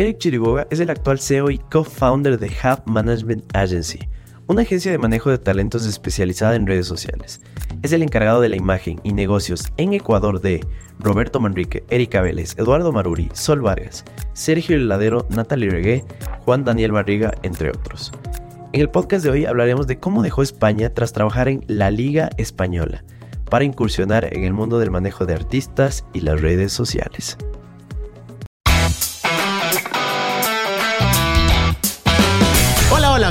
Eric Chiriboga es el actual CEO y co-founder de Hub Management Agency, una agencia de manejo de talentos especializada en redes sociales. Es el encargado de la imagen y negocios en Ecuador de Roberto Manrique, Erika Vélez, Eduardo Maruri, Sol Vargas, Sergio Heladero, Natalie Regué, Juan Daniel Barriga, entre otros. En el podcast de hoy hablaremos de cómo dejó España tras trabajar en la Liga Española para incursionar en el mundo del manejo de artistas y las redes sociales.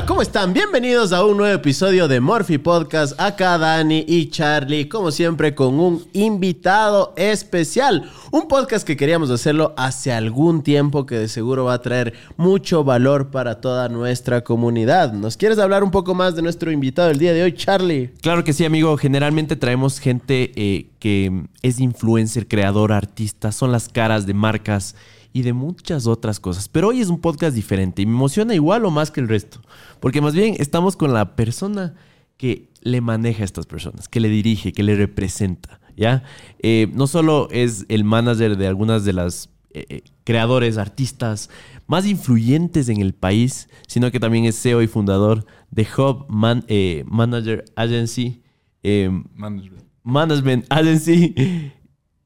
¿Cómo están? Bienvenidos a un nuevo episodio de Morphy Podcast. Acá Dani y Charlie, como siempre, con un invitado especial. Un podcast que queríamos hacerlo hace algún tiempo que de seguro va a traer mucho valor para toda nuestra comunidad. ¿Nos quieres hablar un poco más de nuestro invitado el día de hoy, Charlie? Claro que sí, amigo. Generalmente traemos gente eh, que es influencer, creador, artista, son las caras de marcas y de muchas otras cosas. Pero hoy es un podcast diferente y me emociona igual o más que el resto. Porque más bien estamos con la persona que le maneja a estas personas, que le dirige, que le representa. ¿Ya? Eh, no solo es el manager de algunas de las eh, eh, creadores, artistas más influyentes en el país, sino que también es CEO y fundador de Hub Manager Agency. Management. Management Agency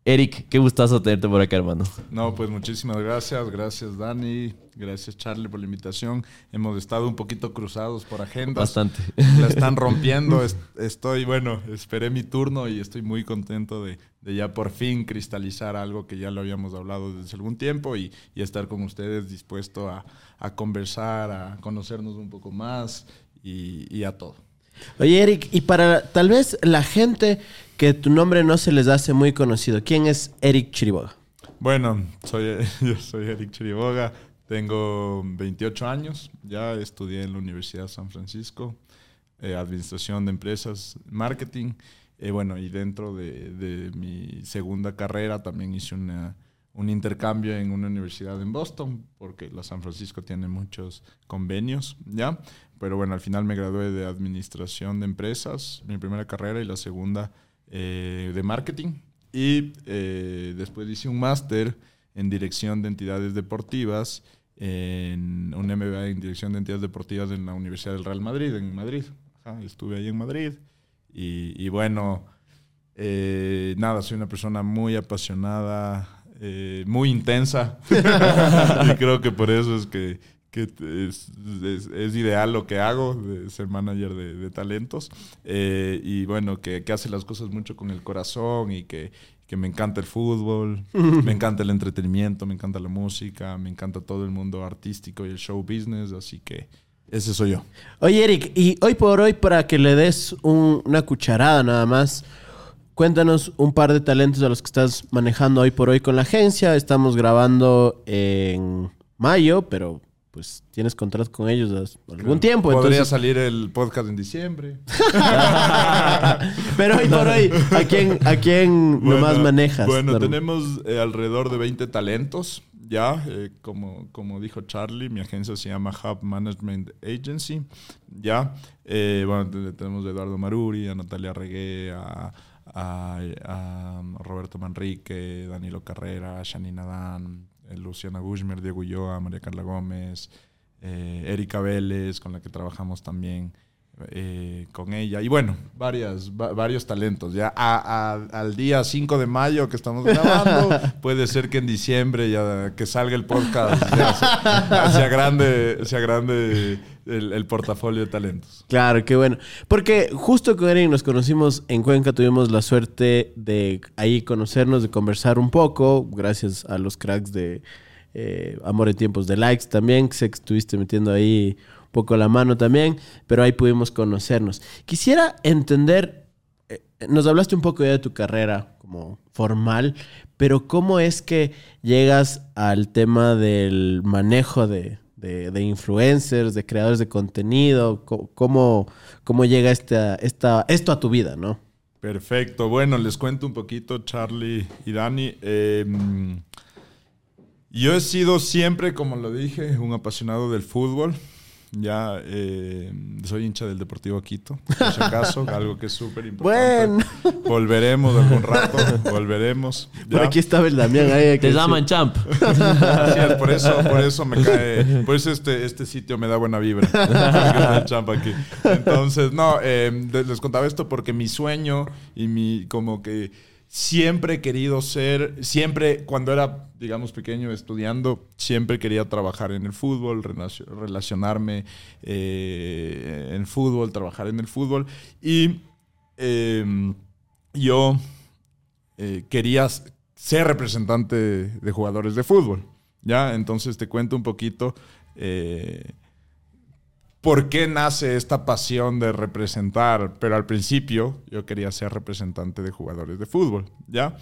Eric, qué gustazo tenerte por acá, hermano. No, pues muchísimas gracias. Gracias, Dani. Gracias, Charlie, por la invitación. Hemos estado un poquito cruzados por agendas. Bastante. La están rompiendo. Estoy, bueno, esperé mi turno y estoy muy contento de, ya por fin cristalizar algo que ya lo habíamos hablado desde algún tiempo y, estar con ustedes dispuesto a, conversar, a conocernos un poco más y, y a todo. Oye, Eric, y para tal vez la gente que tu nombre no se les hace muy conocido, ¿quién es Eric Chiriboga? Bueno, soy, yo soy Eric Chiriboga, tengo 28 años, ya estudié en la Universidad de San Francisco, eh, Administración de Empresas, Marketing, eh, bueno, y dentro de, mi segunda carrera también hice un intercambio en una universidad en Boston, porque la San Francisco tiene muchos convenios, ¿ya? pero bueno, al final me gradué de Administración de Empresas, mi primera carrera, y la segunda eh, de Marketing. Y eh, después hice un máster en Dirección de Entidades Deportivas, en un MBA en Dirección de Entidades Deportivas en la Universidad del Real Madrid, en Madrid. estuve ahí en Madrid. Y, bueno, eh, nada, soy una persona muy apasionada, muy intensa. y creo que por eso es que que es, es, ideal lo que hago, de ser manager de, talentos. Eh, y bueno, que, que, hace las cosas mucho con el corazón y que, que me encanta el fútbol, me encanta el entretenimiento, me encanta la música, me encanta todo el mundo artístico y el show business, así que ese soy yo. Oye, Eric, y hoy por hoy, para que le des una cucharada nada más, Cuéntanos un par de talentos a los que estás manejando hoy por hoy con la agencia. Estamos grabando en mayo, pero pues tienes contrato con ellos algún tiempo. Podría salir el podcast en diciembre. Pero hoy por hoy, ¿a quién, a quién nomás manejas? Bueno, tenemos eh, alrededor de 20 talentos. Ya, eh, como, como dijo Charlie, mi agencia se llama Hub Management Agency. Ya, eh, bueno, tenemos a Eduardo Maruri, a Natalia Regué, a, a, Roberto Manrique, Danilo Carrera, Shani Dan, eh, Luciana Gushmer, Diego Ulloa, María Carla Gómez, eh, Erika Vélez, con la que trabajamos también eh, con ella. Y bueno, varias, varios talentos. Ya al día 5 de mayo que estamos grabando, puede ser que en diciembre ya que salga el podcast sea, grande, sea grande el, portafolio de talentos. Claro, qué bueno. Porque justo con Eric nos conocimos en Cuenca, tuvimos la suerte de ahí conocernos, de conversar un poco, gracias a los cracks de eh, Amor en Tiempos de Likes también, sé que estuviste metiendo ahí poco la mano también, pero ahí pudimos conocernos. Quisiera entender, eh, nos hablaste un poco ya de tu carrera como formal, pero ¿cómo es que llegas al tema del manejo de, de, influencers, de creadores de contenido? ¿Cómo, cómo llega esta, esta, esto a tu vida, no? Perfecto. Bueno, les cuento un poquito, Charlie y Dani. Em, yo he sido siempre, como lo dije, un apasionado del fútbol. Ya eh, soy hincha del Deportivo Quito, por si acaso, algo que es súper importante. Bueno. Volveremos algún rato, volveremos. Por aquí estaba el Damián. Ahí, Te llaman champ. Así es, por eso, por eso me cae, por eso este, este sitio me da buena vibra. El champ aquí. Entonces, no, eh, les contaba esto porque mi sueño y mi, como que siempre he querido ser, siempre cuando era, digamos, pequeño estudiando, siempre quería trabajar en el fútbol, relacio- relacionarme eh, en fútbol, trabajar en el fútbol. Y eh, yo eh, quería ser representante de jugadores de fútbol. ¿Ya? Entonces te cuento un poquito eh, por qué nace esta pasión de representar. Pero al principio yo quería ser representante de jugadores de fútbol. ¿Ya?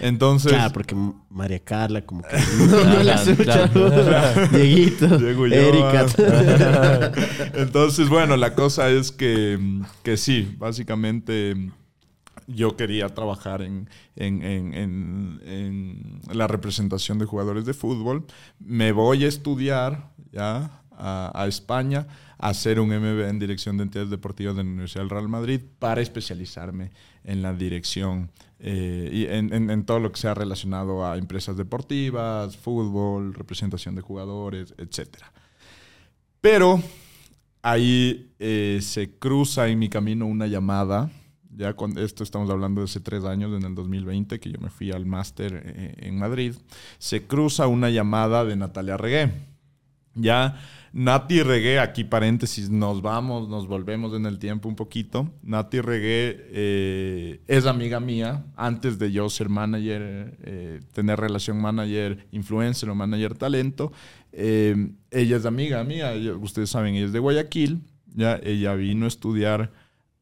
Entonces. Claro, porque María Carla, como que. No, claro. Dieguito. Llego yo, Erika. ah. Entonces, bueno, la cosa es que, que sí, básicamente yo quería trabajar en, en- en- en- la representación de jugadores de fútbol. Me voy a estudiar ya a, a España, hacer un MBA en Dirección de Entidades Deportivas de la Universidad del Real Madrid para especializarme en la dirección eh, y en, en- en todo lo que sea relacionado a empresas deportivas, fútbol, representación de jugadores, etcétera. Pero ahí eh, se cruza en mi camino una llamada. Ya con esto estamos hablando de hace tres años, en el 2020, que yo me fui al máster eh, en Madrid. Se cruza una llamada de Natalia Regué. Ya Nati Regué, aquí paréntesis, nos vamos, nos volvemos en el tiempo un poquito. Nati Regué eh, es amiga mía, antes de yo ser manager, eh, tener relación manager, influencer o manager talento. eh, ella es amiga mía, ustedes saben, ella es de Guayaquil. Ya ella vino a estudiar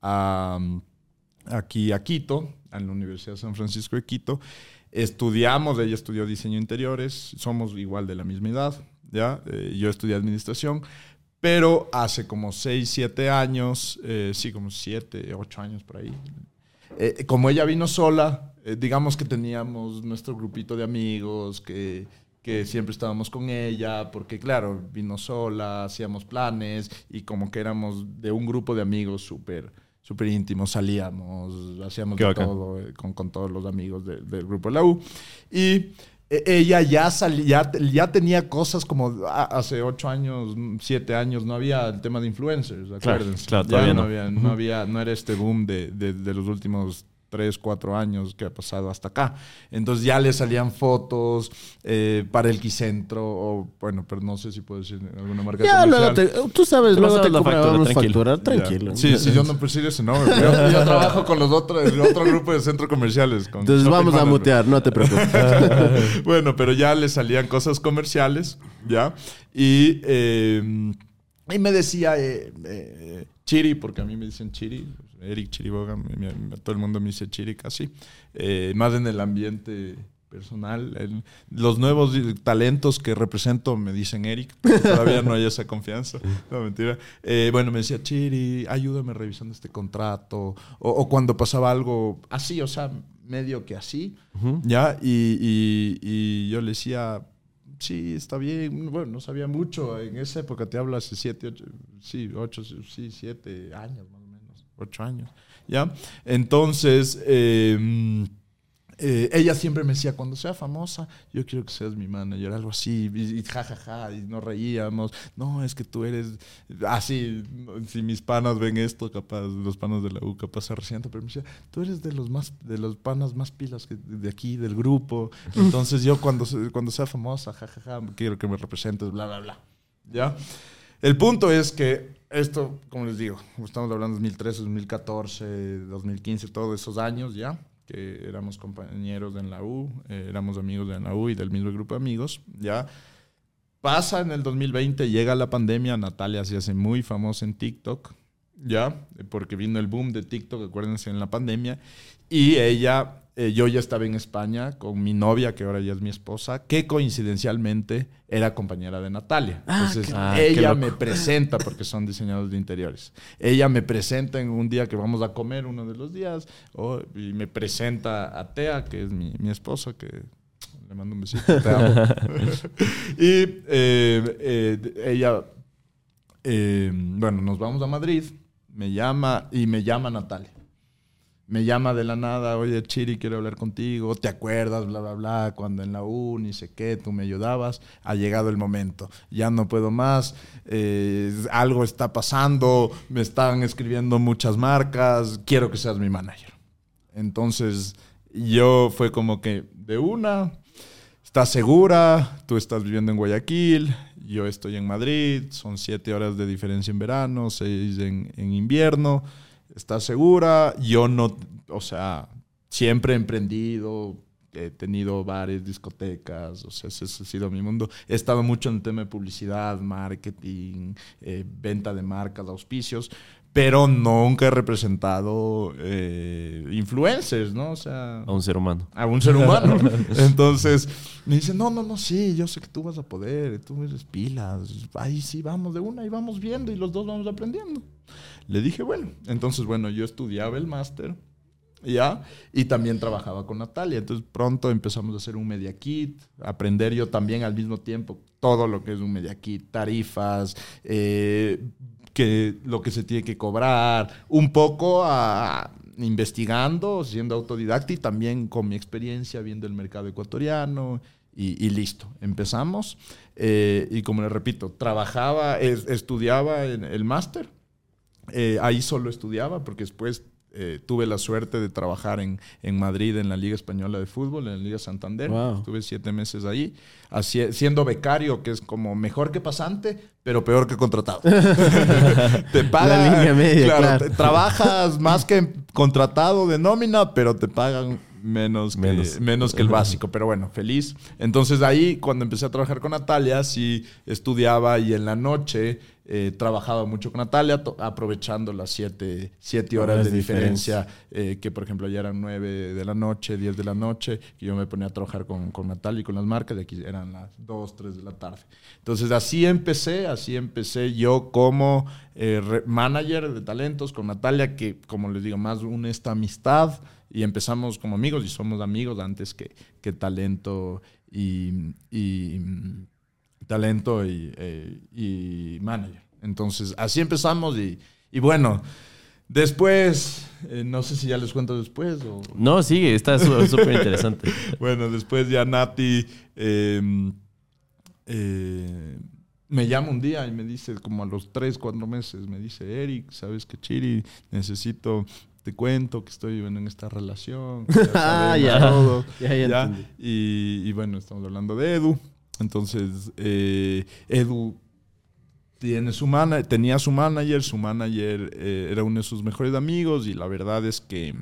aquí a Quito, en la Universidad de San Francisco de Quito. Estudiamos, ella estudió diseño interiores, somos igual de la misma edad, ¿ya? Eh, yo estudié administración, pero hace como 6, 7 años, eh, sí, como 7, 8 años por ahí. Eh, como ella vino sola, eh, digamos que teníamos nuestro grupito de amigos que, que siempre estábamos con ella, porque claro, vino sola, hacíamos planes y como que éramos de un grupo de amigos súper súper íntimos, salíamos, hacíamos de todo eh, con, con todos los amigos de- del grupo de la U. Y ella ya, sali- ya, ya tenía cosas como ah, hace ocho años, siete años, no había el tema de influencers, acuérdense. claro, Ya todavía no. no. Había, no, había, no era este boom de, de- de los últimos tres, cuatro años que ha pasado hasta acá. Entonces ya le salían fotos eh, para el Quicentro, o bueno, pero no sé si puedo decir alguna marca Ya, luego comercial. te, tú sabes, luego te cobramos tranquilo. factura, tranquilo. Ya. Sí, sí, yo no persigo ese nombre. Yo, yo trabajo con los otros, el otro grupo de centros comerciales. con Entonces Shopping vamos a mutear, no te preocupes. bueno, pero ya le salían cosas comerciales, ¿ya? Y, eh, y me decía eh, eh, Chiri, porque a mí me dicen Chiri, Eric Chiriboga, todo el mundo me dice Chiri casi, eh, más en el ambiente personal. El- los nuevos talentos que represento me dicen Eric, todavía no hay esa confianza. No, mentira. Eh, bueno, me decía, Chiri, ayúdame revisando este contrato. O, o cuando pasaba algo así, o sea, medio que así, ¿ya? Y, y- y yo le decía, sí, está bien. Bueno, no sabía mucho. En esa época te hablo hace siete, ocho, sí, ocho, sí, siete años más o menos, ocho años, ¿ya? Entonces, eh, eh, ella siempre me decía, cuando sea famosa, yo quiero que seas mi manager, algo así, y, y ja, ja, ja, y nos reíamos. No, es que tú eres así, si mis panas ven esto, capaz, los panas de la U, capaz se resientan, pero me decía, tú eres de los más, de los panas más pilas que de aquí, del grupo. Entonces yo cuando, cuando sea famosa, ja, ja, ja, quiero que me representes, bla, bla, bla. ¿Ya? El punto es que esto, como les digo, estamos hablando de 2013, 2014, 2015, todos esos años ya, que éramos compañeros en la U, eh, éramos amigos de la U y del mismo grupo de amigos, ya. Pasa en el 2020, llega la pandemia, Natalia se hace muy famosa en TikTok, ya, porque vino el boom de TikTok, acuérdense, en la pandemia, y ella, eh, yo ya estaba en España con mi novia, que ahora ya es mi esposa, que coincidencialmente era compañera de Natalia. Entonces, Ah, qué ella me presenta, porque son diseñadores de interiores, ella me presenta en un día que vamos a comer uno de los días, oh, y me presenta a Tea, que es mi, mi esposa, que le mando un besito, te amo. y eh, eh, ella eh, bueno, nos vamos a Madrid, me llama y me llama Natalia. Me llama de la nada, oye Chiri, quiero hablar contigo, ¿te acuerdas? Bla, bla, bla, cuando en la uni, sé qué, tú me ayudabas, ha llegado el momento, ya no puedo más, eh, algo está pasando, me están escribiendo muchas marcas, quiero que seas mi manager. Entonces yo fue como que de una, estás segura, tú estás viviendo en Guayaquil, yo estoy en Madrid, son siete horas de diferencia en verano, seis en, en invierno, estás segura, yo no, o sea, siempre he emprendido, he tenido bares, discotecas, o sea, ese ha sido mi mundo. He estado mucho en el tema de publicidad, marketing, eh, venta de marcas, auspicios, pero nunca he representado eh, influencers, ¿no? O sea... A un ser humano. A un ser humano. Entonces me dice, no, no, no, sí, yo sé que tú vas a poder, tú eres pilas, ahí sí, vamos de una y vamos viendo y los dos vamos aprendiendo. Le dije, bueno, entonces, bueno, yo estudiaba el máster, ¿ya? Y también trabajaba con Natalia. Entonces, pronto empezamos a hacer un media kit, aprender yo también al mismo tiempo todo lo que es un media kit, tarifas, eh, que lo que se tiene que cobrar, un poco a, investigando, siendo autodidacta y también con mi experiencia viendo el mercado ecuatoriano y, y listo, empezamos. Eh, y como les repito, trabajaba, es, estudiaba en el máster, eh, ahí solo estudiaba porque después eh, tuve la suerte de trabajar en, en, Madrid en la Liga Española de Fútbol, en la Liga Santander. Wow. Estuve siete meses ahí, así, siendo becario, que es como mejor que pasante, pero peor que contratado. te pagan. La línea media, claro, claro. te- trabajas más que contratado de nómina, pero te pagan menos que, Menos. menos. que el básico. Pero bueno, feliz. Entonces ahí, cuando empecé a trabajar con Natalia, sí estudiaba y en la noche eh, trabajaba mucho con Natalia, aprovechando las siete, siete horas de de diferencia, eh, que por ejemplo ya eran nueve de la noche, diez de la noche, y yo me ponía a trabajar con, con Natalia y con las marcas, y aquí eran las dos, tres de la tarde. Entonces así empecé, así empecé yo como eh, manager de talentos con Natalia, que como les digo, más une esta amistad, y empezamos como amigos, y somos amigos antes que, que talento y... y mm, talento y, eh, y manager. Entonces, así empezamos y, y bueno, después, eh, no sé si ya les cuento después o... No, sigue, está súper interesante. Bueno, después ya Nati eh, eh, me llama un día y me dice, como a los tres, cuatro meses, me dice, Eric, ¿sabes qué, Chiri? Necesito, te cuento que estoy bueno, en esta relación. que ya Ah, sabemos ya. todo". Ya, ya ¿ya? entendí. Y, y bueno, estamos hablando de Edu. Entonces, eh, Edu tiene su mana- tenía su manager, su manager eh, era uno de sus mejores amigos y la verdad es que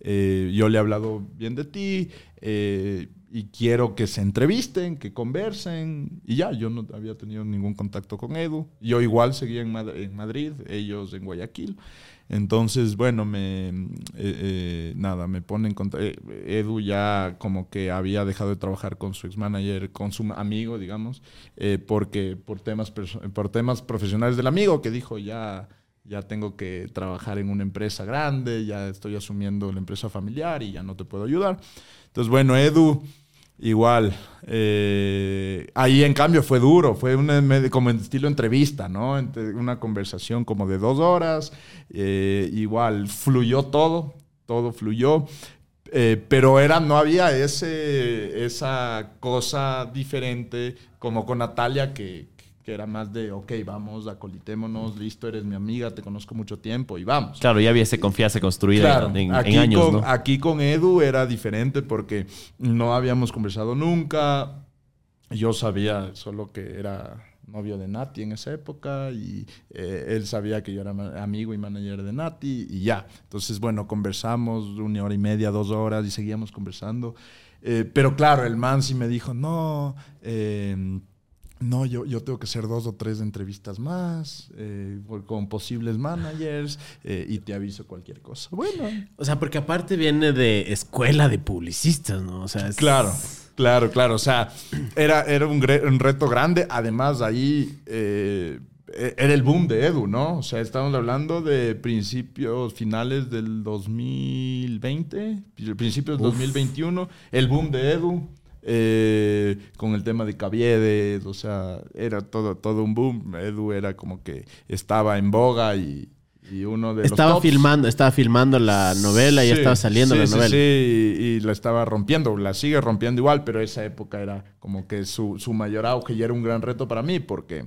eh, yo le he hablado bien de ti y quiero que se entrevisten, que conversen y ya, yo no había tenido ningún contacto con Edu. Yo igual seguía en, Mad- en Madrid, ellos en Guayaquil. Entonces, bueno, me eh, eh, nada, me ponen contra Edu ya como que había dejado de trabajar con su ex manager, con su amigo, digamos, eh, porque por temas por temas profesionales del amigo que dijo ya ya tengo que trabajar en una empresa grande, ya estoy asumiendo la empresa familiar y ya no te puedo ayudar. Entonces, bueno, Edu Igual. eh, ahí en cambio fue duro, fue med- como en estilo entrevista, ¿no? Una conversación como de dos horas. eh, igual, fluyó todo, todo fluyó. eh, pero era, no había ese, esa cosa diferente como con Natalia que, que era más de, ok, vamos, acolitémonos, listo, eres mi amiga, te conozco mucho tiempo y vamos. Claro, ya había esa confianza construida Claro, en, en años, con, ¿no? aquí con Edu era diferente porque no habíamos conversado nunca. Yo sabía solo que era novio de Nati en esa época y eh, él sabía que yo era amigo y manager de Nati y ya. Entonces, bueno, conversamos una hora y media, dos horas y seguíamos conversando. Eh, pero claro, el man sí me dijo, no, eh, no, yo, yo tengo que hacer dos o tres entrevistas más eh, con posibles managers eh, y te aviso cualquier cosa. Bueno, O sea, porque aparte viene de escuela de publicistas, ¿no? O sea, es- Claro, claro, claro. O sea, era, era un, un reto grande. Además, ahí eh, e- era el boom de Edu, ¿no? O sea, estamos hablando de principios, finales del 2020, pri- principios del Uf. 2021. El boom de Edu. Eh, con el tema de Caviedes, o sea, era todo, todo un boom. Edu era como que estaba en boga y, y uno de estaba los filmando, estaba filmando la novela y ya estaba saliendo sí, la novela. Sí, y, y la estaba rompiendo, la sigue rompiendo igual, pero esa época era como que su, su mayor auge y era un gran reto para mí porque,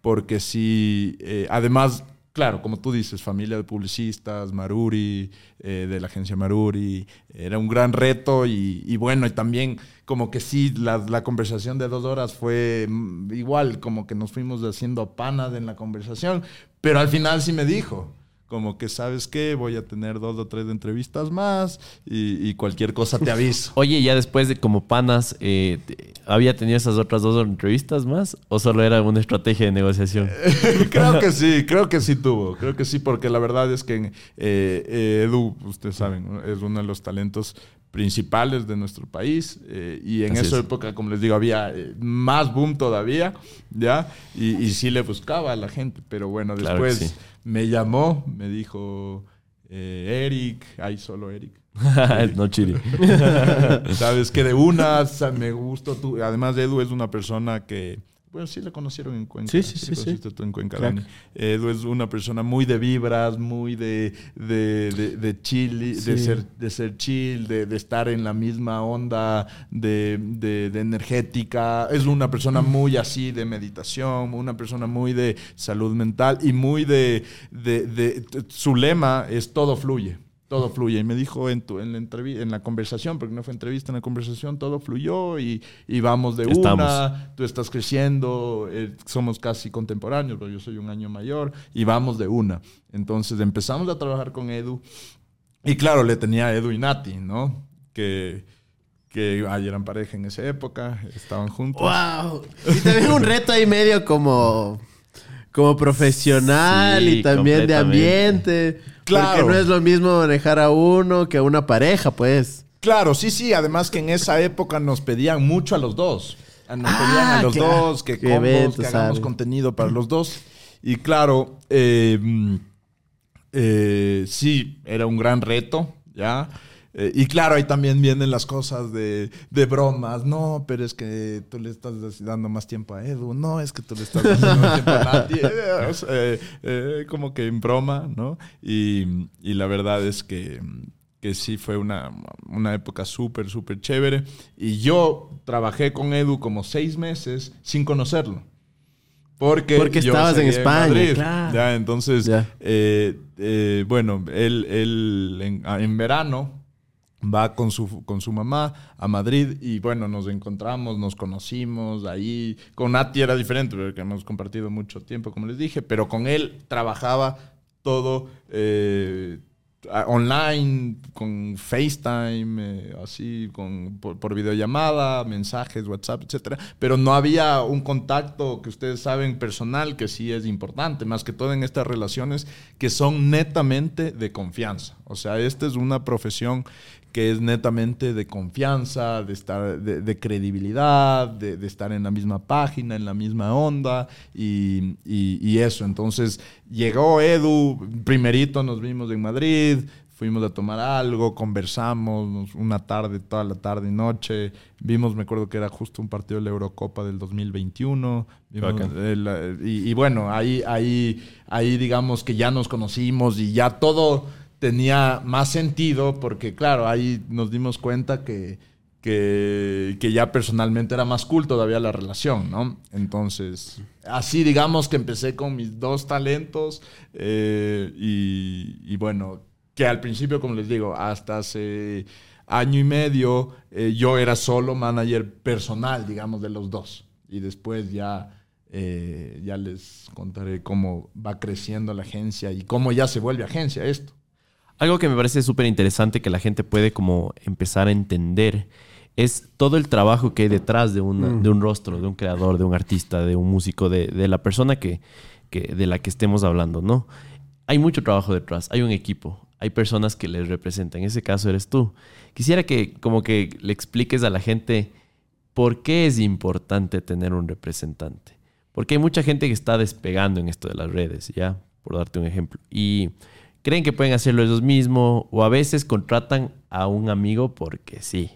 porque sí, eh, además, claro, como tú dices, familia de publicistas, Maruri, eh, de la agencia Maruri, era un gran reto y, y bueno, y también como que sí, la, la conversación de dos horas fue mm, igual, como que nos fuimos haciendo panas en la conversación, pero al final sí me dijo como que sabes qué, voy a tener dos o tres entrevistas más y, y cualquier cosa te aviso. Oye, ya después de como panas, eh, ¿había tenido esas otras dos entrevistas más? ¿O solo era una estrategia de negociación? creo que sí, creo que sí tuvo, creo que sí, porque la verdad es que eh, eh, Edu, ustedes saben, es uno de los talentos principales de nuestro país eh, y en Así esa es. época, como les digo, había eh, más boom todavía, ¿ya? Y, y sí le buscaba a la gente, pero bueno, Claro que después sí. Me llamó, me dijo, eh, Eric, ahí solo Eric. no, Chiri. Sabes que de una o sea, me gustó tú. Además, Edu es una persona que. Bueno, sí le conocieron en Cuenca. Sí, sí, sí, sí. conociste tú en Cuenca. Dani. Edu es una persona muy de vibras, muy de, de, de, de chill, de, Sí. ser, de ser chill, de, de estar en la misma onda de, de, de energética. Es una persona muy así de meditación, una persona muy de salud mental y muy de, de, de- su lema es todo fluye. Todo fluye. Y me dijo en, tu, en, la entrevi- en la conversación, porque no fue entrevista, en la conversación, todo fluyó y, y vamos de Estamos. una. Tú estás creciendo, eh, somos casi contemporáneos, pero yo soy un año mayor y vamos de una. Entonces empezamos a trabajar con Edu. Y claro, le tenía a Edu y Nati, ¿no? Que, que ay, eran pareja en esa época, estaban juntos. ¡Wow! Y también un reto ahí medio como, como profesional Sí, y también de ambiente. Claro. Porque no es lo mismo manejar a uno que a una pareja, pues. Claro, sí, sí. Además que en esa época nos pedían mucho a los dos. Nos Ah, pedían a los claro. dos que, combos, que hagamos ¿sabe? contenido para los dos. Y claro, eh, mm, eh, sí, era un gran reto, ¿ya? Eh, y claro, ahí también vienen las cosas de, de bromas. No, pero es que tú le estás dando más tiempo a Edu. No, es que tú le estás dando más tiempo a Nati. Eh, eh, como que en broma, ¿no? Y, y la verdad es que, que sí fue una, una época súper, súper chévere. Y yo trabajé con Edu como seis meses sin conocerlo. Porque, Porque yo estabas en España, Madrid. claro. Ya, entonces, Ya. eh, eh, bueno, él, él en, en verano va con su, con su mamá a Madrid y bueno, nos encontramos, nos conocimos ahí. Con Nati era diferente porque hemos compartido mucho tiempo, como les dije, pero con él trabajaba todo eh, online, con FaceTime, eh, así, con, por, por videollamada, mensajes, WhatsApp, etcétera. Pero no había un contacto que ustedes saben personal que sí es importante, más que todo en estas relaciones que son netamente de confianza. O sea, esta es una profesión que es netamente de confianza, de estar, de, de credibilidad, de, de estar en la misma página, en la misma onda y, y- y eso. Entonces llegó Edu, primerito nos vimos en Madrid, fuimos a tomar algo, conversamos una tarde, toda la tarde y noche. Vimos, me acuerdo que era justo un partido de la Eurocopa del 2021. Vimos Bacán. el, eh, y, y bueno, ahí, ahí, ahí digamos que ya nos conocimos y ya todo tenía más sentido porque, claro, ahí nos dimos cuenta que, que, ya personalmente era más cool todavía la relación, ¿no? Entonces, así digamos que empecé con mis dos talentos eh, y, y bueno, que al principio, como les digo, hasta hace año y medio eh, yo era solo manager personal, digamos, de los dos. Y después ya, eh, ya les contaré cómo va creciendo la agencia y cómo ya se vuelve agencia esto. Algo que me parece súper interesante que la gente puede como empezar a entender es todo el trabajo que hay detrás de, una- de un rostro, de un creador, de un artista, de un músico, de, de la persona que, que- de la que estemos hablando, ¿no? Hay mucho trabajo detrás, hay un equipo, hay personas que les representan. En ese caso eres tú. Quisiera que como que le expliques a la gente por qué es importante tener un representante. Porque hay mucha gente que está despegando en esto de las redes, ¿ya? Por darte un ejemplo. Y creen que pueden hacerlo ellos mismos o a veces contratan a un amigo porque sí.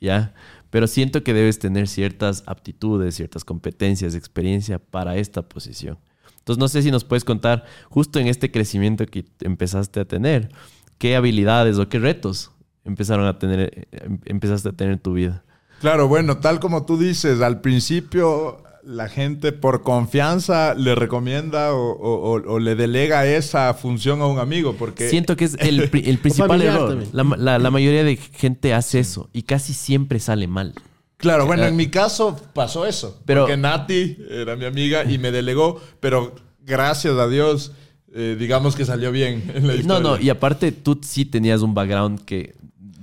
¿ya? Pero siento que debes tener ciertas aptitudes, ciertas competencias, experiencia para esta posición. Entonces, no sé si nos puedes contar, justo en este crecimiento que empezaste a tener, qué habilidades o qué retos empezaron a tener, em, empezaste a tener en tu vida. Claro, bueno, tal como tú dices, al principio la gente por confianza le recomienda o, le delega esa función a un amigo. Porque... Siento que es el, principal error. La, mayoría de gente hace eso y casi siempre sale mal. Claro, bueno, en mi caso pasó eso. Pero, porque Nati era mi amiga y me delegó, pero gracias a Dios, eh, digamos que salió bien en la historia. No, no, y aparte tú sí tenías un background que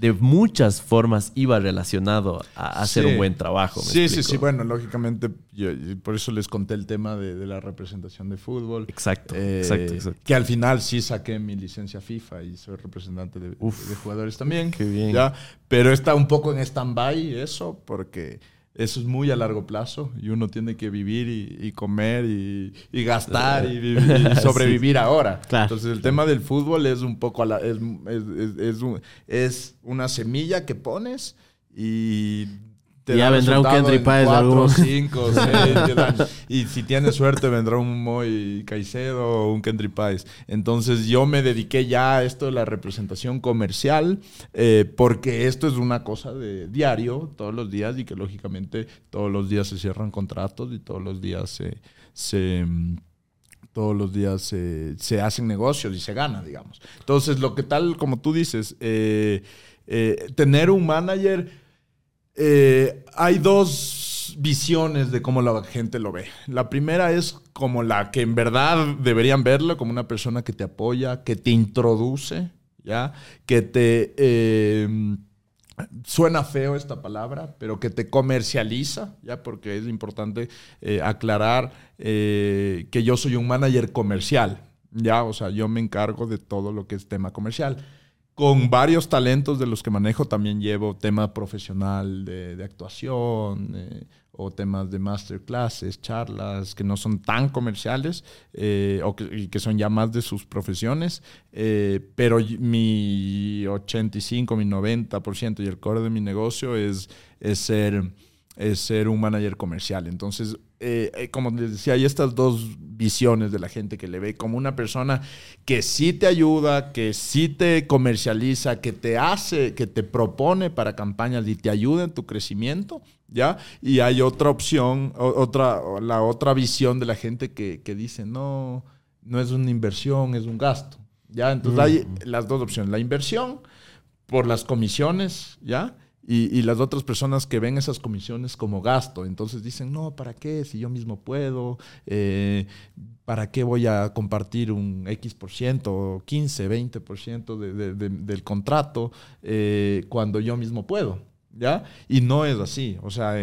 de muchas formas iba relacionado a hacer un buen trabajo. sí, sí, sí. Bueno, lógicamente, por eso les conté el tema de, la representación de fútbol. Exacto, eh, exacto, Que al final sí saqué mi licencia FIFA y soy representante de, de jugadores también. Qué bien. ¿ya? Pero está un poco en stand-by eso, porque eso es muy a largo plazo y uno tiene que vivir y, comer y, gastar y, sobrevivir ahora. Entonces el tema del fútbol es un poco, la, es, es, es, una semilla que pones y ya vendrá un Kendry Páez cuatro, cinco, Y si tienes suerte, vendrá un Moy Caicedo o un Kendry Páez. Entonces, yo me dediqué ya a esto de la representación comercial, eh, porque esto es una cosa de diario, todos los días, y que lógicamente todos los días se cierran contratos y todos los días se. se todos los días se, hacen negocios y se gana, digamos. Entonces, lo que tal, como tú dices, eh, eh, tener un manager eh, hay dos visiones de cómo la gente lo ve. La primera es como la que en verdad deberían verlo, como una persona que te apoya, que te introduce, ¿ya? Que te... Eh, suena feo esta palabra, pero que te comercializa, ya porque es importante eh, aclarar que yo soy un manager comercial, ya, o sea, yo me encargo de todo lo que es tema comercial con varios talentos de los que manejo también llevo tema profesional de, actuación eh, o temas de masterclasses, charlas que no son tan comerciales eh, o que, son ya más de sus profesiones, eh, pero mi 85, mi 90% y el core de mi negocio es, es ser es ser un manager comercial. Entonces, eh, eh, como les decía, hay estas dos visiones de la gente que le ve como una persona que sí te ayuda, que sí te comercializa, que te hace, que te propone para campañas y te ayuda en tu crecimiento, ¿ya? Y hay otra opción, otra, la otra visión de la gente que, que dice, no, no es una inversión, es un gasto, ¿ya? Entonces hay las dos opciones, la inversión por las comisiones, ¿ya? Y, las otras personas que ven esas comisiones como gasto, entonces dicen, no, ¿para qué? Si yo mismo puedo, eh, ¿para qué voy a compartir un X por ciento, 15, 20 por ciento del contrato eh, cuando yo mismo puedo? ¿Ya? Y no es así. O sea,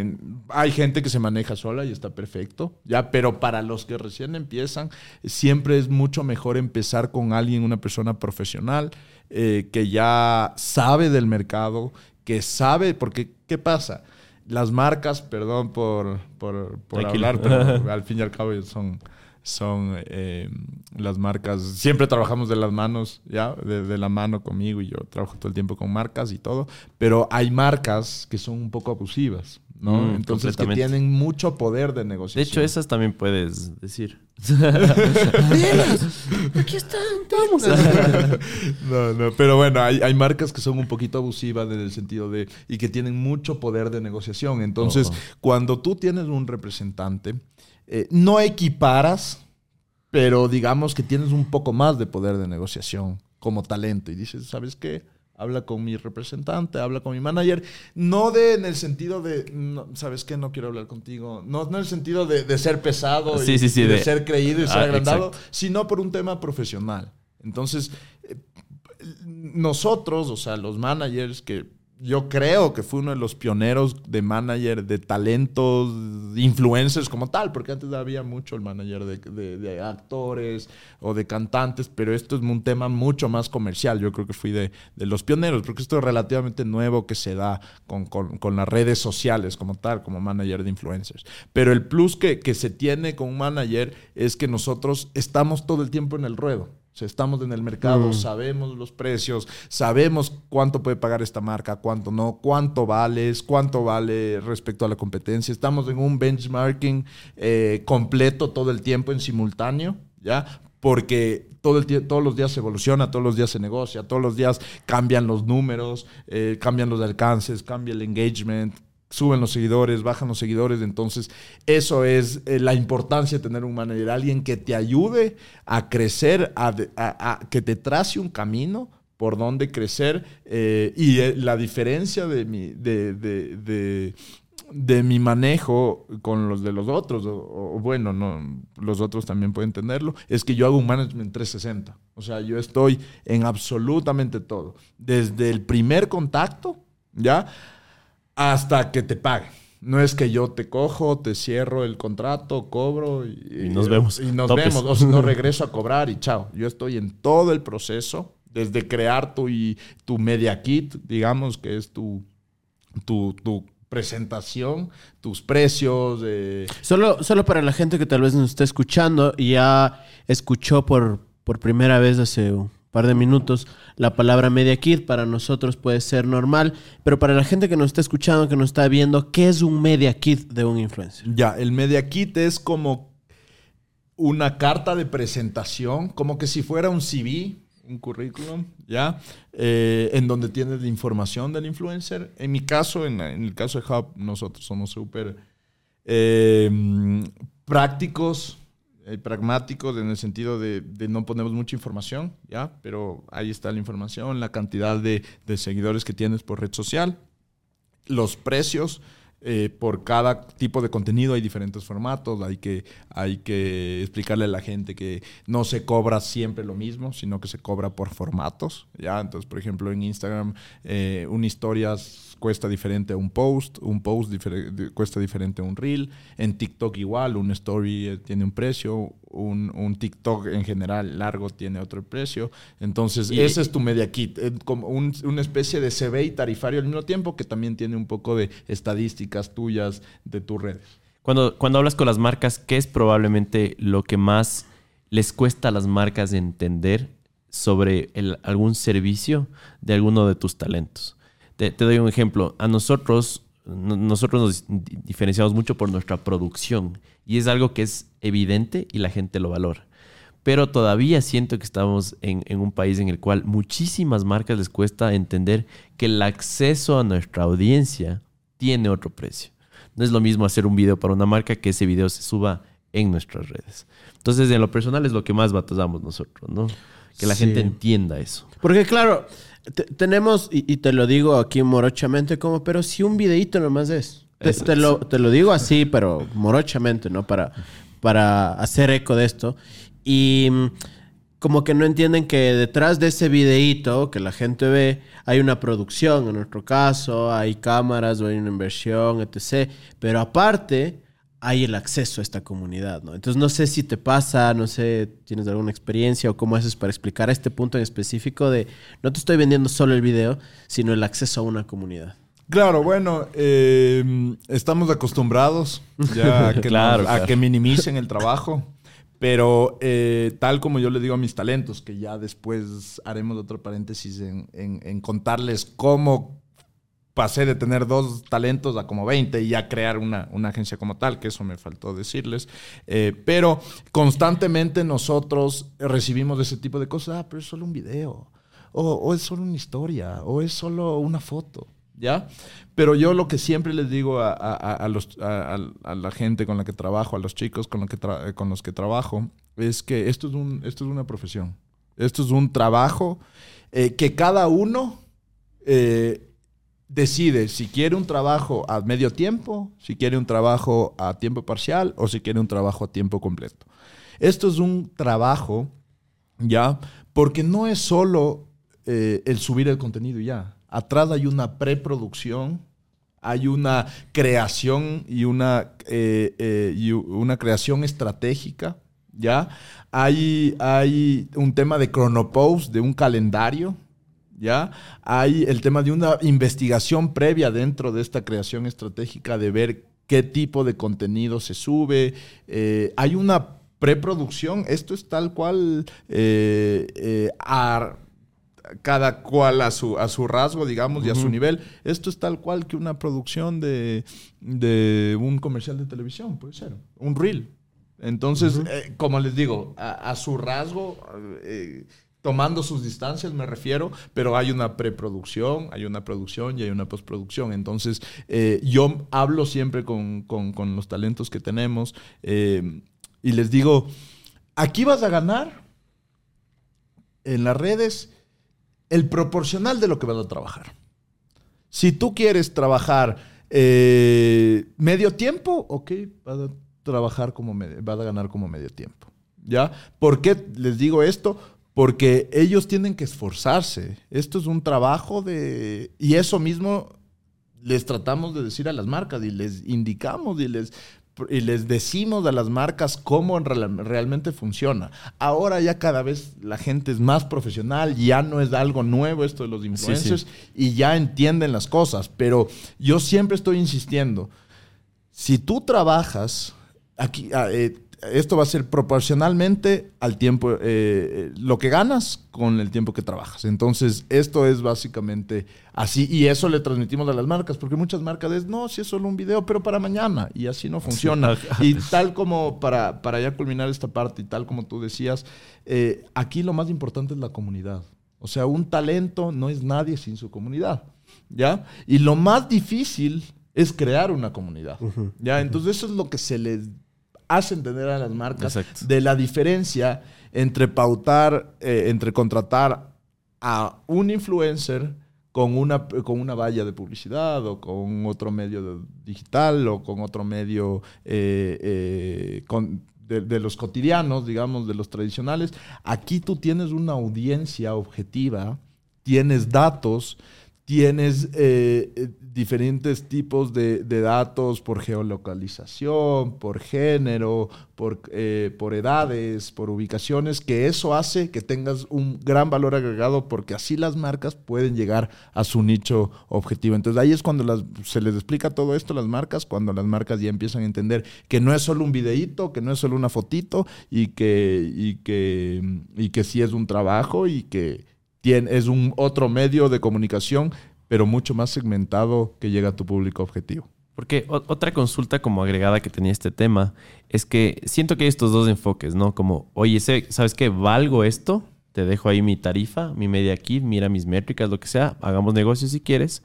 hay gente que se maneja sola y está perfecto, ¿ya? Pero para los que recién empiezan, siempre es mucho mejor empezar con alguien, una persona profesional, eh, que ya sabe del mercado, que sabe, porque ¿qué pasa? Las marcas, perdón por, por, hablar, pero al fin y al cabo son, son eh, las marcas, siempre trabajamos de las manos, ¿ya? De, la mano conmigo y yo trabajo todo el tiempo con marcas y todo, pero hay marcas que son un poco abusivas, ¿no? Mm, Entonces que tienen mucho poder de negociación. De hecho, esas también puedes decir. Aquí están, vamos. no, no, pero bueno, hay, marcas que son un poquito abusivas en el sentido de y que tienen mucho poder de negociación. Entonces, cuando tú tienes un representante, eh, no equiparas, pero digamos que tienes un poco más de poder de negociación como talento y dices, ¿sabes qué? Habla con mi representante, habla con mi manager, no de en el sentido de, ¿sabes qué? No quiero hablar contigo, no, en el sentido de, ser pesado y, de, ser creído y ser ah, agrandado, sino por un tema profesional. Entonces, eh, nosotros, o sea, los managers que yo creo que fue uno de los pioneros de manager de talentos, influencers como tal, porque antes había mucho el manager de, actores o de cantantes, pero esto es un tema mucho más comercial. Yo creo que fui de, los pioneros, porque esto es relativamente nuevo que se da con, las redes sociales como tal, como manager de influencers. Pero el plus que, que se tiene con un manager es que nosotros estamos todo el tiempo en el ruedo. O sea, estamos en el mercado, Mm. sabemos los precios, sabemos cuánto puede pagar esta marca, cuánto no, cuánto vales, cuánto vale respecto a la competencia. Estamos en un benchmarking eh, completo todo el tiempo en simultáneo, ¿ya? Porque todo el todos los días se evoluciona, todos los días se negocia, todos los días cambian los números, eh, cambian los alcances, cambia el engagement, suben los seguidores, bajan los seguidores. Entonces, eso es eh, la importancia de tener un manager, alguien que te ayude a crecer, que te trace un camino por donde crecer. eh, y eh, la diferencia de mi, de, de- de- mi manejo con los de los otros, o, bueno, no, los otros también pueden entenderlo, es que yo hago un management 360. O sea, yo estoy en absolutamente todo. Desde el primer contacto, ¿ya? Hasta que te paguen. No es que yo te cojo, te cierro el contrato, cobro y, Y nos vemos. Y nos Topes. vemos. O si no, regreso a cobrar y chao. Yo estoy en todo el proceso, desde crear tu, y, tu media kit, digamos, que es tu, tu, tu presentación, tus precios. eh, Solo, solo para la gente que tal vez nos esté escuchando y ya escuchó por, por primera vez hace par de minutos la palabra Media Kit, para nosotros puede ser normal, pero para la gente que nos está escuchando, que nos está viendo, ¿qué es un Media Kit de un influencer? Ya, el Media Kit es como una carta de presentación, como que si fuera un CV, un currículum, ¿ya? Eh, en donde tienes la información del influencer. En mi caso, en, en el caso de Hub, nosotros somos súper eh, prácticos, pragmáticos en el sentido de, no ponemos mucha información, ¿ya? Pero ahí está la información, la cantidad de, de seguidores que tienes por red social, los precios eh, por cada tipo de contenido hay diferentes formatos, hay que, hay que explicarle a la gente que no se cobra siempre lo mismo, sino que se cobra por formatos, ¿ya? Entonces, por ejemplo, en Instagram eh, una historia cuesta diferente a un post, un post difer- cuesta diferente a un reel, en TikTok igual, un story eh, tiene un precio, un, un TikTok en general largo tiene otro precio, entonces Y- ese es tu media kit, eh, como un- una especie de CV y tarifario al mismo tiempo que también tiene un poco de estadísticas tuyas de tus redes. Cuando, cuando hablas con las marcas, ¿qué es probablemente lo que más les cuesta a las marcas entender sobre el- algún servicio de alguno de tus talentos? Te, te doy un ejemplo. A nosotros, no- nosotros nos di- diferenciamos mucho por nuestra producción y es algo que es evidente y la gente lo valora. Pero todavía siento que estamos en, en un país en el cual muchísimas marcas les cuesta entender que el acceso a nuestra audiencia tiene otro precio. No es lo mismo hacer un video para una marca que ese video se suba en nuestras redes. Entonces, en lo personal es lo que más batallamos nosotros, ¿no? Que la Sí. gente entienda eso. Porque claro, te- tenemos, y, y te lo digo aquí morochamente, como, pero si un videíto nomás es. Te, lo, te lo digo así, pero morochamente, ¿no? Para, para hacer eco de esto. Y mm, como que no entienden que detrás de ese videíto que la gente ve, hay una producción, en nuestro caso, hay cámaras o hay una inversión, etc. Pero aparte, hay el acceso a esta comunidad, ¿no? Entonces no sé si te pasa, no sé, tienes alguna experiencia o cómo haces para explicar este punto en específico de no te estoy vendiendo solo el video, sino el acceso a una comunidad. Claro, bueno, eh, estamos acostumbrados ya a que, Claro, nos- a que minimicen el trabajo, pero eh, tal como yo le digo a mis talentos, que ya después haremos otro paréntesis en, en- en contarles cómo pasé de tener dos talentos a como 20 y ya crear una, una agencia como tal, que eso me faltó decirles. Eh, pero constantemente nosotros recibimos ese tipo de cosas, ah, pero es solo un video, o, es solo una historia, o es solo una foto. ¿Ya? Pero yo lo que siempre les digo a, a- a- a los- a- a- a la gente con la que trabajo, a los chicos con, lo que con los que trabajo, es que esto es, un, esto es una profesión. Esto es un trabajo eh, que cada uno eh, decide si quiere un trabajo a medio tiempo, si quiere un trabajo a tiempo parcial o si quiere un trabajo a tiempo completo. Esto es un trabajo, ¿ya? Porque no es solo eh, el subir el contenido ya. Atrás hay una preproducción, hay una creación y una, eh, eh, y una creación estratégica, ¿ya? Hay, hay un tema de cronopost, de un calendario, ¿ya? Hay el tema de una investigación previa dentro de esta creación estratégica de ver qué tipo de contenido se sube. Eh, hay una preproducción, esto es tal cual eh, eh, a- cada cual a su, a su rasgo, digamos, y a su nivel. Esto es tal cual que una producción de, de un comercial de televisión, puede ser, un reel. Entonces, como les digo, a, a su rasgo, tomando sus distancias me refiero, pero hay una preproducción, hay una producción y hay una postproducción. Entonces, eh, yo hablo siempre con, con- los talentos que tenemos eh, y les digo, aquí vas a ganar en las redes el proporcional de lo que vas a trabajar. Si tú quieres trabajar eh, medio tiempo, ok, vas a trabajar como medio, vas a ganar como medio tiempo. ¿Ya? ¿Por qué les digo esto? Porque ellos tienen que esforzarse. Esto es un trabajo de... Y eso mismo les tratamos de decir a las marcas y les indicamos y les, y les decimos a las marcas cómo en real- realmente funciona. Ahora ya cada vez la gente es más profesional, ya no es algo nuevo esto de los influencers y ya entienden las cosas, pero yo siempre estoy insistiendo, si tú trabajas, aquí, ah, eh, esto va a ser proporcionalmente al tiempo, eh, eh, lo que ganas con el tiempo que trabajas. Entonces, esto es básicamente así. Y eso le transmitimos a las marcas, porque muchas marcas es, no, si es solo un video, pero para mañana. Y así no funciona. y tal como, para, para ya culminar esta parte, y tal como tú decías, eh, aquí lo más importante es la comunidad. O sea, un talento no es nadie sin su comunidad. ¿Ya? Y lo más difícil es crear una comunidad. ¿Ya? Entonces, eso es lo que se les hace entender a las marcas Exacto. de la diferencia entre pautar, eh, entre contratar a un influencer con una, con una valla de publicidad o con otro medio de- digital o con otro medio eh, eh, con- de, de los cotidianos, digamos, de los tradicionales. Aquí tú tienes una audiencia objetiva, tienes datos, tienes eh, diferentes tipos de, de datos por geolocalización, por género, por, eh, por edades, por ubicaciones, que eso hace que tengas un gran valor agregado porque así las marcas pueden llegar a su nicho objetivo. Entonces ahí es cuando se les explica todo esto a las marcas, cuando las marcas ya empiezan a entender que no es solo un videíto, que no es solo una fotito y que, y que, y que sí es un trabajo y que tiene, es un otro medio de comunicación, pero mucho más segmentado que llega a tu público objetivo. Porque otra consulta como agregada que tenía este tema es que siento que hay estos dos enfoques, ¿no? Como, oye, ¿sabes qué? ¿Valgo esto? Te dejo ahí mi tarifa, mi media kit, mira mis métricas, lo que sea, hagamos negocios si quieres.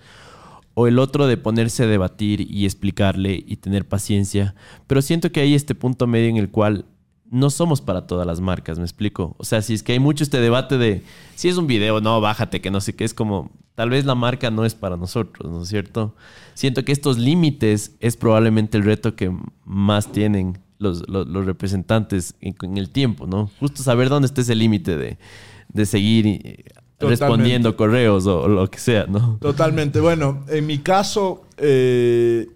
O el otro de ponerse a debatir y explicarle y tener paciencia. Pero siento que hay este punto medio en el cual no somos para todas las marcas, ¿me explico? O sea, si es que hay mucho este debate de si es un video, no, bájate, que no sé qué, es como, tal vez la marca no es para nosotros, ¿no es cierto? Siento que estos límites es probablemente el reto que más tienen los, los- los representantes en, en el tiempo, ¿no? Justo saber dónde está ese límite de, de seguir eh, respondiendo correos o, o lo que sea, ¿no? Totalmente. Bueno, en mi caso eh,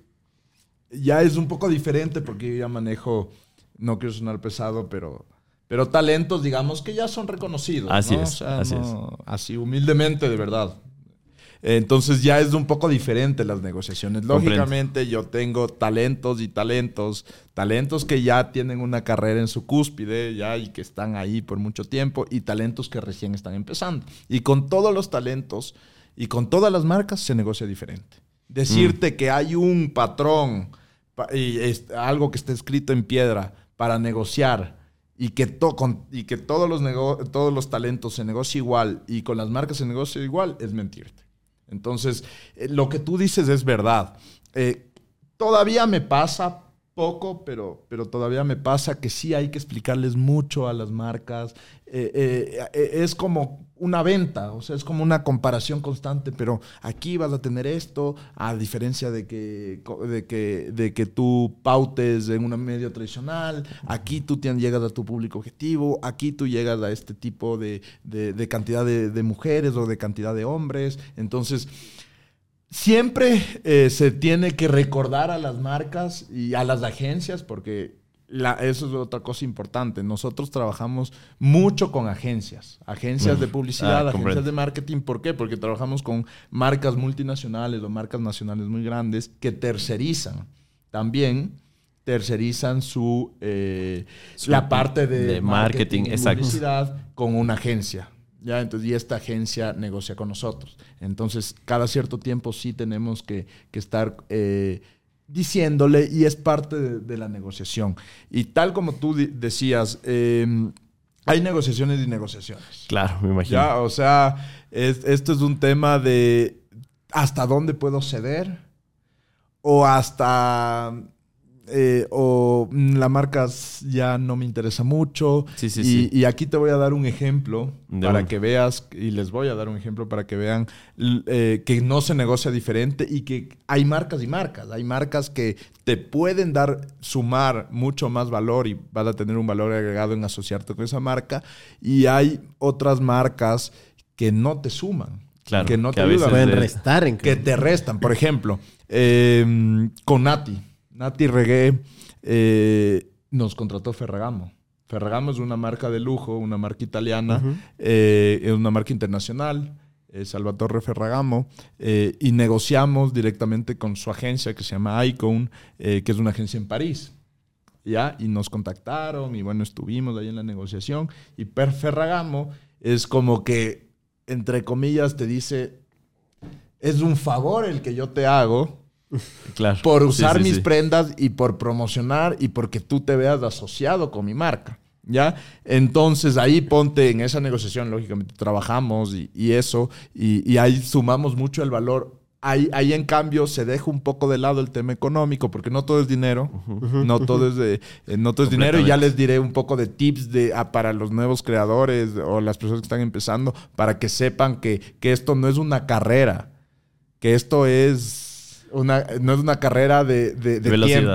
ya es un poco diferente porque yo ya manejo, no quiero sonar pesado, pero, pero talentos, digamos, que ya son reconocidos. Así ¿no? es, O sea, así no- así humildemente, de verdad. Entonces ya es un poco diferente las negociaciones. Lógicamente yo tengo talentos y talentos, talentos que ya tienen una carrera en su cúspide ya y que están ahí por mucho tiempo y talentos que recién están empezando. Y con todos los talentos y con todas las marcas se negocia diferente. Decirte que hay un patrón pa- y es algo que está escrito en piedra para negociar y que, to- con- y que todos, los todos los talentos se negocia igual y con las marcas se negocia igual es mentirte. Entonces, eh, lo que tú dices es verdad. Eh, todavía me pasa poco, pero, pero todavía me pasa que sí hay que explicarles mucho a las marcas. Eh, eh, eh, es como una venta, o sea, es como una comparación constante, pero aquí vas a tener esto, a diferencia de que, de que, de que tú pautes en un medio tradicional, aquí tú llegas a tu público objetivo, aquí tú llegas a este tipo de, de- cantidad de mujeres o de cantidad de hombres. Entonces, siempre eh, se tiene que recordar a las marcas y a las agencias, porque la- eso es otra cosa importante. Nosotros trabajamos mucho con agencias, agencias de publicidad, Ah, agencias comprendo. de marketing. ¿Por qué? Porque trabajamos con marcas multinacionales o marcas nacionales muy grandes que tercerizan también tercerizan su, eh, la parte de, de marketing, y publicidad con una agencia. ¿Ya? Entonces, y esta agencia negocia con nosotros. Entonces, cada cierto tiempo sí tenemos que, que estar eh, diciéndole y es parte de, de la negociación. Y tal como tú decías, eh, hay negociaciones y negociaciones. Claro, me imagino. Ya, o sea, es- esto es un tema de hasta dónde puedo ceder o hasta eh, o mm, la marca ya no me interesa mucho. Sí, sí, y, sí. y aquí te voy a dar un ejemplo De para que veas, y les voy a dar un ejemplo para que vean eh, que no se negocia diferente y que hay marcas y marcas. Hay marcas que te pueden dar, sumar mucho más valor y vas a tener un valor agregado en asociarte con esa marca. Y hay otras marcas que no te suman. Claro, que no que te ayudan. veces Pueden de- restar en Que te restan. Por ejemplo, eh, con Nati. Nati Reggae eh, nos contrató Ferragamo. Ferragamo es una marca de lujo, una marca italiana, eh, es una marca internacional, eh, Salvatore Ferragamo, eh, y negociamos directamente con su agencia que se llama Icon, eh, que es una agencia en París. ¿Ya? Y nos contactaron y bueno, estuvimos ahí en la negociación. Y Per Ferragamo es como que, entre comillas, te dice, es un favor el que yo te hago Claro. por Sí, usar sí, mis sí. prendas y por promocionar y porque tú te veas asociado con mi marca. ¿Ya? Entonces ahí ponte en esa negociación, lógicamente trabajamos y, y eso, y, y ahí sumamos mucho el valor. Ahí, ahí en cambio se deja un poco de lado el tema económico, porque no todo es dinero, no todo es, de, eh, no todo es dinero, y ya les diré un poco de tips de, ah, para los nuevos creadores o las personas que están empezando, para que sepan que, que esto no es una carrera, que esto es una, no es una carrera de, de-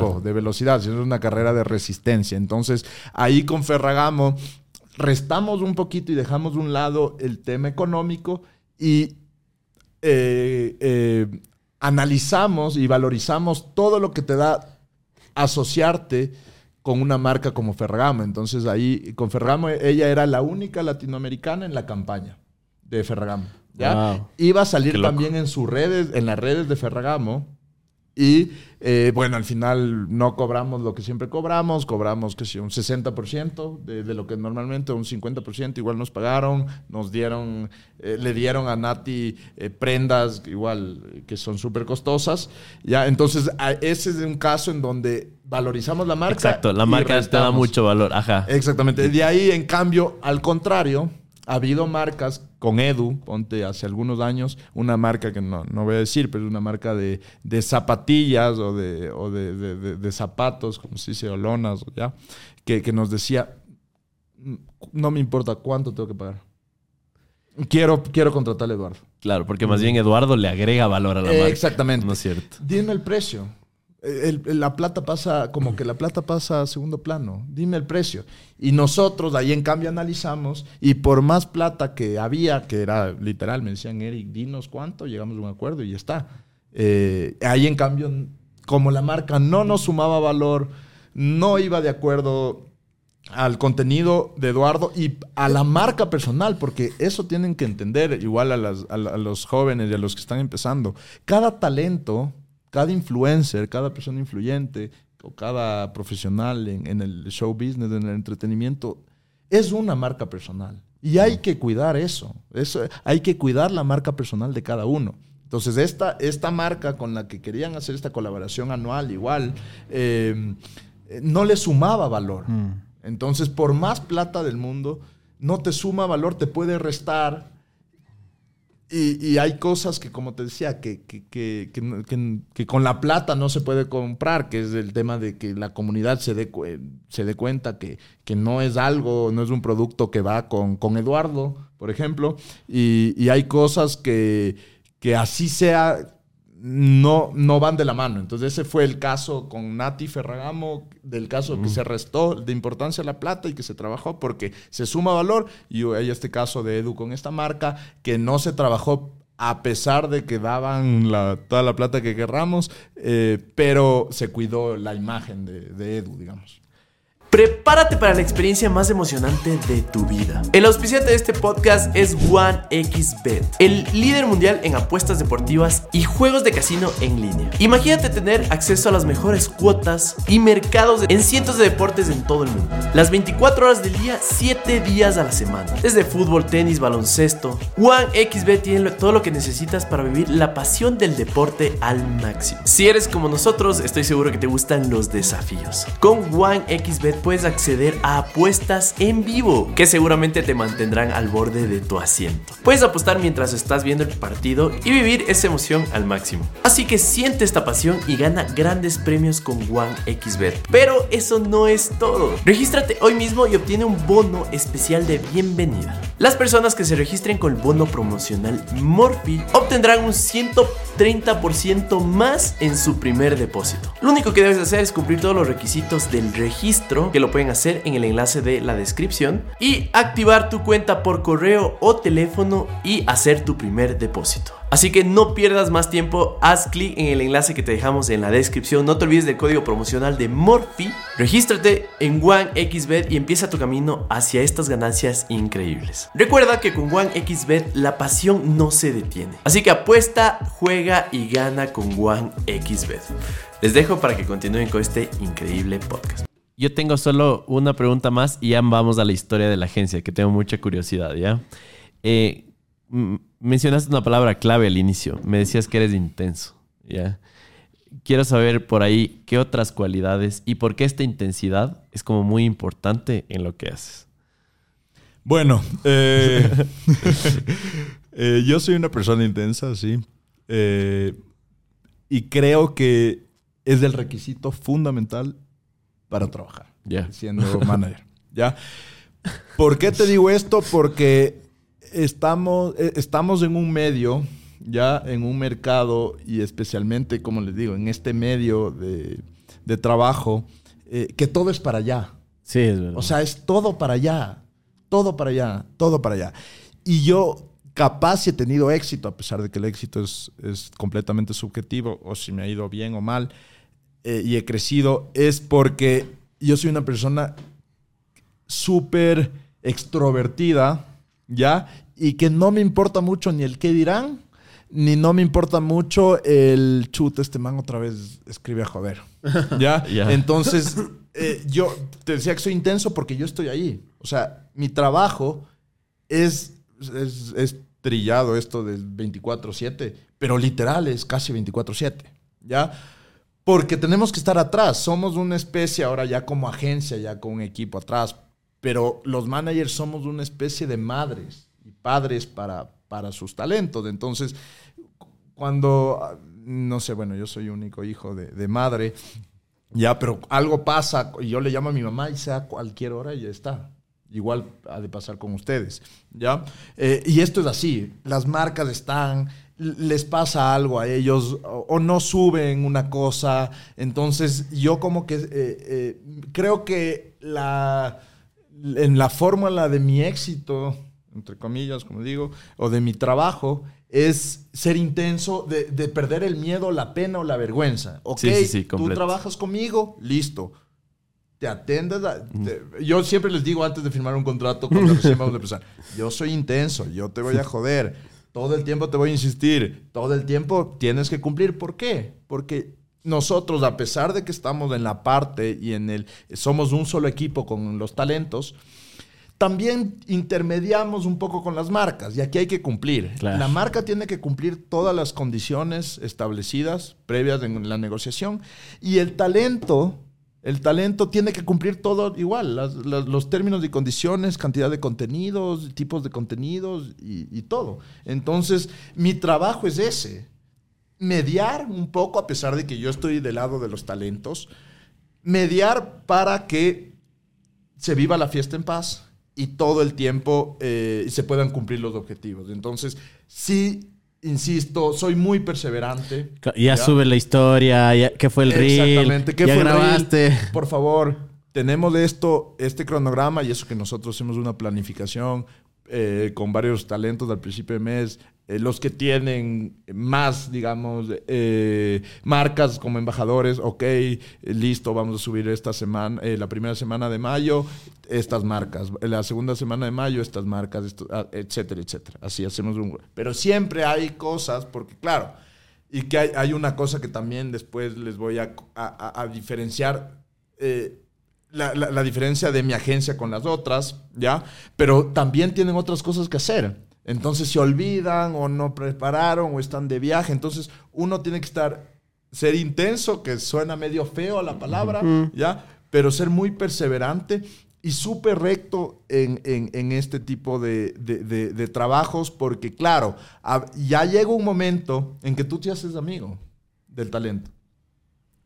tiempo, de velocidad, sino es una carrera de resistencia. Entonces, ahí con Ferragamo restamos un poquito y dejamos de un lado el tema económico y eh, eh, analizamos y valorizamos todo lo que te da asociarte con una marca como Ferragamo. Entonces ahí con Ferragamo ella era la única latinoamericana en la campaña de Ferragamo. ¿Ya? Wow. Iba a salir también en sus redes, en las redes de Ferragamo. Y eh, bueno, al final no cobramos lo que siempre cobramos, cobramos que sí, un 60% de, de lo que normalmente, un 50% igual nos pagaron, nos dieron, eh, le dieron a Nati eh, prendas igual que son súper costosas. Ya, entonces a- ese es un caso en donde valorizamos la marca. Exacto, la marca te da mucho valor. Ajá. Exactamente. De ahí, en cambio, al contrario, ha habido marcas con Edu, ponte hace algunos años, una marca que no, no voy a decir, pero es una marca de, de zapatillas o de, o de, de- de- zapatos, como se dice, o lonas, ya, que, que nos decía, "Mm, no me importa cuánto tengo que pagar. Quiero, quiero contratar a Eduardo. Claro, porque más bien Eduardo le agrega valor a la marca. Exactamente. No es cierto. Dime el precio. La plata pasa, como que la plata pasa a segundo plano. Dime el precio. Y nosotros ahí en cambio analizamos y por más plata que había, que era literal, me decían, Eric, dinos cuánto, llegamos a un acuerdo y ya está. Eh, ahí en cambio, como la marca no nos sumaba valor, no iba de acuerdo al contenido de Eduardo y a la marca personal, porque eso tienen que entender igual a los jóvenes y a los que están empezando. Cada talento, cada influencer, cada persona influyente o cada profesional en, en el show business, en el entretenimiento, es una marca personal. Y hay que cuidar eso. eso. Hay que cuidar la marca personal de cada uno. Entonces, esta, esta marca con la que querían hacer esta colaboración anual, igual, eh, no le sumaba valor. Entonces, por más plata del mundo, no te suma valor, te puede restar. Y, hay cosas que, como te decía, que, que, que- que con la plata no se puede comprar, que es el tema de que la comunidad se dé, cu- se dé cuenta que, que no es algo, no es un producto que va con, con Eduardo, por ejemplo. Y, y hay cosas que, que así sea, no, no van de la mano. Entonces ese fue el caso con Nati Ferragamo, del caso que se restó de importancia a la plata y que se trabajó porque se suma valor. Y hay este caso de Edu con esta marca que no se trabajó a pesar de que daban la- toda la plata que querramos, eh, pero se cuidó la imagen de, de Edu, digamos. Prepárate para la experiencia más emocionante de tu vida. El auspiciante de este podcast es OneXBet, el líder mundial en apuestas deportivas y juegos de casino en línea. Imagínate tener acceso a las mejores cuotas y mercados en cientos de deportes en todo el mundo. Las 24 horas del día, 7 días a la semana. Desde fútbol, tenis, baloncesto. OneXBet tiene todo lo que necesitas para vivir la pasión del deporte al máximo. Si eres como nosotros, estoy seguro que te gustan los desafíos. Con OneXBet puedes acceder a apuestas en vivo que seguramente te mantendrán al borde de tu asiento. Puedes apostar mientras estás viendo el partido y vivir esa emoción al máximo. Así que siente esta pasión y gana grandes premios con OneXBet. Pero eso no es todo. Regístrate hoy mismo y obtiene un bono especial de bienvenida. Las personas que se registren con el bono promocional Morphy obtendrán un 130% más en su primer depósito. Lo único que debes hacer es cumplir todos los requisitos del registro que lo pueden hacer en el enlace de la descripción y activar tu cuenta por correo o teléfono y hacer tu primer depósito. Así que no pierdas más tiempo, haz clic en el enlace que te dejamos en la descripción. No te olvides del código promocional de Morphy. Regístrate en OneXBet y empieza tu camino hacia estas ganancias increíbles. Recuerda que con OneXBet la pasión no se detiene. Así que apuesta, juega y gana con OneXBet. Les dejo para que continúen con este increíble podcast. Yo tengo solo una pregunta más y ya vamos a la historia de la agencia, que tengo mucha curiosidad, ¿ya? Eh, mencionaste una palabra clave al inicio. Me decías que eres intenso, ¿ya? Quiero saber por ahí qué otras cualidades y por qué esta intensidad es como muy importante en lo que haces. Bueno, eh, eh, yo soy una persona intensa, sí. y creo que es el requisito fundamental para trabajar, siendo manager. ¿ya? ¿Por qué te digo esto? Porque estamos, eh, estamos en un medio, ya en un mercado y especialmente, como les digo, en este medio de, trabajo, eh, que todo es para allá. Sí, es verdad. O sea, es todo para allá, todo para allá, todo para allá. Y yo capaz si he tenido éxito, a pesar de que el éxito es, es completamente subjetivo, o si me ha ido bien o mal, eh, y he crecido es porque yo soy una persona súper extrovertida, ¿ya? Y que no me importa mucho ni el qué dirán, ni no me importa mucho el chute, este man otra vez escribe a joder. ¿Ya? Entonces, eh, yo te decía que soy intenso porque yo estoy ahí. O sea, mi trabajo es, es, es trillado esto de 24-7, pero literal es casi 24-7. ¿Ya? Porque tenemos que estar atrás. Somos una especie ahora ya como agencia, ya con un equipo atrás, pero los managers somos una especie de madres y padres para, para sus talentos. Entonces, cuando, no sé, bueno, yo soy único hijo de, madre, ya, pero algo pasa y yo le llamo a mi mamá y sea cualquier hora y ya está. Igual ha de pasar con ustedes, ¿ya? Eh, y esto es así, las marcas están, les pasa algo a ellos o, no suben una cosa. Entonces yo como que eh, eh, creo que la, en la fórmula de mi éxito, entre comillas, como digo, o de mi trabajo, es ser intenso, de, perder el miedo, la pena o la vergüenza. Ok, tú trabajas conmigo, listo. Te atendes. yo siempre les digo antes de firmar un contrato cuando recién vamos a empezar, yo soy intenso, yo te voy a joder todo el tiempo te voy a insistir, todo el tiempo tienes que cumplir. ¿Por qué? Porque nosotros, a pesar de que estamos en la parte y en el, somos un solo equipo con los talentos, también intermediamos un poco con las marcas y aquí hay que cumplir. La marca tiene que cumplir todas las condiciones establecidas previas en la negociación y el talento el talento tiene que cumplir todo igual, los términos y condiciones, cantidad de contenidos, tipos de contenidos y, todo. Entonces, mi trabajo es ese, mediar un poco, a pesar de que yo estoy del lado de los talentos, mediar para que se viva la fiesta en paz y todo el tiempo eh, se puedan cumplir los objetivos. Entonces, sí insisto, soy muy perseverante. Ya, sube la historia, ya, ¿qué fue el reel? Exactamente, ¿qué fue grabaste? Por favor, tenemos esto, este cronograma y eso que nosotros hacemos una planificación eh, con varios talentos al principio de mes, eh, los que tienen más, digamos, eh, marcas como embajadores, ok, listo, vamos a subir esta semana, la primera semana de mayo, estas marcas, la segunda semana de mayo, estas marcas, ah, etcétera, etcétera. Así hacemos un... Pero siempre hay cosas, porque claro, y que hay, una cosa que también después les voy a, diferenciar. La, la, diferencia de mi agencia con las otras, ¿ya? Pero también tienen otras cosas que hacer. Entonces se olvidan o no prepararon o están de viaje. Entonces uno tiene que estar, ser intenso, que suena medio feo la palabra, ¿ya? Pero ser muy perseverante y súper recto en, este tipo de, de, trabajos, porque claro, ya llega un momento en que tú te haces amigo del talento.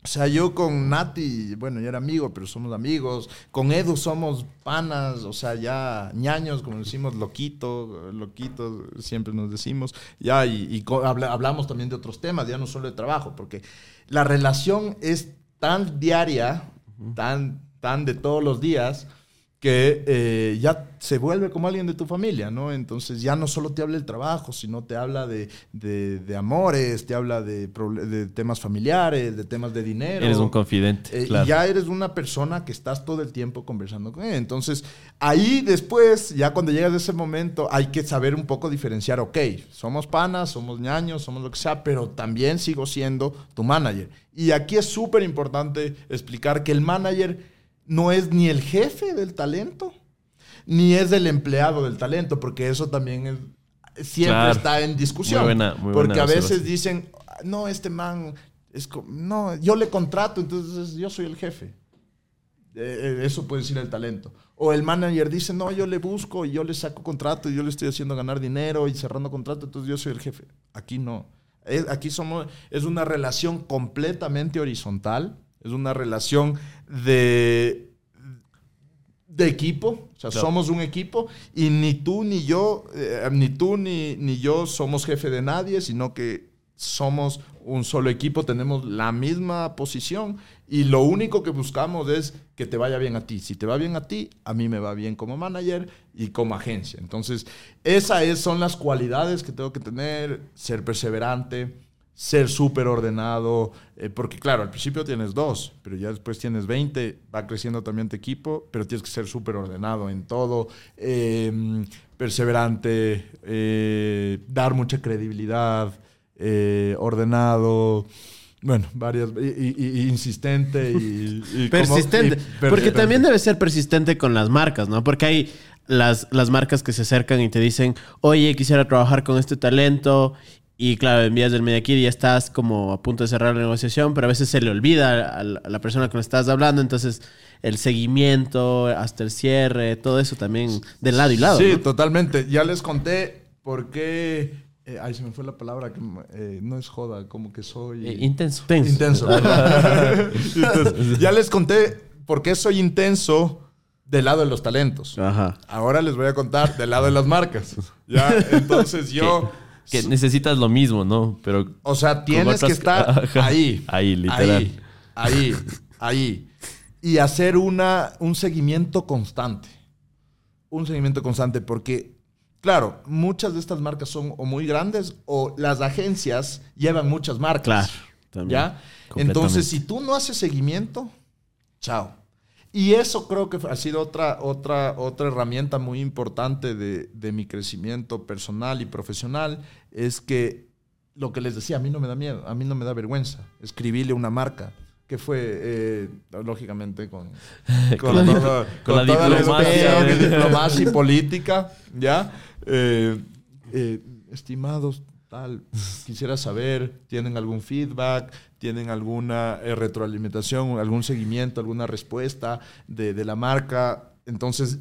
O sea, yo con Nati, bueno, yo era amigo, pero somos amigos. Con Edu somos panas, o sea, ya ñaños, como decimos, loquito, loquitos, siempre nos decimos. Ya, y, hablamos también de otros temas, ya no solo de trabajo, porque la relación es tan diaria, tan, tan de todos los días, que eh, ya se vuelve como alguien de tu familia, ¿no? Entonces ya no solo te habla del trabajo, sino te habla de, de, amores, te habla de, de, temas familiares, de temas de dinero. Eres un confidente. Eh, y ya eres una persona que estás todo el tiempo conversando con él. Entonces ahí después, ya cuando llegas a ese momento, hay que saber un poco diferenciar, ok, somos panas, somos ñaños, somos lo que sea, pero también sigo siendo tu manager. Y aquí es súper importante explicar que el manager no es ni el jefe del talento, ni es el empleado del talento, porque eso también siempre está en discusión. porque a veces dicen, no, este man, es no, yo le contrato, entonces yo soy el jefe. Eh, eh, eso puede decir el talento. O el manager dice, no, yo le busco y yo le saco contrato y yo le estoy haciendo ganar dinero y cerrando contrato, entonces yo soy el jefe. Aquí no. aquí somos, es una relación completamente horizontal es una relación de, de equipo. O sea, somos un equipo y ni tú ni yo, eh, ni tú ni, ni yo somos jefe de nadie, sino que somos un solo equipo, tenemos la misma posición y lo único que buscamos es que te vaya bien a ti. Si te va bien a ti, a mí me va bien como manager y como agencia. Entonces, esas son las cualidades que tengo que tener, ser perseverante, ser súper ordenado, eh, porque claro, al principio tienes dos, pero ya después tienes 20, va creciendo también tu equipo, pero tienes que ser súper ordenado en todo, em, perseverante, eh, dar mucha credibilidad, eh, ordenado. Bueno, varias, y, insistente y... persistente. porque también debe ser persistente con las marcas, ¿no? Porque hay las, las marcas que se acercan y te dicen, oye, quisiera trabajar con este talento y claro, envías el media y ya estás como a punto de cerrar la negociación, pero a veces se le olvida a la persona con la que estás hablando, entonces el seguimiento hasta el cierre, todo eso también de lado y lado. Sí, totalmente. Ya les conté por qué... Eh, ay, se me fue la palabra, que eh, no es joda, como que soy... Eh, intenso. Intenso. ya les conté por qué soy intenso del lado de los talentos. Ajá. Ahora les voy a contar del lado de las marcas. Ya, entonces yo... Que necesitas lo mismo, ¿no? Pero. O sea, tienes que estar ahí. Ahí, literal. Ahí, ahí, ahí. Y hacer una, un seguimiento constante. Un seguimiento constante, porque, claro, muchas de estas marcas son o muy grandes o las agencias llevan muchas marcas. Claro. También. ¿Ya? Entonces, si tú no haces seguimiento, chao. Y eso creo que ha sido otra, otra, otra herramienta muy importante de, mi crecimiento personal y profesional, es que lo que les decía, a mí no me da miedo, a mí no me da vergüenza escribirle una marca que fue, eh, lógicamente, con, con, la, diplomacia, diplomacia y política, ¿ya? Eh, eh, estimados, tal, quisiera saber, ¿tienen algún feedback? tienen alguna eh, retroalimentación, algún seguimiento, alguna respuesta de, de, la marca. Entonces,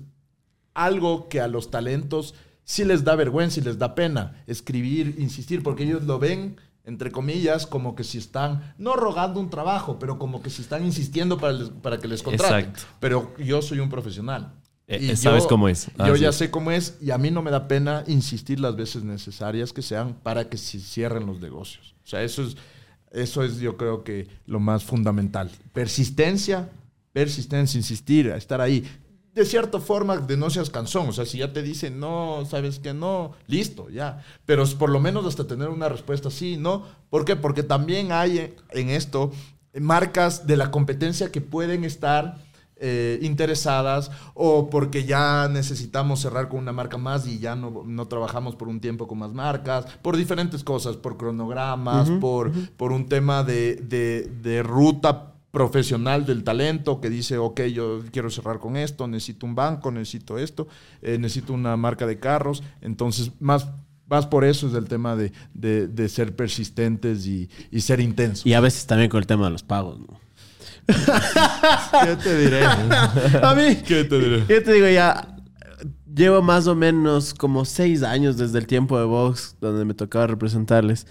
algo que a los talentos sí les da vergüenza y les da pena escribir, insistir, porque ellos lo ven, entre comillas, como que si están, no rogando un trabajo, pero como que si están insistiendo para, para que les contraten. Pero yo soy un profesional. Eh, y sabes cómo es. yo ya sé cómo es y a mí no me da pena insistir las veces necesarias que sean para que se cierren los negocios. O sea, eso es eso es yo creo que lo más fundamental. Persistencia, persistencia, insistir, estar ahí. de cierta forma, de no seas cansón. O sea, si ya te dicen no, sabes que no, listo, ya. Pero por lo menos hasta tener una respuesta sí, ¿no? ¿Por qué? Porque también hay en esto marcas de la competencia que pueden estar eh, interesadas o porque ya necesitamos cerrar con una marca más y ya no, no, trabajamos por un tiempo con más marcas, por diferentes cosas, por cronogramas, por, por un tema de, de, de ruta profesional del talento que dice, ok, yo quiero cerrar con esto, necesito un banco, necesito esto, eh, necesito una marca de carros. Entonces, más, más por eso es el tema de, de, ser persistentes y, y, ser intensos. Y a veces también con el tema de los pagos, ¿no? ¿Qué te diré? a mí, ¿qué te diré? ¿Qué te digo? Ya llevo más o menos como seis años desde el tiempo de Vox, donde me tocaba representarles.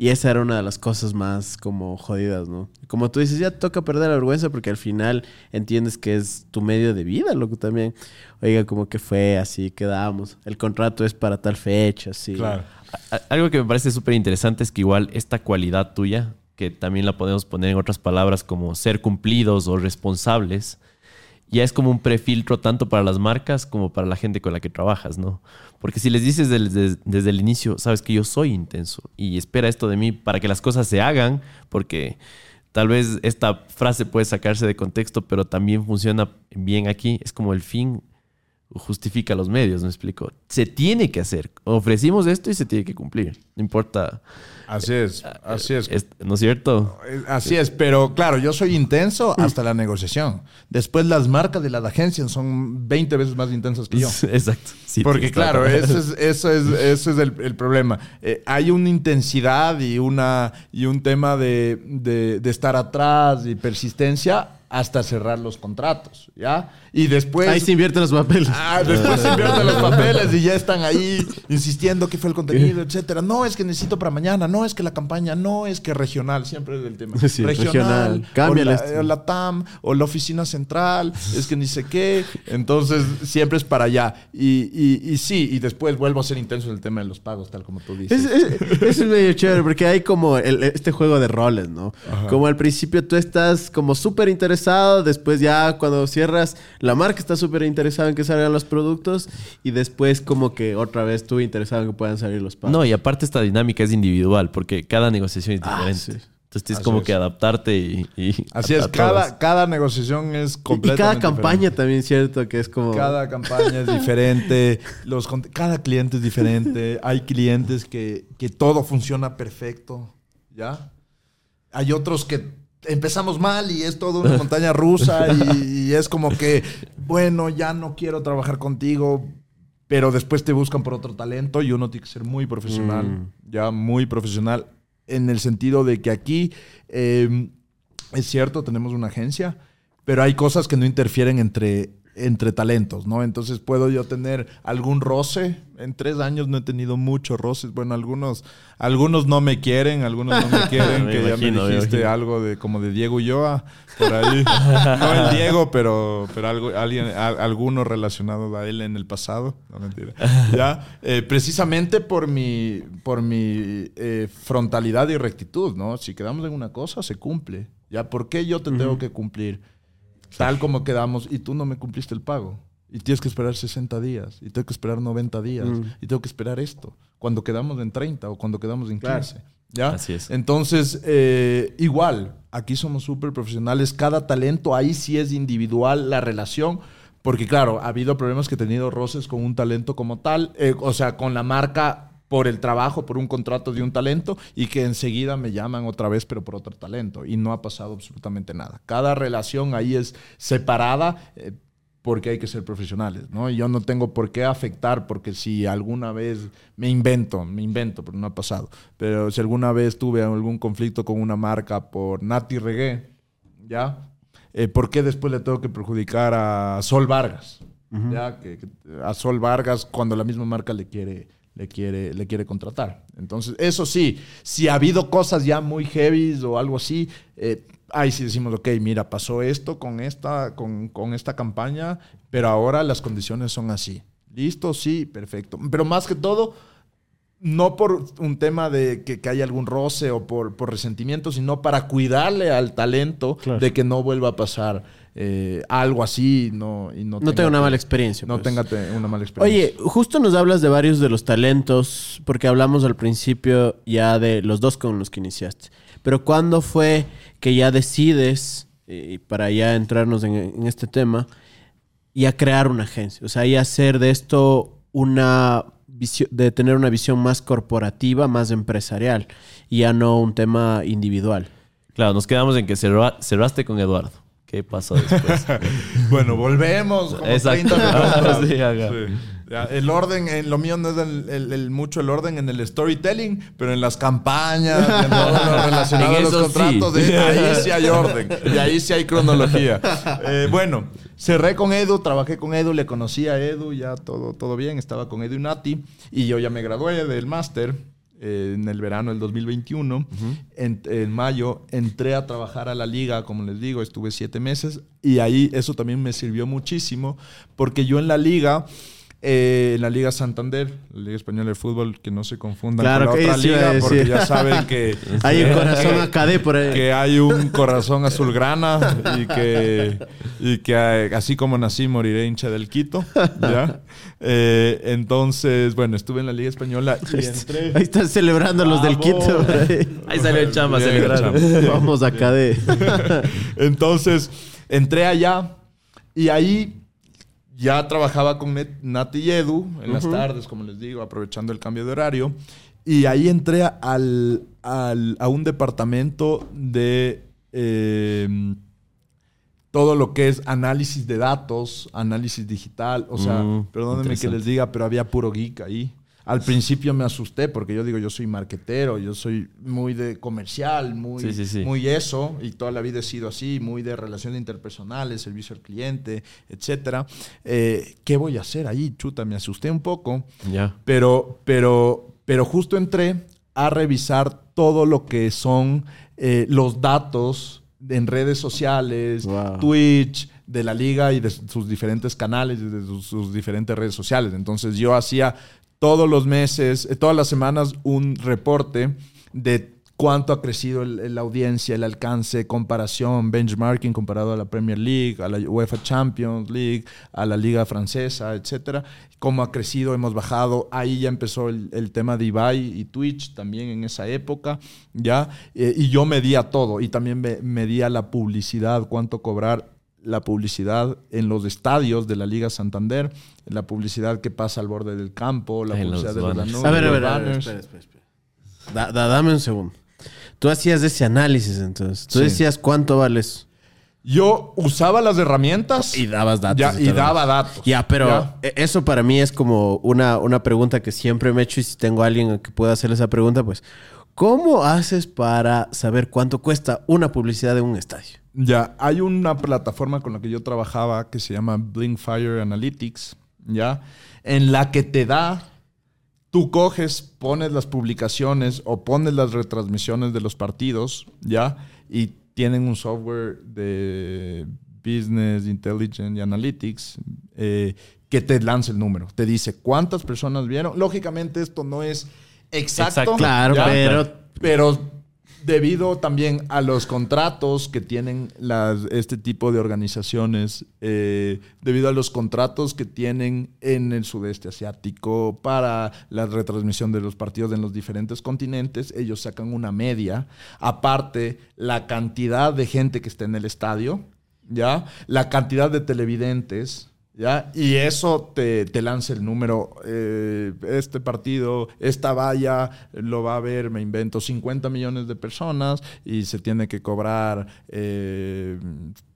Y esa era una de las cosas más como jodidas, ¿no? Como tú dices, ya toca perder la vergüenza porque al final entiendes que es tu medio de vida, lo que también, oiga, como que fue así, quedamos. El contrato es para tal fecha, sí. Claro. Algo que me parece súper interesante es que igual esta cualidad tuya, que también la podemos poner en otras palabras como ser cumplidos o responsables, ya es como un prefiltro tanto para las marcas como para la gente con la que trabajas, ¿no? Porque si les dices desde, el inicio, sabes que yo soy intenso y espera esto de mí para que las cosas se hagan, porque tal vez esta frase puede sacarse de contexto, pero también funciona bien aquí, es como el fin justifica los medios, me explico. Se tiene que hacer. Ofrecimos esto y se tiene que cumplir. No importa. Así es, así es. ¿No es cierto? Así es, pero claro, yo soy intenso hasta la negociación. Después las marcas de las agencias son 20 veces más intensas que yo. Exacto. Porque claro, eso es, eso es, eso es el, problema. Eh, hay una intensidad y, una, y un tema de, de, de estar atrás y persistencia hasta cerrar los contratos, ¿ya? Y después... Ahí se invierten los papeles. Ah, después se invierten los papeles y ya están ahí insistiendo que fue el contenido, etcétera. No, es que necesito para mañana, no, es que la campaña, no, es que regional, siempre es el tema. regional, regional. O, la, TAM, o la oficina central, es que ni sé qué. Entonces, siempre es para allá. Y, y, sí, y después vuelvo a ser intenso en el tema de los pagos, tal como tú dices. Es, es, medio chévere, porque hay como este juego de roles, ¿no? Como al principio tú estás como súper interesado después ya cuando cierras, la marca está súper interesada en que salgan los productos y después como que otra vez tú interesado en que puedan salir los pagos. No, y aparte esta dinámica es individual porque cada negociación es ah, diferente. Entonces tienes como que adaptarte y... Así es, cada, cada negociación es completamente Y cada campaña también, ¿cierto? Que es como... Cada campaña es diferente, los, cada cliente es diferente, hay clientes que, que todo funciona perfecto, ¿ya? Hay otros que empezamos mal y es todo una montaña rusa y, es como que, bueno, ya no quiero trabajar contigo, pero después te buscan por otro talento y uno tiene que ser muy profesional, mm. ya muy profesional, en el sentido de que aquí em, es cierto, tenemos una agencia, pero hay cosas que no interfieren entre entre talentos, ¿no? Entonces puedo yo tener algún roce. En tres años no he tenido muchos roces. Bueno, algunos, algunos no me quieren, algunos no me quieren, que ya me dijiste algo de como de Diego Ulloa, por ahí. no el Diego, pero, pero algo, alguien, alguno relacionado a él en el pasado. No mentira. ¿Ya? Eh, precisamente por mi, por mi eh, frontalidad y rectitud, ¿no? Si quedamos en una cosa, se cumple. ¿Ya? ¿Por qué yo te tengo que cumplir? Tal como quedamos, y tú no me cumpliste el pago. Y tienes que esperar 60 días, y tengo que esperar 90 días, mm. y tengo que esperar esto, cuando quedamos en 30 o cuando quedamos en 15. ¿Ya? Así es. Entonces, eh, igual, aquí somos súper profesionales, cada talento ahí sí es individual la relación, porque claro, ha habido problemas que he tenido roces con un talento como tal, eh, o sea, con la marca por el trabajo, por un contrato de un talento y que enseguida me llaman otra vez, pero por otro talento. Y no ha pasado absolutamente nada. Cada relación ahí es separada. Eh, porque hay que ser profesionales, ¿no? yo no tengo por qué afectar, porque si alguna vez me invento, me invento, pero no ha pasado, pero si alguna vez tuve algún conflicto con una marca por Nati Reggae, ¿ya? Eh, ¿Por qué después le tengo que perjudicar a Sol Vargas? ¿Ya? Que, a Sol Vargas cuando la misma marca le quiere le quiere, le quiere contratar. Entonces, eso sí, si ha habido cosas ya muy heavy o algo así, eh, ahí sí decimos, ok, mira, pasó esto con esta, con, con esta campaña, pero ahora las condiciones son así. ¿Listo? Sí, perfecto. Pero más que todo, no por un tema de que, que haya algún roce o por, por resentimiento, sino para cuidarle al talento Claro. de que no vuelva a pasar eh, algo así no, y no, No tenga una mala experiencia. No pues. tenga te- una mala experiencia. Oye, justo nos hablas de varios de los talentos, porque hablamos al principio ya de los dos con los que iniciaste. Pero ¿cuándo fue que ya decides, y para ya entrarnos en, en este tema, ya crear una agencia? O sea, ya hacer de esto una de tener una visión más corporativa, más empresarial, y ya no un tema individual. Claro, nos quedamos en que cerra- cerraste con Eduardo. ¿Qué pasó después? Bueno, volvemos. Como Exacto. 30 minutos. Sí, haga. Sí. Ya, el orden, en lo mío no es el, el- el- mucho el orden en el storytelling, pero en las campañas, en todo lo relacionado a los contratos, sí. de- ahí sí hay orden y ahí sí hay cronología. Eh, bueno, cerré con Edu, trabajé con Edu, le conocí a Edu, ya todo, todo bien, estaba con Edu y Nati, y yo ya me gradué del máster. eh, en el verano del 2021, en, en mayo entré a trabajar a la liga, como les digo, estuve siete meses y ahí eso también me sirvió muchísimo porque yo en la liga, eh, en la Liga Santander, la Liga Española de Fútbol, que no se confundan Claro con la que otra liga, porque ya saben que, Hay un corazón que- acadé por ahí. que hay un corazón azulgrana y que, y que eh, así como nací moriré hincha del Quito. ¿ya? Eh, entonces, bueno, estuve en la Liga Española y entré. Ahí están celebrando los del. Quito. ahí. Ahí salió el chamba chamba. Vamos acá de... Entonces, entré allá y ahí ya trabajaba con Nati y Edu en las tardes, como les digo, aprovechando el cambio de horario. Y ahí entré al, al- a un departamento de eh, todo lo que es análisis de datos, análisis digital. O sea, Mm, perdónenme que les diga, pero había puro geek ahí. Al principio me asusté porque yo digo, yo soy marquetero, yo soy muy de comercial, muy, Sí, sí, sí. muy eso, y toda la vida he sido así, muy de relaciones interpersonales, servicio al cliente, etcétera. Eh, ¿Qué voy a hacer ahí? Chuta, me asusté un poco, pero, pero, pero justo entré a revisar todo lo que son eh, los datos en redes sociales, Wow. Twitch, de la liga y de sus diferentes canales, de sus, sus diferentes redes sociales. Entonces yo hacía todos los meses, eh, todas las semanas, un reporte de cuánto ha crecido la audiencia, el alcance, comparación, benchmarking comparado a la Premier League, a la UEFA Champions League, a la Liga Francesa, etcétera. Cómo ha crecido, hemos bajado. Ahí ya empezó el, el tema de Ibai y Twitch también en esa época, ¿ya? Eh, y yo medía todo y también me- medía la publicidad, cuánto cobrar la publicidad en los estadios de la Liga Santander, la publicidad que pasa al borde del campo, la En los publicidad de los banners. anuncios, A ver, a los ver, a ver, espera, espera, espera. Da- da- dame un segundo. Tú hacías ese análisis entonces. Tú Sí. decías cuánto vales. Yo usaba las herramientas Y dabas datos. ya, y daba datos. Ya, pero Ya. e- eso para mí es como una, una pregunta que siempre me he hecho y si tengo a alguien que pueda hacer esa pregunta, pues, ¿cómo haces para saber cuánto cuesta una publicidad en un estadio? Ya, hay una plataforma con la que yo trabajaba que se llama Blinkfire Analytics, ¿ya? En la que te da, tú coges, pones las publicaciones o pones las retransmisiones de los partidos, ¿ya? Y tienen un software de Business Intelligence y Analytics eh, que te lanza el número. Te dice cuántas personas vieron. Lógicamente esto no es exacto. Exacto. Claro, ¿ya? pero Pero debido también a los contratos que tienen las, este tipo de organizaciones, eh, debido a los contratos que tienen en el sudeste asiático para la retransmisión de los partidos en los diferentes continentes, ellos sacan una media. Aparte, la cantidad de gente que está en el estadio, ¿ya? La cantidad de televidentes. ¿Ya? Y eso te, te lanza el número. eh, este partido, esta valla, lo va a ver, me invento, 50 millones de personas y se tiene que cobrar eh,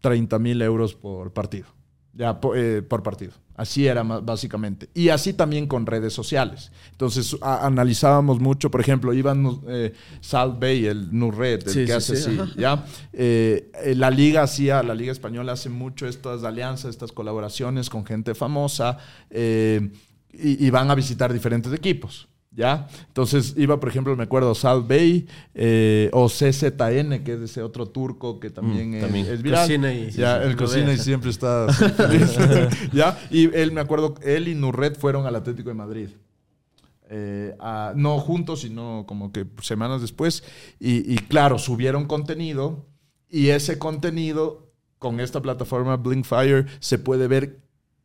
30 mil euros por partido. Ya, po- eh, por partido. Así era básicamente. Y así también con redes sociales. Entonces a- analizábamos mucho, por ejemplo, iban eh, Salt Bay, el Nurred, el Sí, que sí, hace sí, así. ¿ya? Eh, eh, la liga hacía, la liga española hace mucho estas alianzas, estas colaboraciones con gente famosa eh, y, y van a visitar diferentes equipos. ¿Ya? Entonces iba, por ejemplo, me acuerdo, Salt Bay eh, o CZN, que es ese otro turco que también, Mm, es, también. es viral. Cocina y- ya, sí, lo cocina y siempre está feliz. ¿Ya? Y él, me acuerdo, él y Nurret fueron al Atlético de Madrid. eh, no juntos, sino como que semanas después. Y, claro, subieron contenido y ese contenido con esta plataforma Blinkfire se puede ver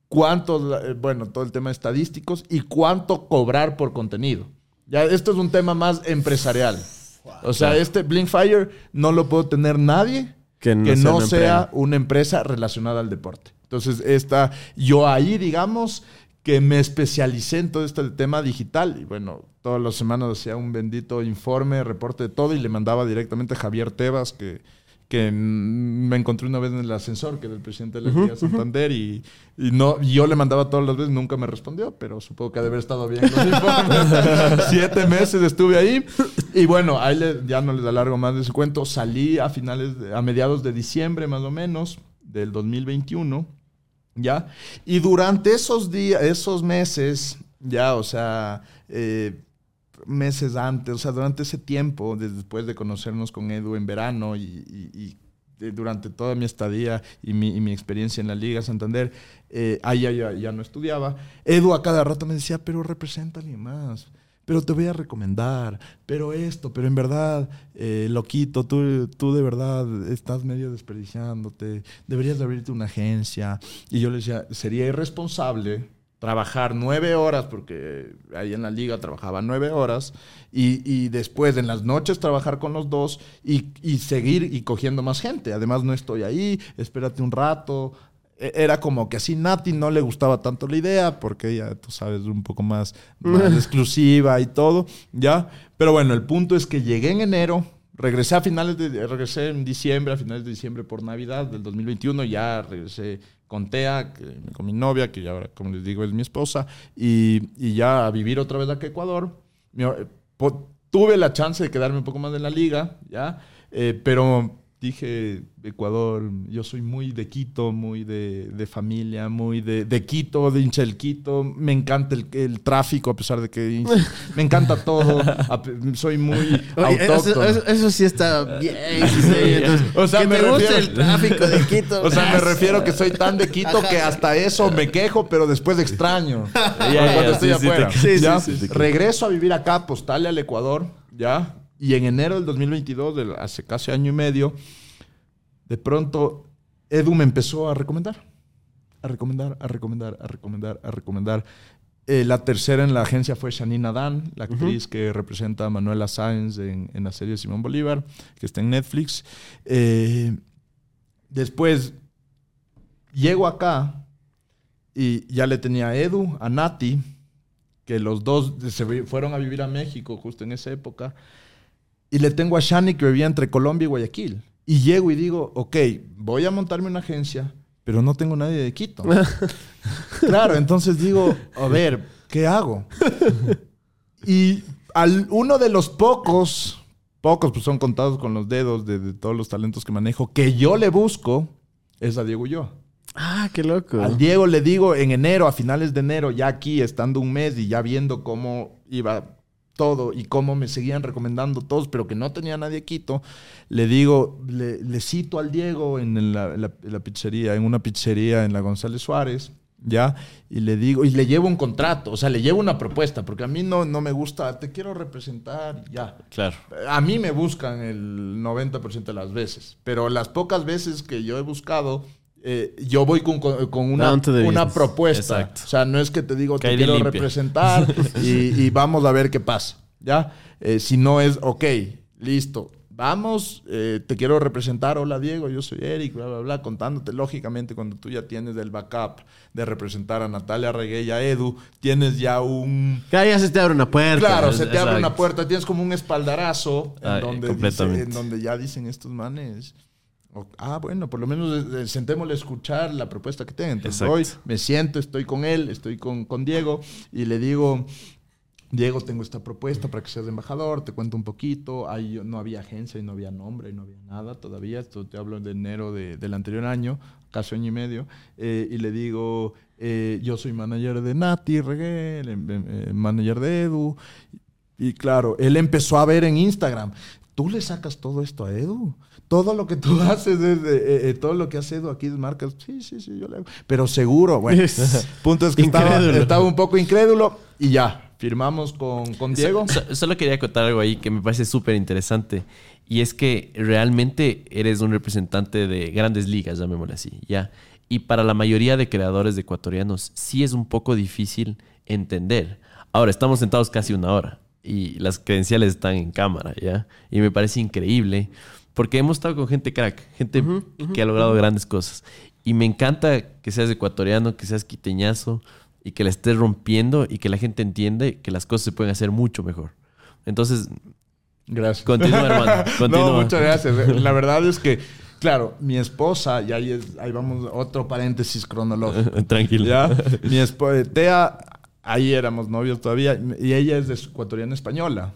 cuánto, eh, bueno, todo el tema estadísticos y cuánto cobrar por contenido. Ya, esto es un tema más empresarial. O sea, este Blinkfire no lo puede tener nadie que no, sea, una empresa relacionada al deporte. Entonces, esta, yo ahí, digamos, que me especialicé en todo este tema digital. Y bueno, todas las semanas hacía un bendito informe, reporte de todo y le mandaba directamente a Javier Tebas, que, que me encontré una vez en el ascensor, que era el presidente de la Liga Santander, y, no, yo le mandaba todas las veces, nunca me respondió, pero supongo que ha de haber estado bien. Siete meses estuve ahí. Y bueno, ahí ya no les alargo más de ese cuento. Salí a finales, a mediados de diciembre más o menos del 2021 ¿ya? Y durante esos días, esos meses, ya, o sea, eh, meses antes, o sea, durante ese tiempo, después de conocernos con Edu en verano y, durante toda mi estadía y mi, experiencia en la Liga Santander, eh, ahí ya, ya, no estudiaba, Edu a cada rato me decía, pero representa alguien más pero te voy a recomendar, pero esto, pero en verdad, eh, loquito, tú, tú de verdad estás medio desperdiciándote, deberías de abrirte una agencia. Y yo le decía, sería irresponsable trabajar nueve horas, porque ahí en la liga trabajaba nueve horas, y, después en las noches trabajar con los dos y, y, seguir y cogiendo más gente. Además no estoy ahí, espérate un rato, e-, era como que así Nati no le gustaba tanto la idea, porque ella, tú sabes, un poco más, exclusiva y todo, ¿ya? Pero bueno, el punto es que llegué en enero, regresé a finales de, regresé en diciembre, a finales de diciembre por Navidad del 2021, ya regresé con Tea, con mi novia, que ya ahora, como les digo, es mi esposa, y, y ya a vivir otra vez aquí a Ecuador. tuve la chance de quedarme un poco más en la liga, ¿ya? Eh, pero dije, Ecuador, yo soy muy de Quito, muy de, familia, muy de, de, Quito, de hincha del Quito. Me encanta el, tráfico, a pesar de que me encanta todo. soy muy autóctono. Eso, sí está bien. o sea, me, refiero, el tráfico de Quito. O sea, me refiero que soy tan de Quito que hasta eso me quejo, pero después extraño. cuando estoy afuera. Regreso a vivir acá, postale al Ecuador, ¿ya? Y en enero del 2022, hace casi año y medio, de pronto Edu me empezó a recomendar, a recomendar, a recomendar, a recomendar, a recomendar. Eh, la tercera en la agencia fue Shanina Dan, la actriz que representa a Manuela Sáenz en, la serie Simón Bolívar, que está en Netflix. Eh, después llego acá y ya le tenía a Edu, a Nati, que los dos se fueron a vivir a México justo en esa época. Y le tengo a Shani que vivía entre Colombia y Guayaquil. Y llego y digo, ok, voy a montarme una agencia, pero no tengo nadie de Quito. claro, entonces digo, a ver, ¿qué hago? y al, uno de los pocos, pocos, pues son contados con los dedos de, todos los talentos que manejo, que yo le busco, es a Diego y yo. Ah, qué loco. Al Diego le digo en enero, a finales de enero, ya aquí, estando un mes y ya viendo cómo iba todo y cómo me seguían recomendando todos, pero que no tenía nadie Quito, le digo, le, cito al Diego en la, pizzería, en una pizzería en la González Suárez, ¿ya? Y le digo, y le llevo un contrato, o sea, le llevo una propuesta, porque a mí no, no me gusta, te quiero representar, ya. Claro. A mí me buscan el 90% de las veces, pero las pocas veces que yo he buscado, eh, yo voy con, una, una propuesta. O sea, no es que te digo, te quiero representar y, vamos a ver qué pasa. ¿Ya? Eh, si no es, ok, listo, vamos, eh, te quiero representar, hola Diego, yo soy Eric, bla, bla, bla, contándote, lógicamente, cuando tú ya tienes el backup de representar a Natalia Regué y a Edu, tienes ya un... Claro, ya se te abre una puerta. Claro, se te abre una puerta, tienes como un espaldarazo en, donde en donde ya dicen estos manes ah, bueno, por lo menos eh, eh, sentémosle a escuchar la propuesta que tenga. Entonces hoy me siento, estoy con él, estoy con, con Diego y le digo, Diego, tengo esta propuesta para que seas embajador, te cuento un poquito. Ahí no había agencia y no había nombre y no había nada todavía. Esto te hablo de enero del anterior año, casi año y medio. Eh, y le digo, yo soy manager de Nati Reguel, manager de Edu. Y claro, él empezó a ver en Instagram, tú le sacas todo esto a Edu todo lo que tú haces, es, eh, eh, todo lo que has hecho aquí es marcas. Sí, sí, sí, yo le hago. Pero seguro, bueno. punto es que estaba, un poco incrédulo y ya. firmamos con, con Diego. So- so- solo quería contar algo ahí que me parece súper interesante. Y es que realmente eres un representante de grandes ligas, llamémosle así, ¿ya? Y para la mayoría de creadores de ecuatorianos sí es un poco difícil entender. Ahora, estamos sentados casi una hora y las credenciales están en cámara, ¿ya? Y me parece increíble porque hemos estado con gente crack, gente que ha logrado grandes cosas. Y me encanta que seas ecuatoriano, que seas quiteñazo y que la estés rompiendo y que la gente entiende que las cosas se pueden hacer mucho mejor. Entonces, Gracias. Continúa, hermano, continúa. No, muchas gracias. La verdad es que, claro, mi esposa, y ahí, es, ahí vamos, otro paréntesis cronológico. tranquilo. ¿Ya? Mi esposa, Tea, ahí éramos novios todavía, y ella es de ecuatoriana española.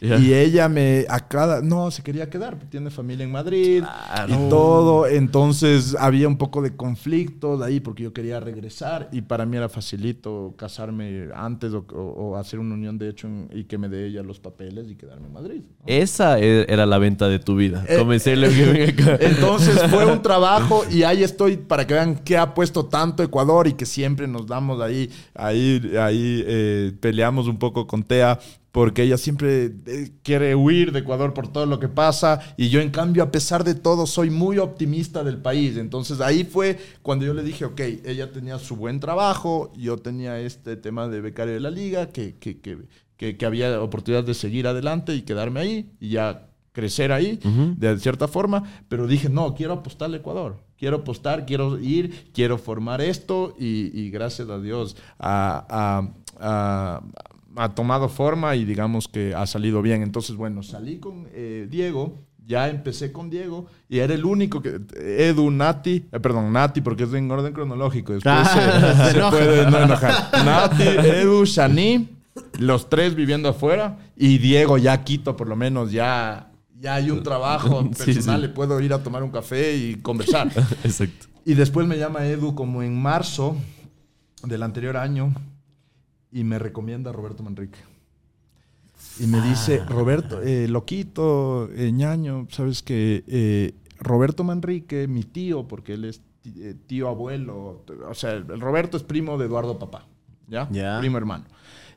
Y ella me a cada no se quería quedar, tiene familia en Madrid Claro. y todo, entonces había un poco de conflicto de ahí porque yo quería regresar y para mí era facilito casarme antes o, o- o hacer una unión de hecho en- y que me dé ella los papeles y quedarme en Madrid. ¿no? Esa e- era la venta de tu vida. Eh, que acá. Entonces fue un trabajo y ahí estoy para que vean que ha puesto tanto Ecuador y que siempre nos damos ahí, ahí, ahí eh, peleamos un poco con Tea porque ella siempre eh, quiere huir de Ecuador por todo lo que pasa y yo en cambio a pesar de todo soy muy optimista del país. Entonces ahí fue cuando yo le dije, ok, ella tenía su buen trabajo, yo tenía este tema de becario de la liga, que, que, que, que, que había oportunidad de seguir adelante y quedarme ahí y ya crecer ahí de cierta forma, pero dije, no, quiero apostarle a Ecuador. Quiero apostar, quiero ir, quiero formar esto y, y gracias a Dios ha, ha- ha- ha tomado forma y digamos que ha salido bien. Entonces, bueno, salí con eh, Diego, ya empecé con Diego y era el único que, Edu, Nati, eh, perdón, Nati porque es en orden cronológico, después Ah, se, se puede no enojar. Nati, Edu, Shani, los tres viviendo afuera y Diego ya Quito por lo menos ya ya hay un trabajo Sí, personal, sí. le puedo ir a tomar un café y conversar. Exacto. y después me llama Edu como en marzo del anterior año y me recomienda a Roberto Manrique. Y me dice, Roberto, eh, loquito, eh, ñaño, sabes que eh, Roberto Manrique, mi tío, porque él es tío abuelo, o sea, el Roberto es primo de Eduardo Papá, ¿ya? Ya. Primo hermano.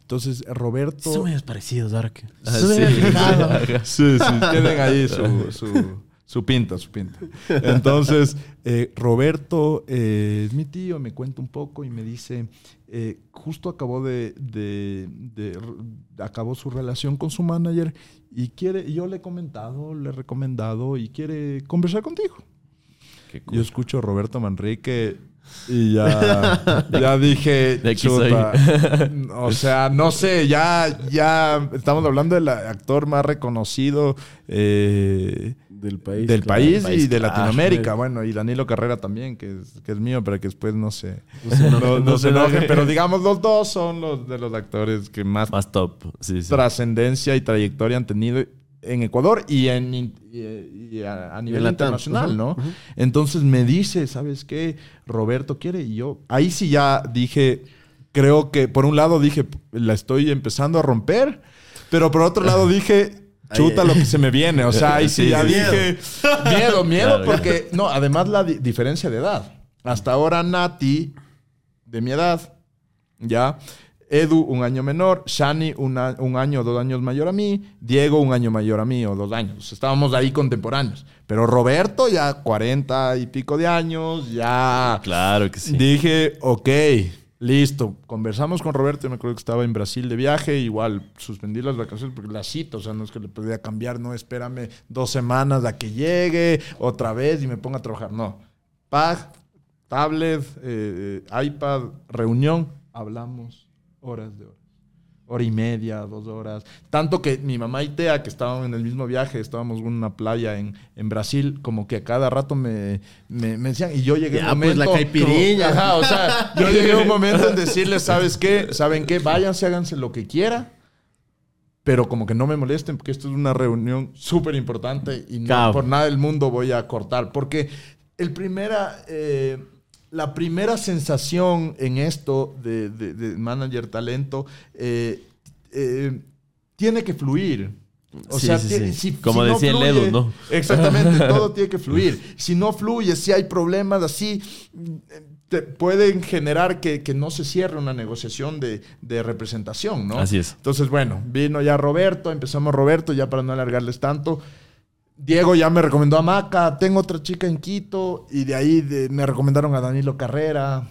Entonces, Roberto... Son medios parecidos, que. Ah, sí. Sí, sí, tienen ahí su, su, su pinta, su pinta. Entonces, eh, Roberto eh, es mi tío, me cuenta un poco y me dice, eh, justo acabó de, de- de- acabó su relación con su manager y quiere, yo le he comentado, le he recomendado y quiere conversar contigo. Qué cool. Yo escucho a Roberto Manrique y ya, ya dije, De aquí chuta. O sea, no sé, ya, ya estamos hablando del actor más reconocido eh, Del país. del claro. país, País, y de claro. Latinoamérica. Bueno, y Danilo Carrera también, que es, que es mío, para que después no se, No no, no no se enojen. enoje. Pero digamos, los dos son los de los actores que más Más top. Sí, sí. trascendencia y trayectoria han tenido en Ecuador y, en, y, y a, a nivel internacional, ¿no? Entonces me dice, ¿sabes qué? Roberto quiere y yo, ahí sí ya dije, creo que por un lado dije, la estoy empezando a romper, pero por otro lado dije, chuta lo que se me viene, o sea, ahí sí, Sí, ya sí. dije, miedo, miedo, Claro, porque, no, además la di- diferencia de edad. Hasta ahora Nati, de mi edad, ya. Edu, un año menor. Shani, una- un año o dos años mayor a mí. Diego, un año mayor a mí o dos años. Estábamos ahí contemporáneos. Pero Roberto, ya 40 y pico de años, ya. Claro que sí. Dije, ok, listo. Conversamos con Roberto. Me acuerdo que estaba en Brasil de viaje. Igual suspendí las vacaciones porque la cita, o sea, no es que le podía cambiar. No, espérame dos semanas a que llegue otra vez y me ponga a trabajar. No. Pag, tablet, eh, eh, iPad, reunión. Hablamos horas de horas. Hora y media, dos horas. Tanto que mi mamá y Tea, que estaban en el mismo viaje, estábamos en una playa en, en Brasil, como que a cada rato me, me, me decían, y yo llegué a un pues, momento... la caipiriña. Ajá, o sea, yo llegué a un momento en decirles, ¿sabes qué? ¿Saben qué? Váyanse, háganse lo que quiera, pero como que no me molesten, porque esto es una reunión súper importante y no, Claro. por nada del mundo voy a cortar, porque el primera... eh, la primera sensación en esto de, de- de manager talento eh, eh, tiene que fluir. O Sí, sea, sí, tie- sí. si- Como si no decía el fluye- Edu, ¿no? Exactamente, todo tiene que fluir. Si no fluye, si hay problemas así, te pueden generar que, que no se cierre una negociación de, de representación, ¿no? Así es. Entonces, bueno, vino ya Roberto, empezamos Roberto, ya para no alargarles tanto. Diego ya me recomendó a Maca, tengo otra chica en Quito, y de ahí me recomendaron a Danilo Carrera.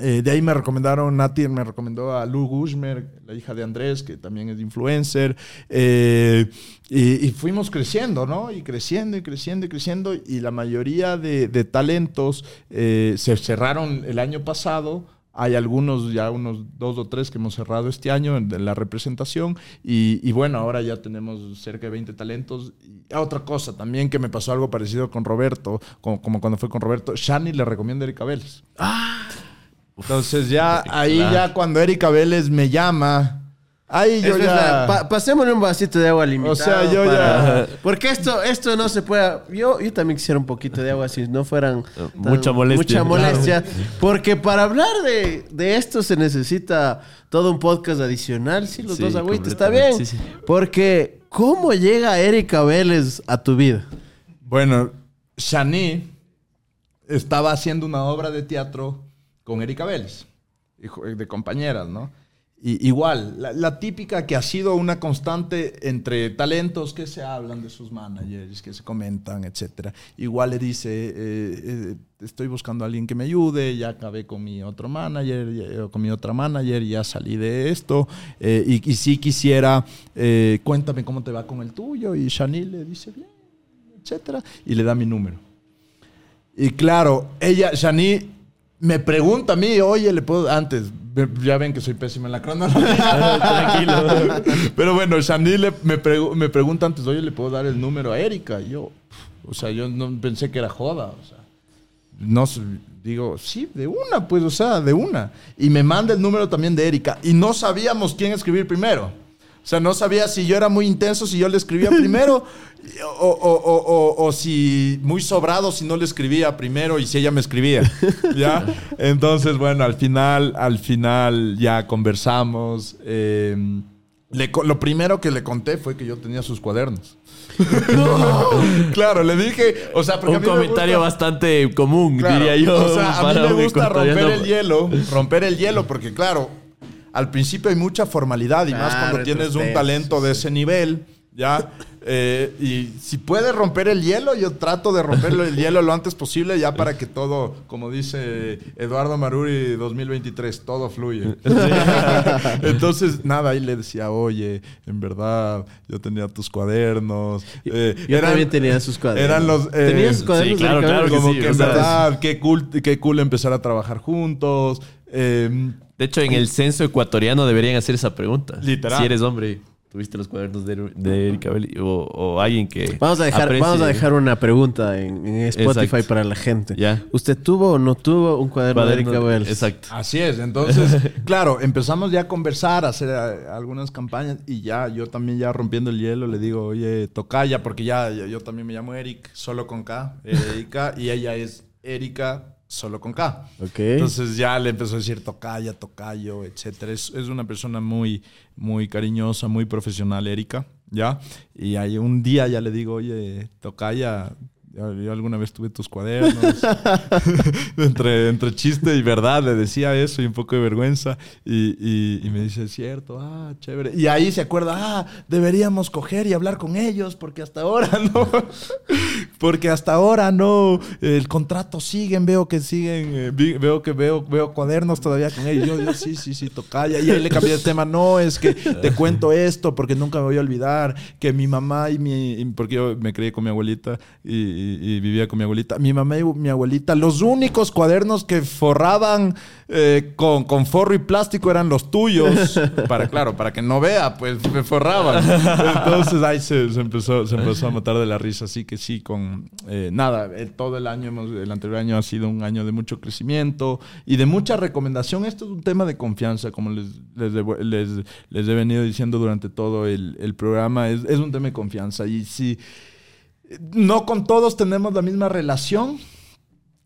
Eh, de ahí me recomendaron, Nati me recomendó a Lu Gushmer, la hija de Andrés, que también es influencer. Eh, y, fuimos creciendo, ¿no? Y creciendo y creciendo y creciendo. Y la mayoría de, de talentos eh, se cerraron el año pasado. Hay algunos, ya unos dos o tres que hemos cerrado este año en, en la representación. Y, y bueno, ahora ya tenemos cerca de 20 talentos. Y otra cosa también que me pasó algo parecido con Roberto, como, como cuando fue con Roberto. Shani le recomienda Erika Vélez. Entonces ya ahí ya cuando Erika Vélez me llama, ahí yo ya... pa- pasémosle un vasito de agua limitado. O sea, yo para- ya- Porque esto, esto no se puede... Yo, yo también quisiera un poquito de agua si no fueran... tan- Mucha molestia. Mucha molestia. Porque para hablar de, de esto se necesita todo un podcast adicional. Sí, los Sí, dos agüitas, está bien. sí, sí. Porque, ¿cómo llega Erika Vélez a tu vida? Bueno, Shani estaba haciendo una obra de teatro con Erika Vélez, de compañeras, ¿no? Y igual, la, típica que ha sido una constante entre talentos que se hablan de sus managers, que se comentan, etcétera. Igual le dice, eh, eh, estoy buscando a alguien que me ayude, ya acabé con mi otro manager, ya- o con mi otra manager, ya salí de esto, eh, y, sí quisiera, eh, cuéntame cómo te va con el tuyo, y Shani le dice, bien, etcétera, y le da mi número. Y claro, ella, Shani, me pregunta a mí, oye, le puedo, antes, ya ven que soy pésimo en la cronología. Tranquilo. Pero bueno, le- me, pregu- me pregunta antes, oye, le puedo dar el número a Erika. Y yo, o sea, yo no pensé que era joda, o sea. No digo, sí, de una, pues, o sea, de una. Y me manda el número también de Erika. Y no sabíamos quién escribir primero. O sea, no sabía si yo era muy intenso, si yo le escribía primero, o, o- o- o- si muy sobrado, si no le escribía primero y si ella me escribía. ¿Ya? Entonces, bueno, al final, al final ya conversamos. eh, le lo primero que le conté fue que yo tenía sus cuadernos. claro, le dije, o sea, porque Un comentario gusta- bastante común, Claro, diría yo. O sea, a mí me gusta romper el hielo, romper el hielo, porque claro, al principio hay mucha formalidad y más cuando tienes un talento de ese nivel, ¿ya? Eh, y si puedes romper el hielo, yo trato de romper el hielo lo antes posible, ya para que todo, como dice Eduardo Maruri 2023, todo fluye. Entonces, nada, ahí le decía, oye, en verdad, yo tenía tus cuadernos. eh, Yo eran- también tenía sus cuadernos. Eran los... eh, ¿Tenías sus cuadernos sí, de claro, claro que como sí, que en verdad, qué cool, qué cool empezar a trabajar juntos. Eh, De hecho, en el censo ecuatoriano deberían hacer esa pregunta. Literal. Si eres hombre, tuviste los cuadernos de, de Erika Belli o, o alguien que. Vamos a dejar, aprecie- vamos a dejar una pregunta en, en Spotify Exacto. para la gente. Ya. ¿Usted tuvo o no tuvo un cuaderno, de Erika Vélez? Exacto. así es, entonces, claro, empezamos ya a conversar, a hacer eh, algunas campañas y ya yo también ya rompiendo el hielo le digo, oye, tocaya, porque ya, ya- yo también me llamo Eric, solo con K, Erika, y ella es Erika, solo con K. Ok. Entonces ya le empezó a decir tocaya, tocayo, etcétera. Es, es una persona muy, muy cariñosa, muy profesional, Erika, ¿ya? Y ahí un día ya le digo, oye, tocaya, yo, alguna vez tuve tus cuadernos. entre, entre chiste y verdad le decía eso y un poco de vergüenza. Y, y- me dice, es cierto, ah, chévere. Y ahí se acuerda, ah, deberíamos coger y hablar con ellos porque hasta ahora no. porque hasta ahora no. El contrato siguen, veo que siguen, eh, veo que veo, veo cuadernos todavía con ellos. Yo, yo sí, sí, sí, tocaya. Y ahí le cambié el tema, no, es que te cuento esto porque nunca me voy a olvidar que mi mamá y mi, porque yo me crié con mi abuelita y, y- y vivía con mi abuelita, mi mamá y mi abuelita, los únicos cuadernos que forraban eh, con, con forro y plástico eran los tuyos. Para, claro, para que no vea, pues me forraban. Entonces ahí se, se empezó, se empezó a matar de la risa. Así que sí, con eh, nada, el- todo el año, hemos- el anterior año ha sido un año de mucho crecimiento y de mucha recomendación. Esto es un tema de confianza, como les, les, les, les he venido diciendo durante todo el, el programa. Es, es un tema de confianza. Y si no con todos tenemos la misma relación,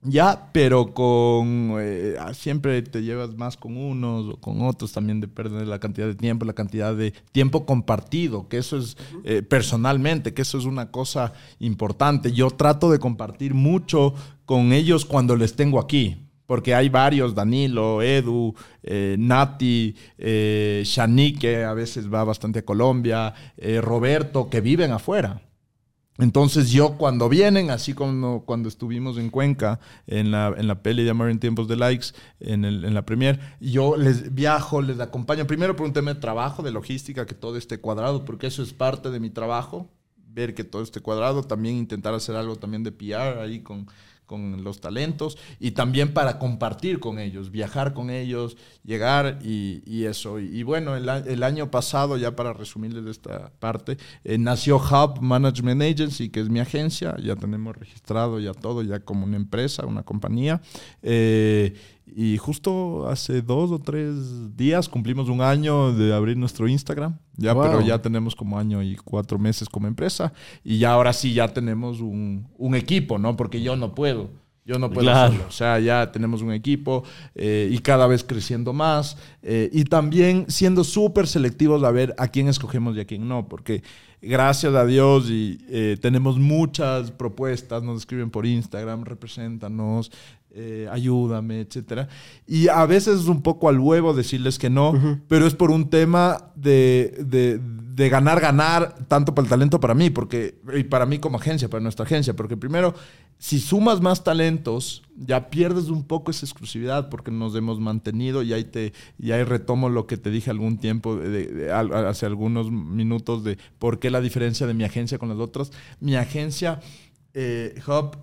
ya, pero con eh, siempre te llevas más con unos o con otros, también depende de la cantidad de tiempo, la cantidad de tiempo compartido, que eso es eh, personalmente, que eso es una cosa importante. Yo trato de compartir mucho con ellos cuando les tengo aquí. porque hay varios, Danilo, Edu, eh, Nati, Shani, que a veces va bastante a Colombia, Roberto, que viven afuera. Entonces yo cuando vienen, así como cuando estuvimos en Cuenca, en la, en la peli de Amor en Tiempos de Likes, en, el, en la premier, yo les viajo, les acompaño, primero por un tema de trabajo, de logística, que todo esté cuadrado, porque eso es parte de mi trabajo, ver que todo esté cuadrado, también intentar hacer algo también de PR ahí con, con los talentos y también para compartir con ellos, viajar con ellos, llegar y, eso. Y, bueno, el, año pasado, ya para resumirles esta parte, eh, nació Hub Management Agency, que es mi agencia, ya tenemos registrado ya todo, ya como una empresa, una compañía. Eh, y justo hace dos o tres días cumplimos un año de abrir nuestro Instagram. Ya, pero ya tenemos como año y cuatro meses como empresa. Y ya ahora sí ya tenemos un, un equipo, ¿no? Porque yo no puedo. Yo no puedo hacerlo. O sea, ya tenemos un equipo eh, y cada vez creciendo más. Eh, y también siendo súper selectivos a ver a quién escogemos y a quién no. Porque gracias a Dios y eh, tenemos muchas propuestas, nos escriben por Instagram, represéntanos, eh, ayúdame, etcétera. Y a veces es un poco al huevo decirles que no, pero es por un tema de, de, ganar, ganar, tanto para el talento para mí, porque, y para mí como agencia, para nuestra agencia, porque primero, si sumas más talentos, ya pierdes un poco esa exclusividad porque nos hemos mantenido y ahí, te, y ahí retomo lo que te dije algún tiempo, hace algunos minutos, de por qué la diferencia de mi agencia con las otras. Mi agencia, eh, Hub,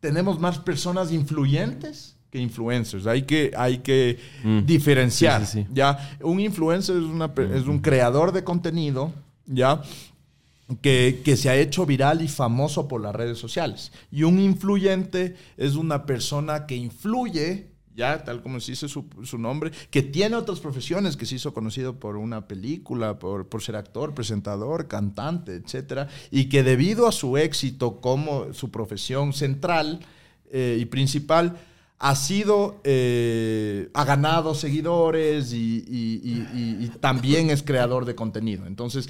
tenemos más personas influyentes que influencers. Hay que, hay que mm. diferenciar. ¿ya? Un influencer es, una, es un creador de contenido, ¿ya? Que, que, se ha hecho viral y famoso por las redes sociales. Y un influyente es una persona que influye ya tal como se dice su, nombre, que tiene otras profesiones, que se hizo conocido por una película, por, por ser actor, presentador, cantante, etcétera, y que debido a su éxito como su profesión central eh, y principal, ha sido, eh, ha ganado seguidores y, también es creador de contenido. Entonces,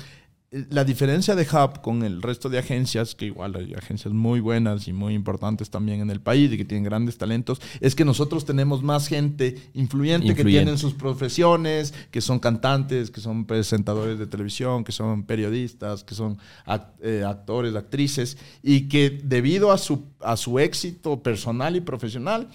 la diferencia de Hub con el resto de agencias, que igual hay agencias muy buenas y muy importantes también en el país y que tienen grandes talentos, es que nosotros tenemos más gente influyente, que tienen sus profesiones, que son cantantes, que son presentadores de televisión, que son periodistas, que son eh, actores, actrices, y que debido a su, a su éxito personal y profesional,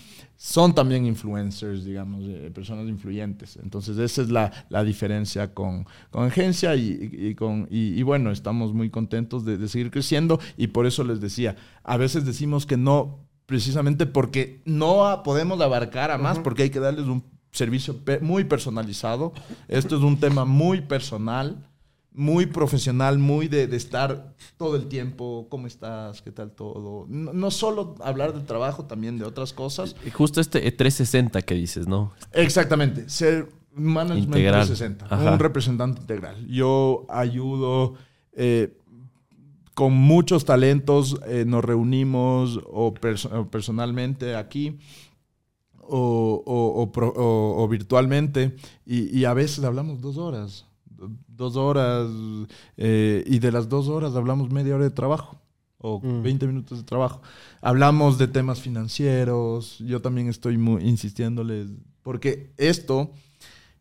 son también influencers, digamos, personas influyentes. Entonces, esa es la, la diferencia con, con agencia y, y con, y, bueno, estamos muy contentos de, de, seguir creciendo y por eso les decía, a veces decimos que no, precisamente porque no podemos abarcar a más, porque hay que darles un servicio muy personalizado. Esto es un tema muy personal muy profesional, muy de, estar todo el tiempo, ¿cómo estás? ¿Qué tal todo? No, solo hablar de trabajo, también de otras cosas. Y justo este 360 que dices, ¿no? Exactamente, ser management 360, un representante integral. Yo ayudo eh, con muchos talentos, eh, nos reunimos o, personalmente aquí. O, virtualmente y, y a veces hablamos dos horas dos horas eh, y de las dos horas hablamos media hora de trabajo o 20 mm. minutos de trabajo. Hablamos de temas financieros, yo también estoy muy insistiéndoles, porque esto,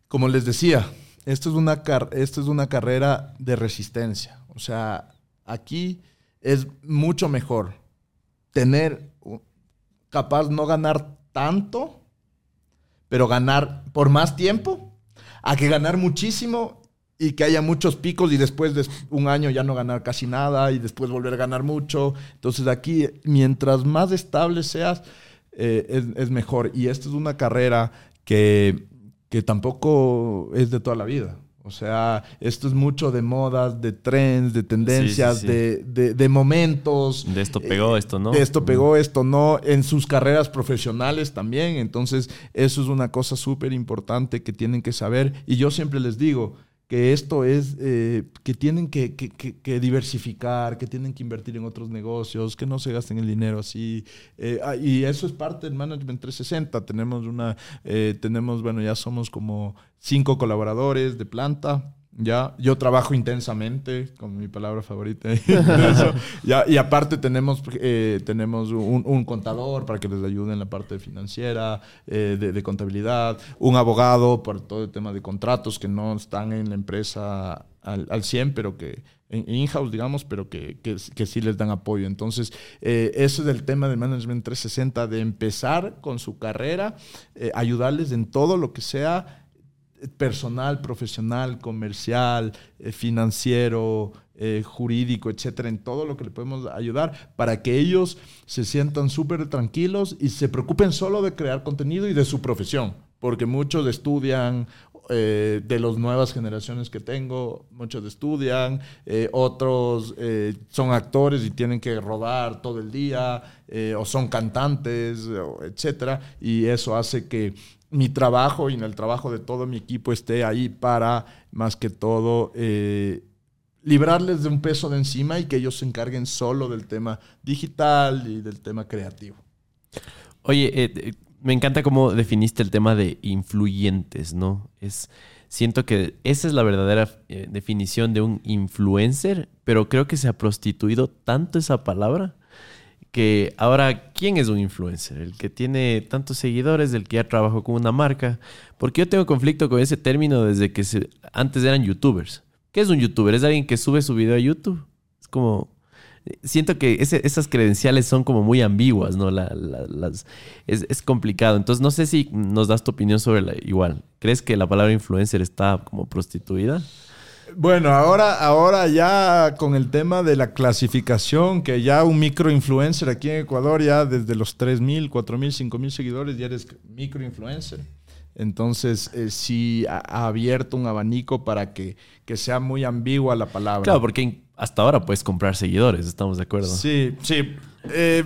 como les decía, esto es una, esto es una carrera de resistencia. O sea, aquí es mucho mejor tener, capaz no ganar tanto, pero ganar por más tiempo, a que ganar muchísimo y que haya muchos picos y después de un año ya no ganar casi nada y después volver a ganar mucho. Entonces aquí, mientras más estable seas, eh, es, mejor. Y esta es una carrera que, que tampoco es de toda la vida. O sea, esto es mucho de modas, de trends, de tendencias, De, de, momentos. De esto pegó, esto no. De esto pegó, esto no. En sus carreras profesionales también. Entonces, eso es una cosa súper importante que tienen que saber. Y yo siempre les digo, que esto es, eh, que tienen que, diversificar, que tienen que invertir en otros negocios, que no se gasten el dinero así. Eh, ah, y eso es parte del Management 360. Tenemos una, eh, tenemos, bueno, ya somos como cinco colaboradores de planta. ¿Ya? Yo trabajo intensamente, con mi palabra favorita. Eso, ¿ya? Y aparte tenemos, eh, tenemos un, contador para que les ayude en la parte financiera, eh, de, contabilidad, un abogado por todo el tema de contratos que no están en la empresa al, al 100, pero que in-house, digamos, pero que, que, sí les dan apoyo. Entonces, eh, ese es el tema de Management 360, de empezar con su carrera, eh, ayudarles en todo lo que sea personal, profesional, comercial, eh, financiero, eh, jurídico, etcétera, en todo lo que le podemos ayudar para que ellos se sientan súper tranquilos y se preocupen solo de crear contenido y de su profesión, porque muchos estudian eh, de las nuevas generaciones que tengo, muchos estudian, otros son actores y tienen que rodar todo el día, o son cantantes, etcétera, y eso hace que mi trabajo y en el trabajo de todo mi equipo esté ahí para, más que todo, eh, librarles de un peso de encima y que ellos se encarguen solo del tema digital y del tema creativo. Oye, eh, me encanta cómo definiste el tema de influyentes, ¿no? Es, siento que esa es la verdadera eh, definición de un influencer, pero creo que se ha prostituido tanto esa palabra que ahora, ¿quién es un influencer? El que tiene tantos seguidores, el que ya trabajó con una marca. Porque yo tengo conflicto con ese término desde que se, antes eran youtubers. ¿Qué es un youtuber? Es alguien que sube su video a YouTube. Es como... Siento que esas credenciales son como muy ambiguas, ¿no? La, la, las, es, es, complicado. Entonces, no sé si nos das tu opinión sobre la igual. ¿Crees que la palabra influencer está como prostituida? Bueno, ahora, ahora ya con el tema de la clasificación, que ya un microinfluencer aquí en Ecuador, ya desde los 3.000, 4.000, 5.000 seguidores, ya eres microinfluencer. Entonces, eh, sí ha, ha, abierto un abanico para que, que, sea muy ambigua la palabra. Claro, porque hasta ahora puedes comprar seguidores, ¿estamos de acuerdo? Sí, sí. Eh,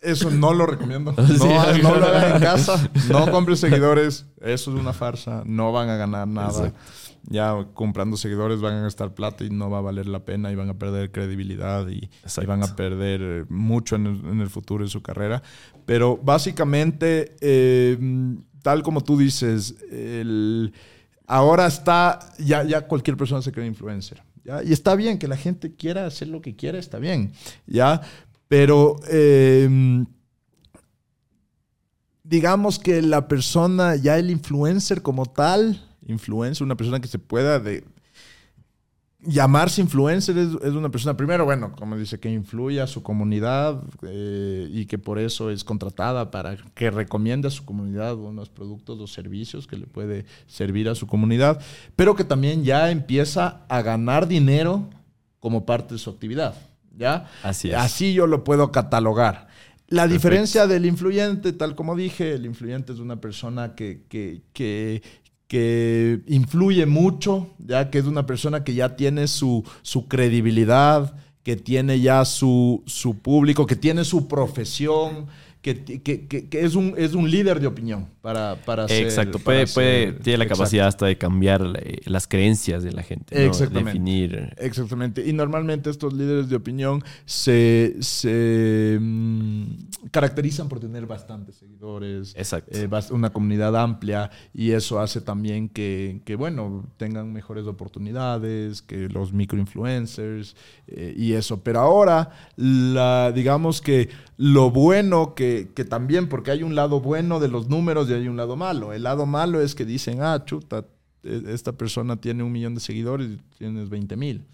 eso no lo recomiendo. No, sí, no lo hagan en casa. No compres seguidores. Eso es una farsa. No van a ganar nada. Exacto ya comprando seguidores van a gastar plata y no va a valer la pena y van a perder credibilidad y, y van a perder mucho en el, en el, futuro de su carrera. Pero básicamente, eh, tal como tú dices, el, ahora está, ya, ya cualquier persona se cree influencer. ¿ya? Y está bien que la gente quiera hacer lo que quiera, está bien. ¿ya? Pero... Eh, digamos que la persona, ya el influencer como tal, influencer, una persona que se pueda de, llamarse influencer es, es, una persona, primero, bueno, como dice, que influye a su comunidad eh, y que por eso es contratada para que recomiende a su comunidad unos productos o servicios que le puede servir a su comunidad, pero que también ya empieza a ganar dinero como parte de su actividad. ¿Ya? Así es. Así yo lo puedo catalogar. La Perfecto. diferencia del influyente, tal como dije, el influyente es una persona que, que, que, que influye mucho, ya que es una persona que ya tiene su, su credibilidad, que tiene ya su, su, público, que tiene su profesión, que, que, que, que es, un, es un líder de opinión para, para Exacto, ser, puede, para puede, ser, tiene la exacto. capacidad hasta de cambiar las creencias de la gente. ¿no? Exactamente. Definir. Exactamente. Y normalmente estos líderes de opinión se, se mmm, caracterizan por tener bastantes seguidores, Exacto. eh, una comunidad amplia y eso hace también que, que bueno, tengan mejores oportunidades, que los microinfluencers eh, y eso. Pero ahora, la, digamos que lo bueno que, que, también, porque hay un lado bueno de los números y hay un lado malo. El lado malo es que dicen, ah, chuta, esta persona tiene un millón de seguidores y tienes 20 mil.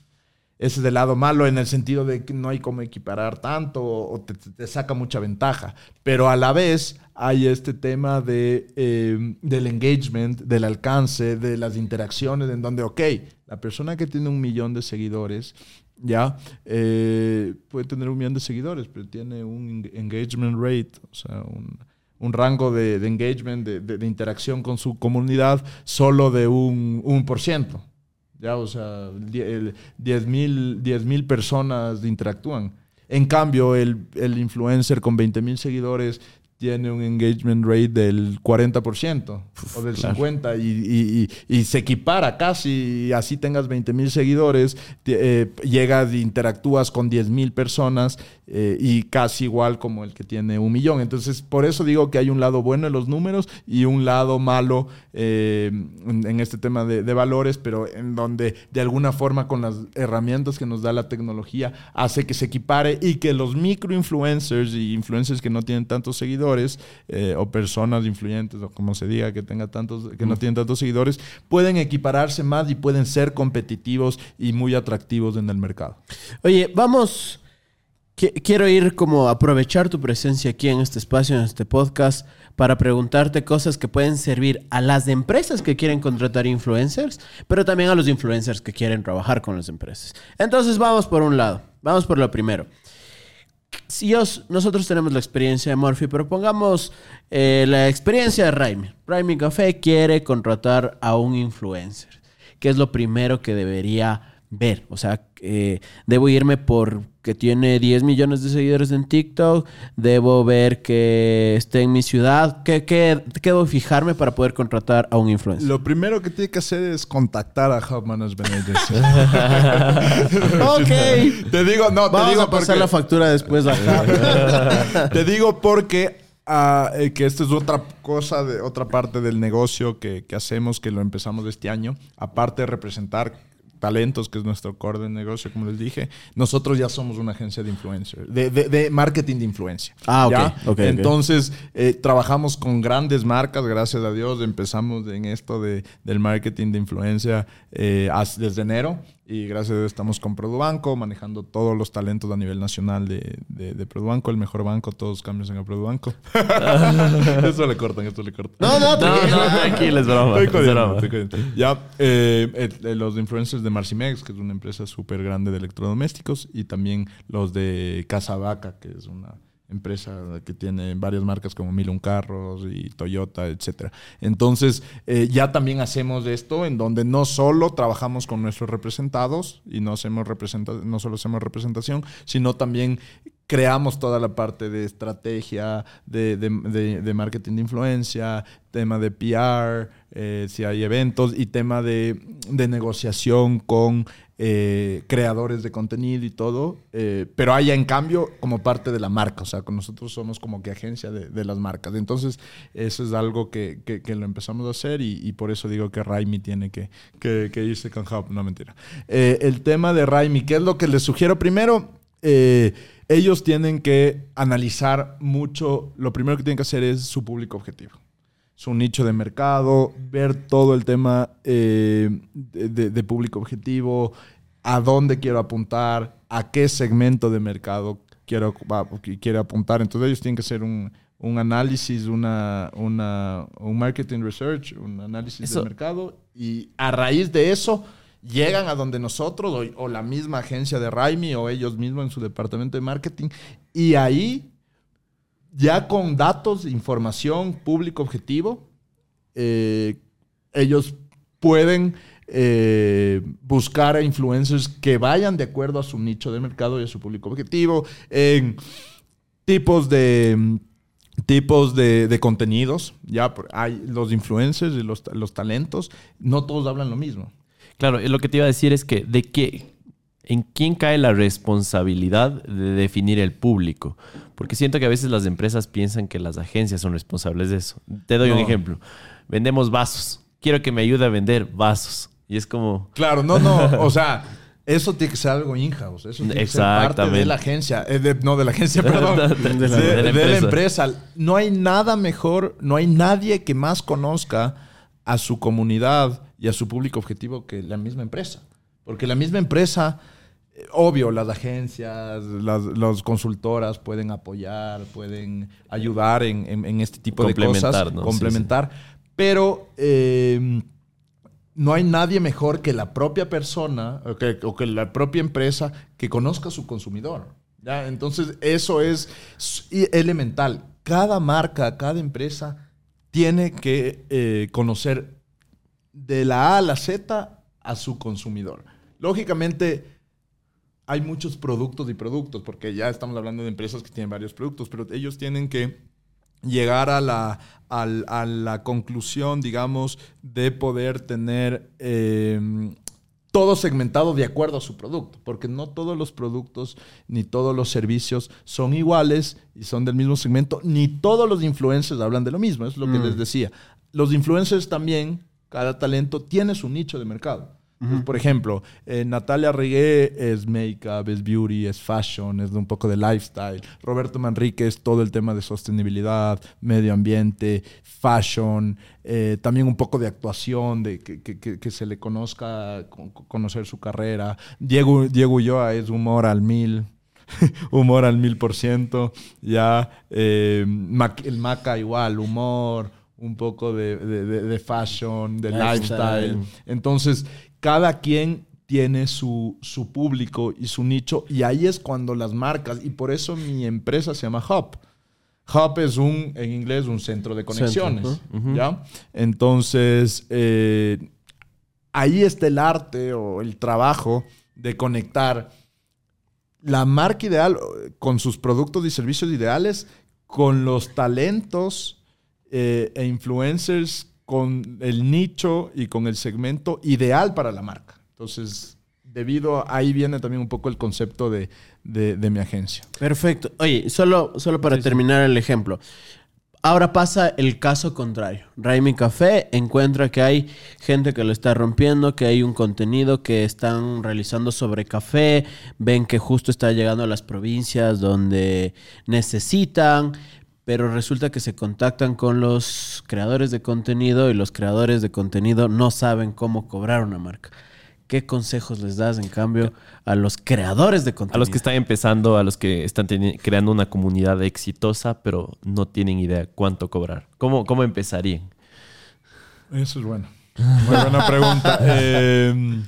Ese es el lado malo en el sentido de que no hay como equiparar tanto o te, saca mucha ventaja. Pero a la vez hay este tema de, eh, del engagement, del alcance, de las interacciones, en donde, ok, la persona que tiene un millón de seguidores ya eh, puede tener un millón de seguidores, pero tiene un engagement rate, o sea, un, un rango de, engagement, de, interacción con su comunidad solo de un, un por ciento. Ya, o sea, 10 mil personas interactúan. En cambio, el, el influencer con 20 mil seguidores tiene un engagement rate del 40% o del 50% y, y, se equipara casi, y así tengas 20 mil seguidores, eh, llegas e interactúas con 10 mil personas eh, y casi igual como el que tiene un millón. Entonces, por eso digo que hay un lado bueno en los números y un lado malo eh, en, este tema de, de, valores, pero en donde de alguna forma con las herramientas que nos da la tecnología hace que se equipare y que los microinfluencers y influencers que no tienen tantos seguidores, eh, o personas influyentes o como se diga que tenga tantos que no tienen tantos seguidores pueden equipararse más y pueden ser competitivos y muy atractivos en el mercado. Oye, vamos quiero ir como aprovechar tu presencia aquí en este espacio en este podcast para preguntarte cosas que pueden servir a las empresas que quieren contratar influencers, pero también a los influencers que quieren trabajar con las empresas. Entonces vamos por un lado, vamos por lo primero si nosotros tenemos la experiencia de Morphy, pero pongamos eh, la experiencia de Raimi. Raimi Café quiere contratar a un influencer. ¿Qué es lo primero que debería ver. O sea, eh, debo irme por que tiene 10 millones de seguidores en TikTok, debo ver que esté en mi ciudad. ¿Qué, qué, debo fijarme para poder contratar a un influencer? Lo primero que tiene que hacer es contactar a Hub Management Agency. ok. Te digo, no, te digo a pasar la factura después a te digo porque ah, eh, que esta es otra cosa, de, otra parte del negocio que, que, hacemos, que lo empezamos este año. Aparte de representar talentos, que es nuestro core de negocio, como les dije, nosotros ya somos una agencia de influencer, de, de, marketing de influencia. Ah, ok. okay Entonces, eh, trabajamos con grandes marcas, gracias a Dios. Empezamos en esto de, del marketing de influencia eh, desde enero. Y gracias a Dios estamos con Produbanco, manejando todos los talentos a nivel nacional de, de, Produbanco, el mejor banco, todos cambios en el Produbanco. eso le cortan, esto le cortan. No, no, no, no, tranquilo, es broma. Ya, eh, eh, los influencers de Marcimex, que es una empresa súper grande de electrodomésticos, y también los de Casa Vaca, que es una empresa que tiene varias marcas como Milun Carros y Toyota, etcétera. Entonces, eh, ya también hacemos esto en donde no solo trabajamos con nuestros representados y no, hacemos no solo hacemos representación, sino también creamos toda la parte de estrategia, de, de, marketing de influencia, tema de PR, eh, si hay eventos, y tema de, negociación con eh, creadores de contenido y todo, eh, pero haya en cambio como parte de la marca, o sea, nosotros somos como que agencia de, las marcas. Entonces, eso es algo que, lo empezamos a hacer y, por eso digo que Raimi tiene que, que irse con Hub, no mentira. el tema de Raimi, ¿qué es lo que les sugiero primero? ellos tienen que analizar mucho, lo primero que tienen que hacer es su público objetivo, su nicho de mercado, ver todo el tema eh, de, público objetivo, a dónde quiero apuntar, a qué segmento de mercado quiero, quiero apuntar. Entonces ellos tienen que hacer un, análisis, una, un marketing research, un análisis de mercado y a raíz de eso llegan a donde nosotros o, la misma agencia de Raimi o ellos mismos en su departamento de marketing y ahí ya con datos, información, público objetivo, eh, ellos pueden eh, buscar a influencers que vayan de acuerdo a su nicho de mercado y a su público objetivo, en tipos de tipos de, contenidos, ya hay los influencers y los, los talentos, no todos hablan lo mismo. Claro, lo que te iba a decir es que de qué, en quién cae la responsabilidad de definir el público. Porque siento que a veces las empresas piensan que las agencias son responsables de eso. Te doy un ejemplo. Vendemos vasos. Quiero que me ayude a vender vasos. Y es como... Claro, no, no. O sea, eso tiene que ser algo in-house. Eso tiene que ser parte de la agencia. Eh, no, de la agencia, perdón. de, la, empresa. No hay nada mejor, no hay nadie que más conozca a su comunidad y a su público objetivo que la misma empresa. Porque la misma empresa, obvio, las agencias, las, consultoras pueden apoyar, pueden ayudar en, este tipo de cosas, complementar, pero eh, no hay nadie mejor que la propia persona o que, la propia empresa que conozca a su consumidor. ¿ya? Entonces, eso es elemental. Cada marca, cada empresa tiene que eh, conocer de la A a la Z a su consumidor. Lógicamente, hay muchos productos y productos, porque ya estamos hablando de empresas que tienen varios productos, pero ellos tienen que llegar a la, a la conclusión, digamos, de poder tener eh, todo segmentado de acuerdo a su producto, porque no todos los productos ni todos los servicios son iguales y son del mismo segmento, ni todos los influencers hablan de lo mismo, es lo que mm. les decía. Los influencers también, cada talento tiene su nicho de mercado por ejemplo, eh, Natalia Regué es make-up, es beauty, es fashion, es de un poco de lifestyle. Roberto Manrique es todo el tema de sostenibilidad, medio ambiente, fashion, eh, también un poco de actuación, de que, se le conozca, conocer su carrera. Diego, Diego Ulloa es humor al mil. humor al mil por ciento, ya eh, el Maca igual, humor, un poco de, fashion, de lifestyle. Entonces, cada quien tiene su, público y su nicho y ahí es cuando las marcas, y por eso mi empresa se llama Hub. Hub es un, en inglés, un centro de conexiones. ¿ya? Entonces, eh, ahí está el arte o el trabajo de conectar la marca ideal con sus productos y servicios ideales, con los talentos eh, e influencers con el nicho y con el segmento ideal para la marca. Entonces, debido a ahí viene también un poco el concepto de, mi agencia. Perfecto. Oye, solo, solo para terminar el ejemplo. Ahora pasa el caso contrario. Raimi Café encuentra que hay gente que lo está rompiendo, que hay un contenido que están realizando sobre café, ven que justo está llegando a las provincias donde necesitan, pero resulta que se contactan con los creadores de contenido y los creadores de contenido no saben cómo cobrar una marca. ¿Qué consejos les das en cambio a los creadores de contenido? A los que están empezando, a los que están creando una comunidad exitosa, pero no tienen idea cuánto cobrar. ¿Cómo, cómo empezarían? Eso es bueno. Muy buena pregunta. Em,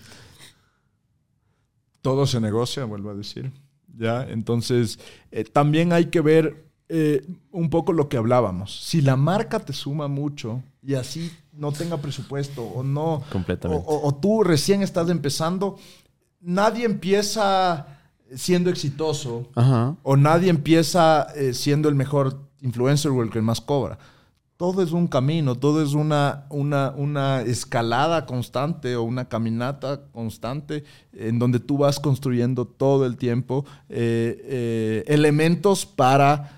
todo se negocia, vuelvo a decir. ¿ya? Entonces, eh, también hay que ver eh, un poco lo que hablábamos. Si la marca te suma mucho y así no tenga presupuesto o no, O, tú recién estás empezando, nadie empieza siendo exitoso o nadie empieza eh, siendo el mejor influencer o el que más cobra. Todo es un camino, todo es una, una, una escalada constante o una caminata constante en donde tú vas construyendo todo el tiempo eh, elementos para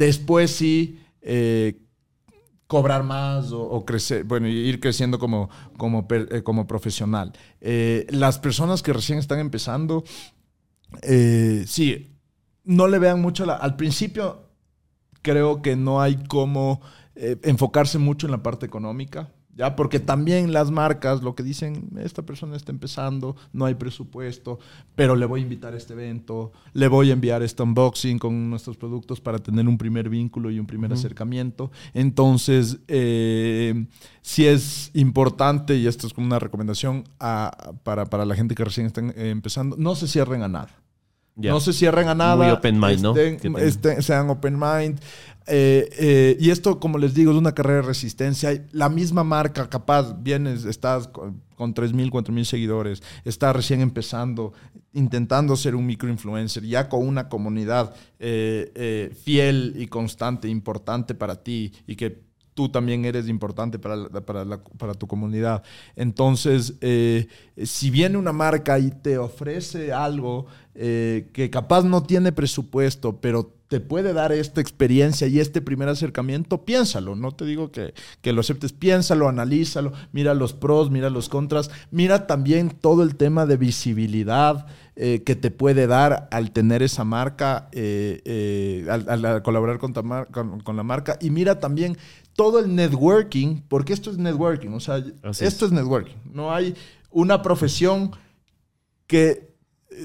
Después sí, eh, cobrar más o, crecer, bueno, ir creciendo como, como, eh, profesional. Eh, las personas que recién están empezando, sí, no le vean mucho la, al principio creo que no hay como enfocarse mucho en la parte económica. ¿Ya? Porque también las marcas lo que dicen, esta persona está empezando, no hay presupuesto, pero le voy a invitar a este evento, le voy a enviar este unboxing con nuestros productos para tener un primer vínculo y un primer acercamiento. Entonces, eh, sí es importante, y esto es como una recomendación para, para, la gente que recién está empezando, no se cierren a nada. No se cierren a nada. Muy open mind, ¿no? sean open mind. Eh, eh, y esto, como les digo, es una carrera de resistencia. La misma marca, capaz, vienes, estás con, con 3.000, 4.000 seguidores, está recién empezando, intentando ser un microinfluencer, ya con una comunidad eh, fiel y constante, importante para ti y que tú también eres importante para, para, tu comunidad. Entonces, si viene una marca y te ofrece algo que capaz no tiene presupuesto, pero te puede dar esta experiencia y este primer acercamiento, piénsalo. No te digo que, lo aceptes, piénsalo, analízalo, mira los pros, mira los contras, mira también todo el tema de visibilidad eh, que te puede dar al tener esa marca, eh, eh, al, colaborar con, con, la marca. Y mira también todo el networking, porque esto es networking, o sea, esto es. networking. No hay una profesión que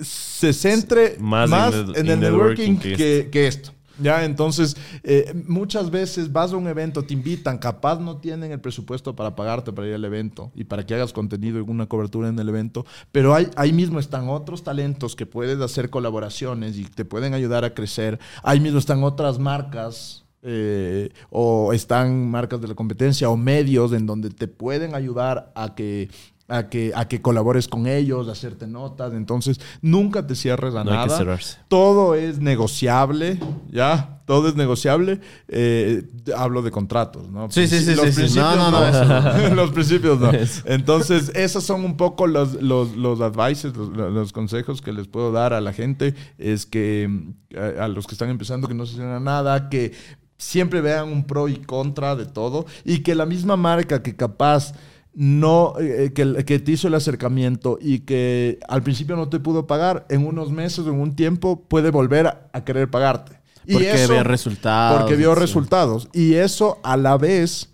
se centre más, en el, networking, que, esto. Ya, entonces, eh, muchas veces vas a un evento, te invitan, capaz no tienen el presupuesto para pagarte para ir al evento y para que hagas contenido y una cobertura en el evento, pero hay, ahí mismo están otros talentos que puedes hacer colaboraciones y te pueden ayudar a crecer. Ahí mismo están otras marcas eh, o están marcas de la competencia o medios en donde te pueden ayudar a que a que, a que colabores con ellos, a hacerte notas. Entonces, nunca te cierres a No hay que nada. cerrarse. Todo es negociable, ¿ya? Todo es negociable. Eh, hablo de contratos, ¿no? Sí, sí, sí, Los sí, sí. principios No, no, no, eso los principios no. Entonces, esos son un poco los, los, los advices, los, los consejos que les puedo dar a la gente. Es que a, a los que están empezando, que no se cierren a nada, que siempre vean un pro y contra de todo. Y que la misma marca que capaz no eh, que, que te hizo el acercamiento y que al principio no te pudo pagar, en unos meses, en un tiempo, puede volver a, a querer pagarte. Porque eso- ve resultados. porque vio sí. resultados. Y eso a la vez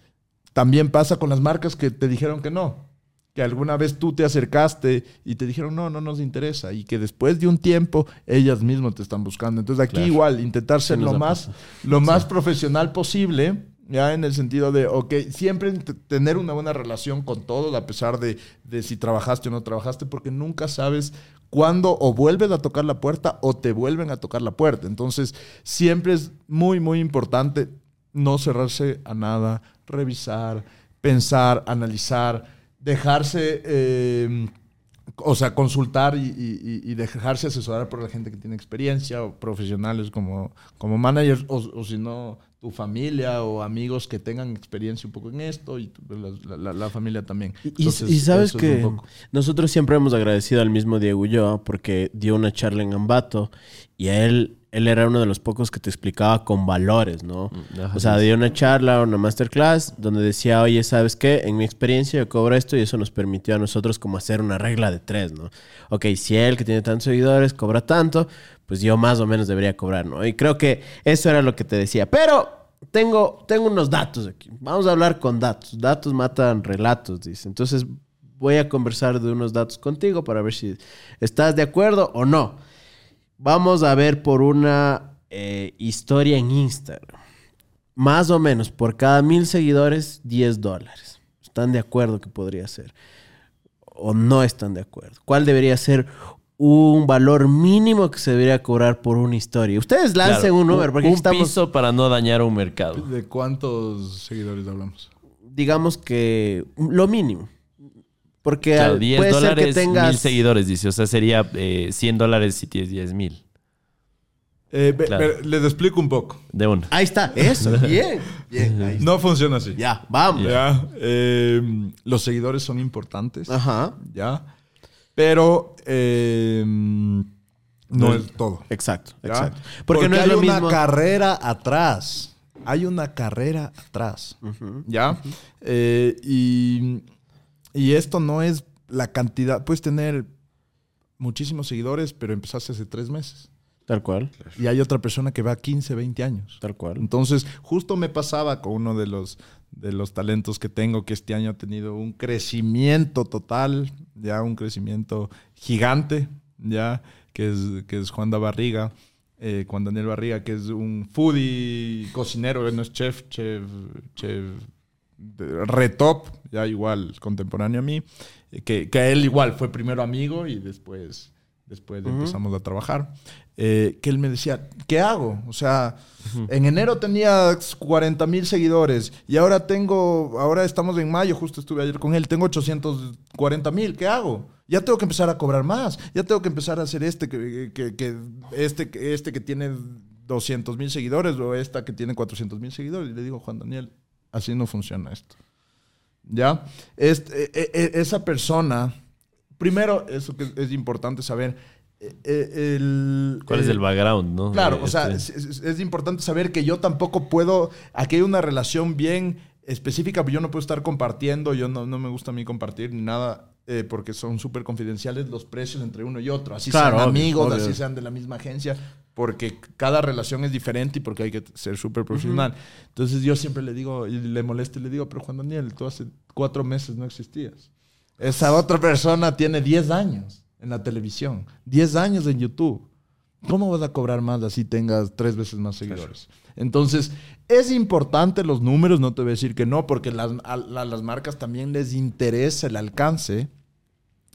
también pasa con las marcas que te dijeron que no. Que alguna vez tú te acercaste y te dijeron, no, no nos interesa. Y que después de un tiempo ellas mismas te están buscando. Entonces aquí Claro. igual, intentar ser lo más, lo más profesional posible. Ya en el sentido de, ok, siempre tener una buena relación con todos, a pesar de, de si trabajaste o no trabajaste, porque nunca sabes cuándo o vuelves a tocar la puerta o te vuelven a tocar la puerta. Entonces, siempre es muy, muy importante no cerrarse a nada, revisar, pensar, analizar, dejarse, eh, o sea, consultar y dejarse asesorar por la gente que tiene experiencia o profesionales como, como managers o, o si no, tu familia o amigos que tengan experiencia un poco en esto y tu- la, la- la familia también. Y, y- sabes que nosotros siempre hemos agradecido al mismo Diego Ulloa porque dio una charla en Ambato y a él, él era uno de los pocos que te explicaba con valores, ¿no? ajá, o sea, dio una charla, una masterclass donde decía, oye, ¿sabes qué? En mi experiencia yo cobro esto y eso nos permitió a nosotros como hacer una regla de tres, ¿no? Ok, si él que tiene tantos seguidores cobra tanto, pues yo más o menos debería cobrar, ¿no? Y creo que eso era lo que te decía. Pero tengo, tengo unos datos aquí. Vamos a hablar con datos. Datos matan relatos, dice. Entonces voy a conversar de unos datos contigo para ver si estás de acuerdo o no. Vamos a ver por una eh, historia en Instagram. Más o menos, por cada mil seguidores, 10 dólares. ¿Están de acuerdo que podría ser? ¿O no están de acuerdo? ¿Cuál debería ser un valor mínimo que se debería cobrar por una historia? Ustedes lancen Claro, un número, porque un estamos, piso para no dañar a un mercado. ¿De cuántos seguidores hablamos? digamos que lo mínimo. Porque Claro, al- 10 puede ser que dólares, tengas... mil seguidores, dice. O sea, sería eh, 100 dólares si tienes 10 mil. Eh, Claro. les explico un poco. De una. Ahí está, eso, bien. Bien, ahí está. No funciona así. Ya, vamos. Ya, eh, los seguidores son importantes. Ajá, Ya. Pero eh, no No es todo. exacto, ¿ya? exacto. Porque, no es hay lo una mismo... carrera atrás. Hay una carrera atrás. ¿Ya? Eh, y, y esto no es la cantidad. Puedes tener muchísimos seguidores, pero empezaste hace tres meses. Tal cual, Y hay otra persona que va 15, 20 años. tal cual. Entonces, justo me pasaba con uno de los, de los talentos que tengo, que este año ha tenido un crecimiento total, ya un crecimiento gigante, ya, que es, que es Juan da Barriga, eh, Juan Daniel Barriga, que es un foodie cocinero, no es chef, chef, chef, retop, ya igual contemporáneo a mí, que, que a él igual fue primero amigo y después, después empezamos a trabajar. eh, que él me decía, ¿qué hago? O sea, en enero tenía 40 mil seguidores y ahora tengo, ahora estamos en mayo, justo estuve ayer con él, tengo 840 mil, ¿qué hago? Ya tengo que empezar a cobrar más, ya tengo que empezar a hacer este que, que- que- este, que- este que tiene 200 mil seguidores o esta que tiene 400 mil seguidores. Y le digo, Juan Daniel, así no funciona esto. ¿Ya? Este, e- e- esa persona, primero, eso que es importante saber, eh, eh, el, ¿Cuál es eh, el background, no? Claro, Eh, o sea, este- es, es- es importante saber que yo tampoco puedo, aquí hay una relación bien específica, pero yo no puedo estar compartiendo, yo no, no me gusta a mí compartir ni nada, eh, porque son súper confidenciales los precios entre uno y otro, así Claro, sean obvio, amigos, obvio. así sean de la misma agencia, porque cada relación es diferente y porque hay que ser súper profesional. Entonces yo siempre le digo, y le molesto y le digo, pero Juan Daniel, tú hace cuatro meses no existías. Esa otra persona tiene 10 años en la televisión, 10 años en YouTube. ¿Cómo vas a cobrar más así tengas tres veces más seguidores? Entonces, es importante los números, no te voy a decir que no, porque las, a, la- las marcas también les interesa el alcance,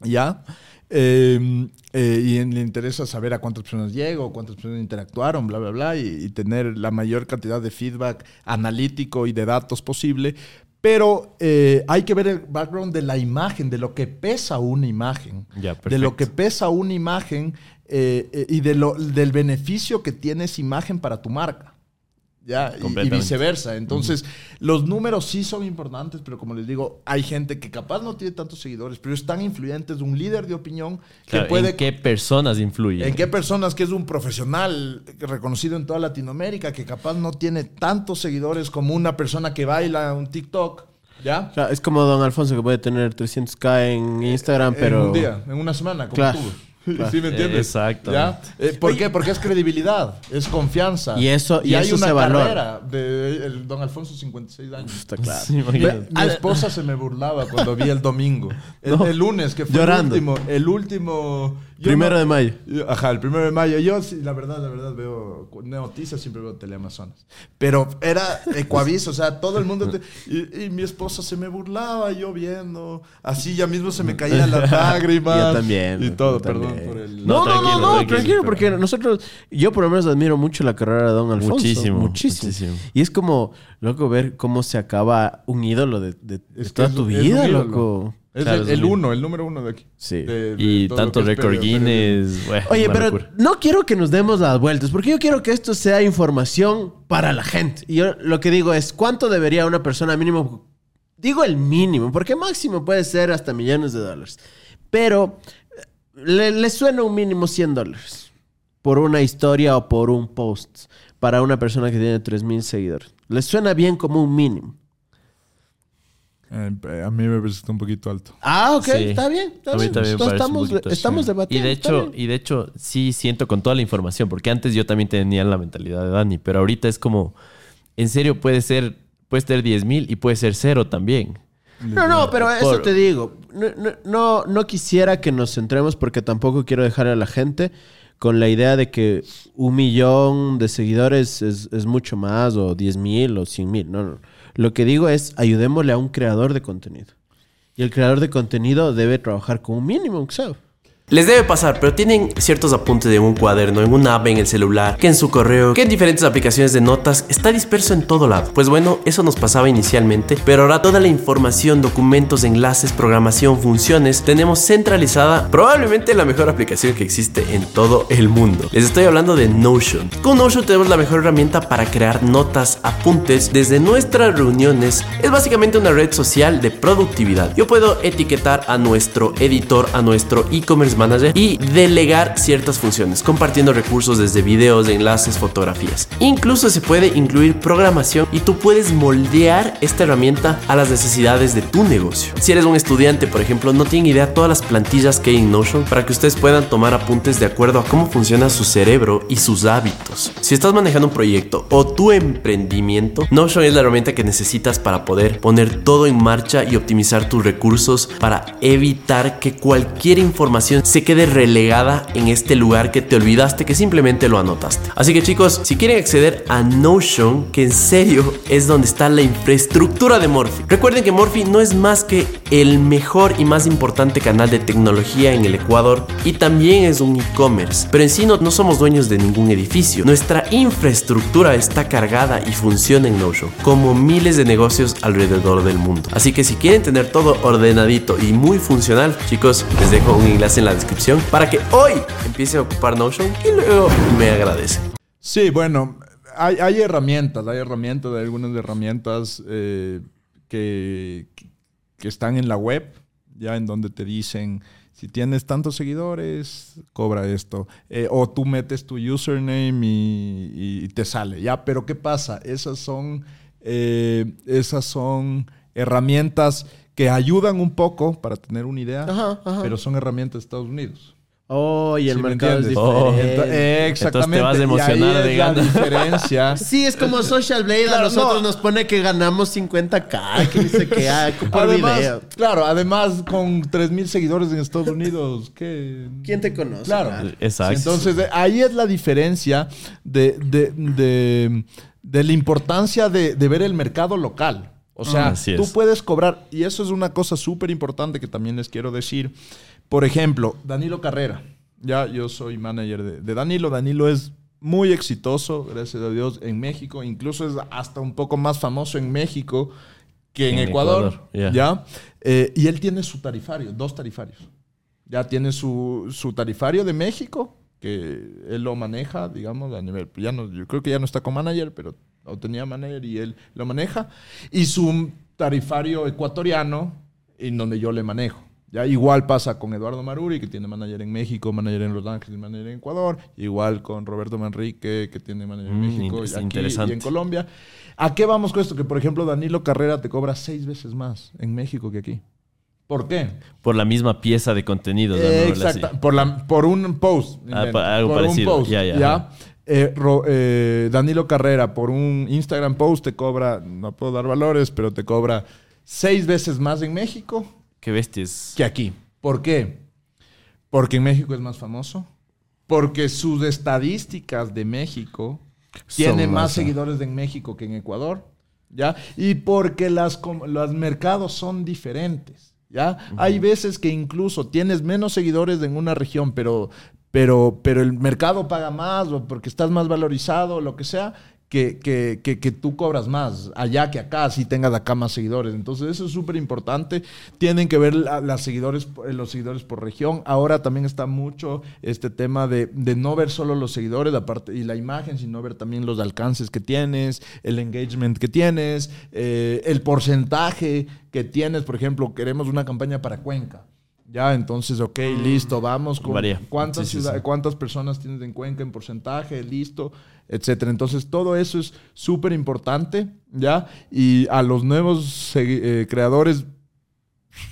¿ya? Eh, eh, y en- le interesa saber a cuántas personas llego, cuántas personas interactuaron, bla, bla, bla, y, y tener la mayor cantidad de feedback analítico y de datos posible. Pero eh, hay que ver el background de la imagen, de lo que pesa una imagen. Ya, de lo que pesa una imagen eh, y de lo, del beneficio que tiene esa imagen para tu marca. ¿Ya? Y- viceversa. Entonces, los números sí son importantes, pero como les digo, hay gente que capaz no tiene tantos seguidores, pero es tan influyente, es un líder de opinión que puede... ¿En qué personas influye? ¿En qué personas que es un profesional reconocido en toda Latinoamérica que capaz no tiene tantos seguidores como una persona que baila un TikTok? ¿Ya? O sea, es como Don Alfonso que puede tener 300k en Instagram, pero... En un día, en una semana, como Claro, tú. Claro. ¿Sí me entiendes? Exacto. ¿Ya? Eh, ¿Por qué? Porque es credibilidad, es confianza. Y eso- y hay eso una se valora. carrera de el don Alfonso, 56 años. Está claro. Sí. Mi esposa se me burlaba cuando vi el domingo. El, No. el lunes, que fue Llorando. el último. El último. Primero no- de mayo. yo- Ajá, el primero de mayo. Yo, sí, la verdad, la verdad, veo noticias, siempre veo Teleamazonas. Pero era Ecuavis, o sea, todo el mundo. te- y, y mi esposa se me burlaba, yo viendo. Así ya mismo se me caían las lágrimas. Yo también. Y todo, yo perdón también. por el. No, no, no, tranquilo, no, tranquilo, tranquilo, pero- porque nosotros, yo por lo menos admiro mucho la carrera de Don Alfonso. Muchísimo, Muchísimo. muchísimo. Y es como, loco, ver cómo se acaba un ídolo de, de- de toda es tu vida, ídolo. loco. Es Claro, el, uno, el número uno de aquí. Sí. De- de Y tanto récord. Guinness. bueno, Oye, pero locura. no quiero que nos demos las vueltas, porque yo quiero que esto sea información para la gente. Y yo lo que digo es, ¿cuánto debería una persona mínimo? Digo el mínimo, porque máximo puede ser hasta millones de dólares. Pero eh, le, le suena un mínimo 100 dólares por una historia o por un post para una persona que tiene 3.000 seguidores. Le suena bien como un mínimo. Eh, a mí me resulta un poquito alto. Ah, ok, Sí. está bien. Está A mí bien. también Entonces estamos, poquito, estamos sí. debatiendo. Y de hecho, y de hecho, sí siento con toda la información, porque antes yo también tenía la mentalidad de Dani, pero ahorita es como, en serio puede ser, puede ser 10 mil y puede ser cero también. No, no, pero eso Por- te digo. No, no, no, no quisiera que nos centremos porque tampoco quiero dejar a la gente con la idea de que un millón de seguidores es, es mucho más o 10 mil o 100 mil. No, no. Lo que digo es ayudémosle a un creador de contenido. Y el creador de contenido debe trabajar con un mínimo, ¿sabes? Les debe pasar, pero tienen ciertos apuntes en un cuaderno, en una app en el celular, que en su correo, que en diferentes aplicaciones de notas, está disperso en todo lado. Pues bueno, eso nos pasaba inicialmente, pero ahora toda la información, documentos, enlaces, programación, funciones, tenemos centralizada probablemente la mejor aplicación que existe en todo el mundo. Les estoy hablando de Notion. Con Notion tenemos la mejor herramienta para crear notas, apuntes desde nuestras reuniones. Es básicamente una red social de productividad. Yo puedo etiquetar a nuestro editor, a nuestro e-commerce manager y delegar ciertas funciones, compartiendo recursos desde videos, enlaces, fotografías. Incluso se puede incluir programación y tú puedes moldear esta herramienta a las necesidades de tu negocio. Si eres un estudiante, por ejemplo, no tienen idea todas las plantillas que hay en Notion para que ustedes puedan tomar apuntes de acuerdo a cómo funciona su cerebro y sus hábitos. Si estás manejando un proyecto o tu emprendimiento, Notion es la herramienta que necesitas para poder poner todo en marcha y optimizar tus recursos para evitar que cualquier información se quede relegada en este lugar que te olvidaste que simplemente lo anotaste. Así que chicos, si quieren acceder a Notion, que en serio es donde está la infraestructura de Morphy. Recuerden que Morphy no es más que el mejor y más importante canal de tecnología en el Ecuador y también es un e-commerce. Pero en sí no, no somos dueños de ningún edificio. Nuestra infraestructura está cargada y funciona en Notion, como miles de negocios alrededor del mundo. Así que si quieren tener todo ordenadito y muy funcional, chicos, les dejo un enlace en la descripción para que hoy empiece a ocupar Notion y luego me agradecen. Sí, bueno, hay, herramientas, hay herramientas, hay algunas herramientas eh, que, que están en la web, ya en donde te dicen, si tienes tantos seguidores, cobra esto. Eh, o tú metes tu username y, y te sale, ¿ya? Pero ¿qué pasa? Esas son, eh, esas son herramientas que ayudan un poco para tener una idea, Ajá, ajá. pero son herramientas de Estados Unidos. Oh, y el ¿Sí me mercado es entiendes? Oh. diferente. Ento- eh, exactamente. vas a emocionar de es la gana. diferencia. Sí, es como Social Blade. a nosotros no. nos pone que ganamos 50k, que dice que hay por además, video. claro, además con 3000 seguidores en Estados Unidos, ¿qué? ¿Quién te conoce? Claro. Exacto. Entonces, eh, ahí es la diferencia de, de- de- de la importancia de, de ver el mercado local. O sea, Así tú es. puedes cobrar, y eso es una cosa súper importante que también les quiero decir. Por ejemplo, Danilo Carrera. Ya yo soy manager de, de Danilo. Danilo es muy exitoso, gracias a Dios, en México. Incluso es hasta un poco más famoso en México que en, En Ecuador. Ecuador, ya. ¿ya? Eh, y él tiene su tarifario, dos tarifarios. Ya tiene su, su tarifario de México, que él lo maneja, digamos, a nivel. Ya no, yo creo que ya no está con manager, pero o tenía manager y él lo maneja. Y su tarifario ecuatoriano, en donde yo le manejo. Ya igual pasa con Eduardo Maruri, que tiene manager en México, manager en Los Ángeles, manager en Ecuador. Igual con Roberto Manrique, que tiene manager en Mm, México y aquí y en Colombia. ¿A qué vamos con esto? Que, por ejemplo, Danilo Carrera te cobra seis veces más en México que aquí. ¿Por qué? Por la misma pieza de contenido. Eh. Por, la, por un post. Ah, algo por parecido. un post. Ya, Ya. Eh, Ro- eh, Danilo Carrera, por un Instagram post te cobra, no puedo dar valores, pero te cobra seis veces más en México Qué bestias. que aquí. ¿Por qué? Porque en México es más famoso. Porque sus estadísticas de México tienen más más, seguidores en México que en Ecuador. ¿Ya? Y porque las, los mercados son diferentes. ¿Ya? Hay veces que incluso tienes menos seguidores en una región, pero, pero, pero el mercado paga más o porque estás más valorizado lo que sea. Que, que, que, que tú cobras más allá que acá, si tengas acá más seguidores. Entonces, eso es súper importante. Tienen que ver la- las seguidores, eh, los seguidores por región. Ahora también está mucho este tema de, de no ver solo los seguidores aparte, y la imagen, sino ver también los alcances que tienes, el engagement que tienes, eh, el porcentaje que tienes. Por ejemplo, queremos una campaña para Cuenca. Ya, entonces, ok, listo, vamos con Varía. cuántas, Sí, sí, ciudad- sí. cuántas personas tienes en Cuenca en porcentaje, listo, etcétera. Entonces, todo eso es súper importante, ¿ya? Y a los nuevos eh, creadores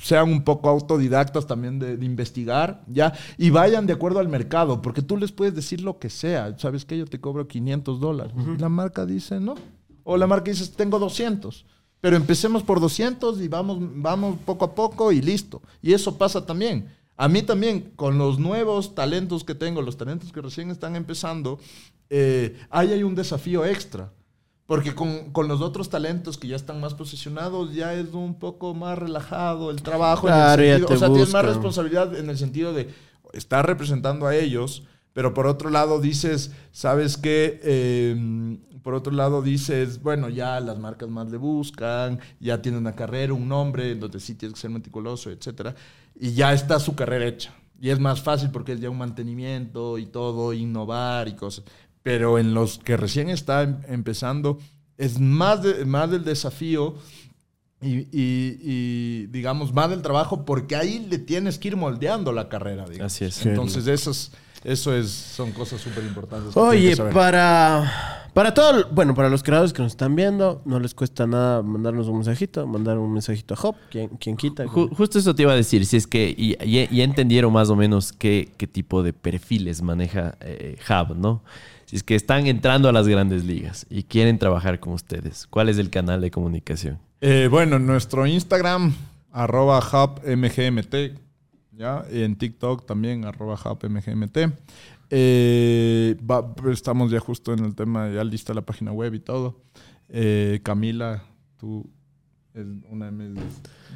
sean un poco autodidactas también de, de investigar, ¿ya? Y vayan de acuerdo al mercado, porque tú les puedes decir lo que sea. ¿Sabes qué? Yo te cobro 500 dólares. Y la marca dice, no. O la marca dice, tengo 200. Pero empecemos por 200 y vamos, vamos poco a poco y listo. Y eso pasa también. A mí también, con los nuevos talentos que tengo, los talentos que recién están empezando, eh, ahí hay un desafío extra. Porque con, con los otros talentos que ya están más posicionados, ya es un poco más relajado el trabajo. en el Claro, sentido- o sea, tienes más responsabilidad en el sentido de estar representando a ellos, pero por otro lado dices, ¿sabes qué? Eh, por otro lado dices, bueno, ya las marcas más le buscan, ya tiene una carrera, un nombre, entonces sí tienes que ser meticuloso, etcétera. Y ya está su carrera hecha. Y es más fácil porque es ya un mantenimiento y todo, innovar y cosas. Pero en los que recién está em- empezando, es más, de- más del desafío y, y- y, digamos, más del trabajo, porque ahí le tienes que ir moldeando la carrera. digamos. Así es. Entonces, eso es, eso es, son cosas súper importantes. Oye, para, para todo, bueno, para los creadores que nos están viendo, no les cuesta nada mandarnos un mensajito, mandar un mensajito a Hop, quien, quien quita. Ju- justo eso te iba a decir, si es que y, y- y entendieron más o menos qué, qué tipo de perfiles maneja eh, Hub, ¿no? Si es que están entrando a las grandes ligas y quieren trabajar con ustedes, ¿cuál es el canal de comunicación? Eh, bueno, en nuestro Instagram, arroba hubmgmt, ¿ya? Y en TikTok también, arroba hubmgmt. Eh, va- estamos ya justo en el tema, ya lista la página web y todo. Eh, Camila, tú es una de, mis-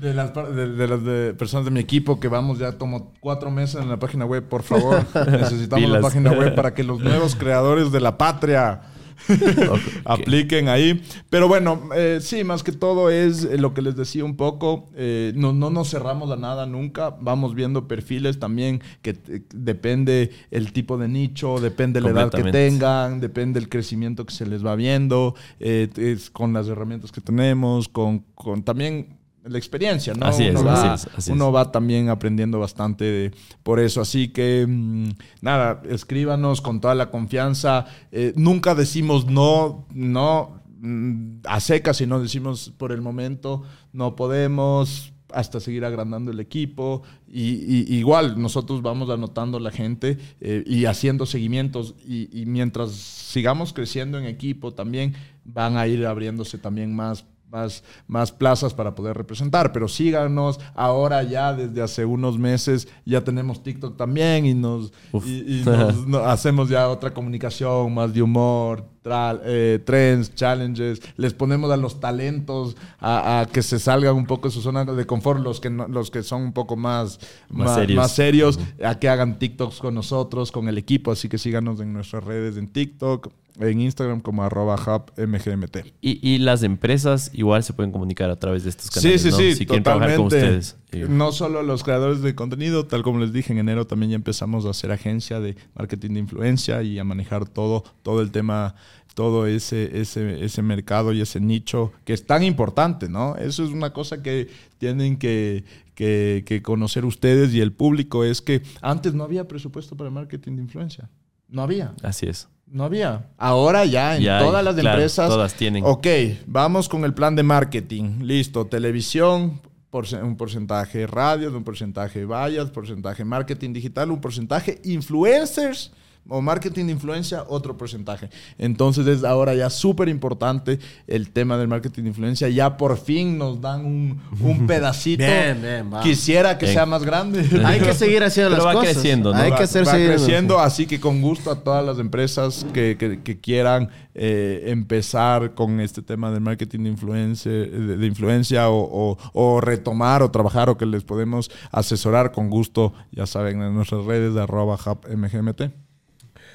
de las, de- de las de personas de mi equipo que vamos ya como cuatro meses en la página web, por favor. Necesitamos la página web para que los nuevos creadores de la patria apliquen ahí. Pero bueno, eh, sí, más que todo es eh, lo que les decía un poco. eh, no, no nos cerramos a nada nunca. Vamos viendo perfiles también que depende el tipo de nicho, depende la edad que tengan, depende el crecimiento que se les va viendo, eh, es con las herramientas que tenemos, con, con también la experiencia, ¿no? Así es, uno así va, es, así uno es. va también aprendiendo bastante de- por eso. Así que, mm, nada, escríbanos con toda la confianza. Eh, nunca decimos no, no mm, a secas, sino decimos por el momento no podemos hasta seguir agrandando el equipo y, y- igual nosotros vamos anotando la gente eh, y haciendo seguimientos y, y mientras sigamos creciendo en equipo también van a ir abriéndose también más más, más plazas para poder representar. Pero síganos, ahora ya desde hace unos meses ya tenemos TikTok también y nos, Uf. y- y nos- no- hacemos ya otra comunicación más de humor, tra- eh, trends, challenges, les ponemos a los talentos a, a que se salgan un poco de su zona de confort, los que, no- los que son un poco más, Más serios. más serios, a que hagan TikToks con nosotros, con el equipo, así que síganos en nuestras redes en TikTok, en Instagram como arroba hub mgmt. Y, y las empresas igual se pueden comunicar a través de estos Sí, canales, sí, ¿no? sí, Si quieren trabajar con ustedes. No solo los creadores de contenido, tal como les dije en enero, también ya empezamos a hacer agencia de marketing de influencia y a manejar todo, todo el tema, todo ese, ese, ese mercado y ese nicho que es tan importante, ¿no? Eso es una cosa que tienen que, que, que conocer ustedes y el público, es que antes no había presupuesto para marketing de influencia. No había. Así es. No había. Ahora ya en Ya hay, todas las claro, empresas. todas tienen. Ok, vamos con el plan de marketing. Listo, televisión, porce- un porcentaje radio, un porcentaje vallas, porcentaje marketing digital, un porcentaje influencers o marketing de influencia, otro porcentaje. Entonces es ahora ya súper importante el tema del marketing de influencia. Ya por fin nos dan un, un pedacito. Bien, bien, vamos. Quisiera que Bien. sea más grande. Hay que seguir haciendo Pero las va cosas. creciendo, ¿no? Hay Va- que hacer va seguir- creciendo, así que con gusto a todas las empresas que, que- que quieran eh, empezar con este tema del marketing de, influencia, de, de influencia o, o- o retomar o trabajar o que les podemos asesorar con gusto, ya saben, en nuestras redes de arroba hub mgmt.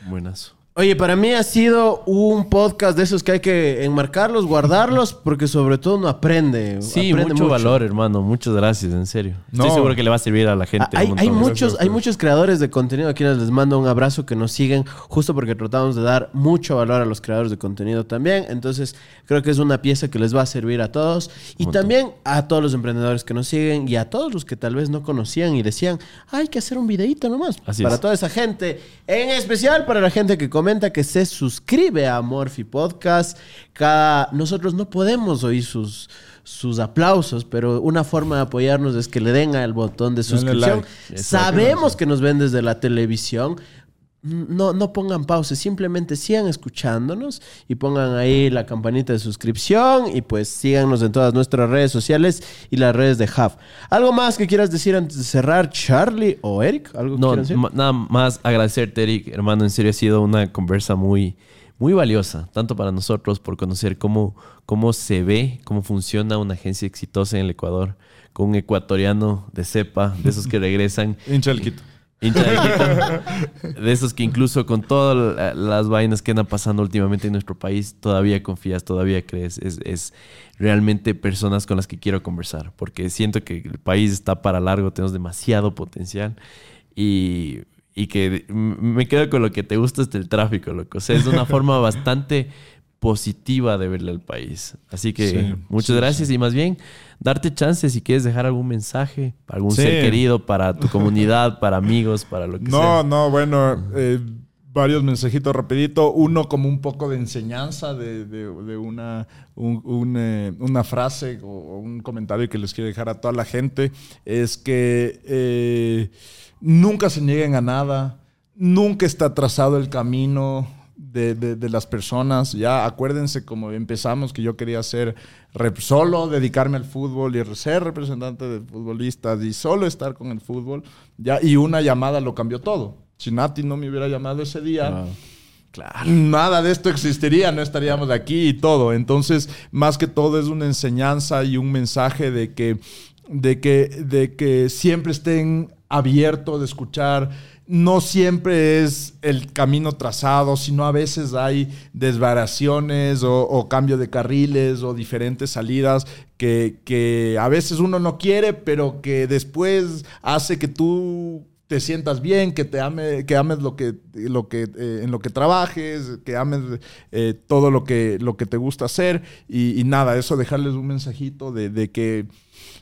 Buenazo. Oye, para mí ha sido un podcast de esos que hay que enmarcarlos, guardarlos, porque sobre todo uno aprende. Sí, aprende mucho, valor, hermano. Muchas gracias, en serio. No. Estoy seguro que le va a servir a la gente. Hay, un hay muchos, hay muchos creadores de contenido a quienes les mando un abrazo que nos siguen, justo porque tratamos de dar mucho valor a los creadores de contenido también. Entonces, creo que es una pieza que les va a servir a todos. Y también a todos los emprendedores que nos siguen y a todos los que tal vez no conocían y decían, hay que hacer un videíto nomás. Así para es. toda esa gente. En especial para la gente que comenta que se suscribe a Morphy Podcast. Cada, nosotros no podemos oír sus sus aplausos, pero una forma de apoyarnos es que le den al botón de suscripción. like. Sabemos que nos ven desde la televisión. No, no pongan pausa, simplemente sigan escuchándonos y pongan ahí la campanita de suscripción y pues síganos en todas nuestras redes sociales y las redes de Hub. ¿Algo más que quieras decir antes de cerrar, Charlie o Eric? ¿Algo que No, decir? nada más agradecerte, Eric, hermano. En serio, ha sido una conversa muy, muy valiosa, tanto para nosotros por conocer cómo, cómo se ve, cómo funciona una agencia exitosa en el Ecuador, con un ecuatoriano de cepa, de esos que regresan. Hincha el Quito. Hincha de esos que incluso con todas la- las vainas que andan pasando últimamente en nuestro país, todavía confías, todavía crees. Es, es realmente personas con las que quiero conversar, porque siento que el país está para largo, tenemos demasiado potencial y, y que me quedo con lo que te gusta es el tráfico, loco. O sea, es una forma bastante positiva de verle al país. Así que Sí, muchas sí, gracias y más bien darte chance si quieres dejar algún mensaje para algún Sí. ser querido, para tu comunidad, para amigos, para lo que No, sea. no, bueno, eh, varios mensajitos rapidito. Uno como un poco de enseñanza de, de- de una, un- un, eh, una frase o, o un comentario que les quiero dejar a toda la gente. Es que eh, nunca se nieguen a nada. Nunca está trazado el camino de, de- de las personas. Ya acuérdense como empezamos que yo quería ser rep- solo dedicarme al fútbol y ser representante de futbolistas y solo estar con el fútbol. Ya, y una llamada lo cambió todo. Si Nati no me hubiera llamado ese día, nada de esto existiría, no estaríamos aquí y todo. Entonces, más que todo es una enseñanza y un mensaje de que, de que, de que siempre estén abiertos de escuchar. No siempre es el camino trazado, sino a veces hay desvariaciones o, cambio de carriles o diferentes salidas que, a veces uno no quiere, pero que después hace que tú te sientas bien, que te ame, que ames lo que, lo que, eh, en lo que trabajes, que ames eh, todo lo que, lo que te gusta hacer y, nada, eso dejarles un mensajito de que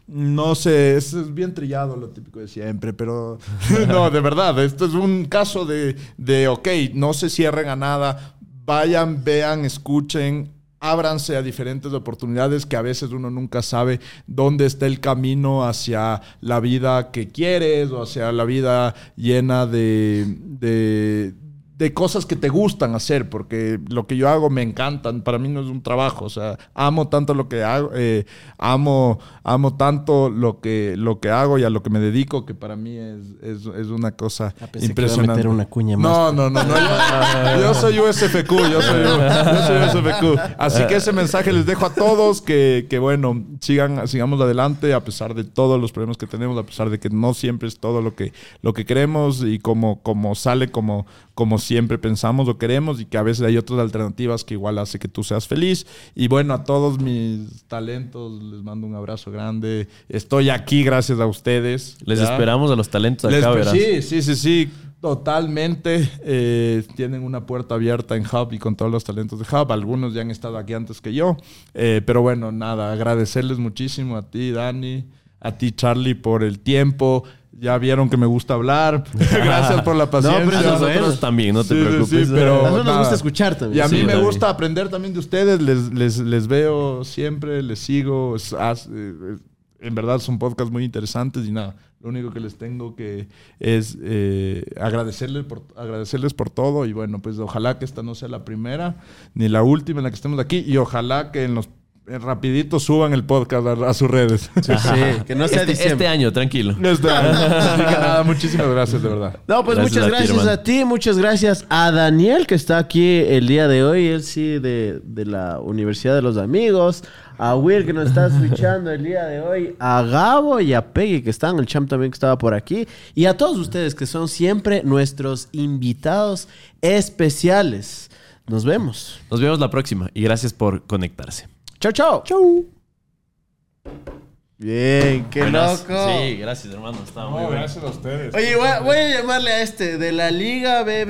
no sé, es, es bien trillado lo típico de siempre, pero no, de verdad, esto es un caso de, de, ok, no se cierren a nada, vayan, vean, escuchen, ábranse a diferentes oportunidades que a veces uno nunca sabe dónde está el camino hacia la vida que quieres o hacia la vida llena de, de, de cosas que te gustan hacer, porque lo que yo hago me encantan, para mí no es un trabajo, o sea, amo tanto lo que hago, eh, amo, amo tanto lo que, lo que hago y a lo que me dedico, que para mí es, es, es una cosa Ah, pensé que impresionante. meter una cuña más. No, no, no, no. Yo, yo soy USFQ, yo soy, yo soy USFQ. Así que ese mensaje les dejo a todos que, que, bueno, sigan, sigamos adelante a pesar de todos los problemas que tenemos, a pesar de que no siempre es todo lo que, lo que queremos y como, como sale como, como siempre pensamos o queremos y que a veces hay otras alternativas que igual hace que tú seas feliz. Y bueno, a todos mis talentos les mando un abrazo grande. Estoy aquí gracias a ustedes. Les ¿ya? esperamos a los talentos Les- acá, verás. sí, sí, sí, sí, totalmente. Eh, tienen una puerta abierta en Hub y con todos los talentos de Hub. Algunos ya han estado aquí antes que yo. Eh, pero bueno, nada, agradecerles muchísimo a ti, Dani, a ti, Charlie, por el tiempo. Ya vieron que me gusta hablar. Gracias por la paciencia. pero eso es Nosotros bueno. también, no te Sí, preocupes. sí, pero- A nosotros nos nada. gusta escuchar también. Y a mí Sí, me también. gusta aprender también de ustedes. Les, les, les veo siempre, les sigo. Es- eh, eh, en verdad son podcasts muy interesantes y nada. Lo único que les tengo que es eh, agradecerles, por, agradecerles por todo. Y bueno, pues ojalá que esta no sea la primera ni la última en la que estemos aquí. Y ojalá que en los rapidito suban el podcast a, a sus redes. Sí, que no sea Este, diciembre. este año, tranquilo. Así que nada, muchísimas gracias, de verdad. No, pues Gracias muchas a ti, gracias a ti, muchas gracias a Daniel que está aquí el día de hoy, él sí de, de la Universidad de los Amigos, a Will que nos está switchando el día de hoy, a Gabo y a Peggy que están, el champ también que estaba por aquí, y a todos ustedes que son siempre nuestros invitados especiales. Nos vemos. Nos vemos la próxima y gracias por conectarse. Chao, chao. Chau. Bien, qué Buenas. loco. Sí, gracias, hermano. Estaba muy bueno. gracias a ustedes. Oye, voy a, voy a llamarle a este de la Liga BB.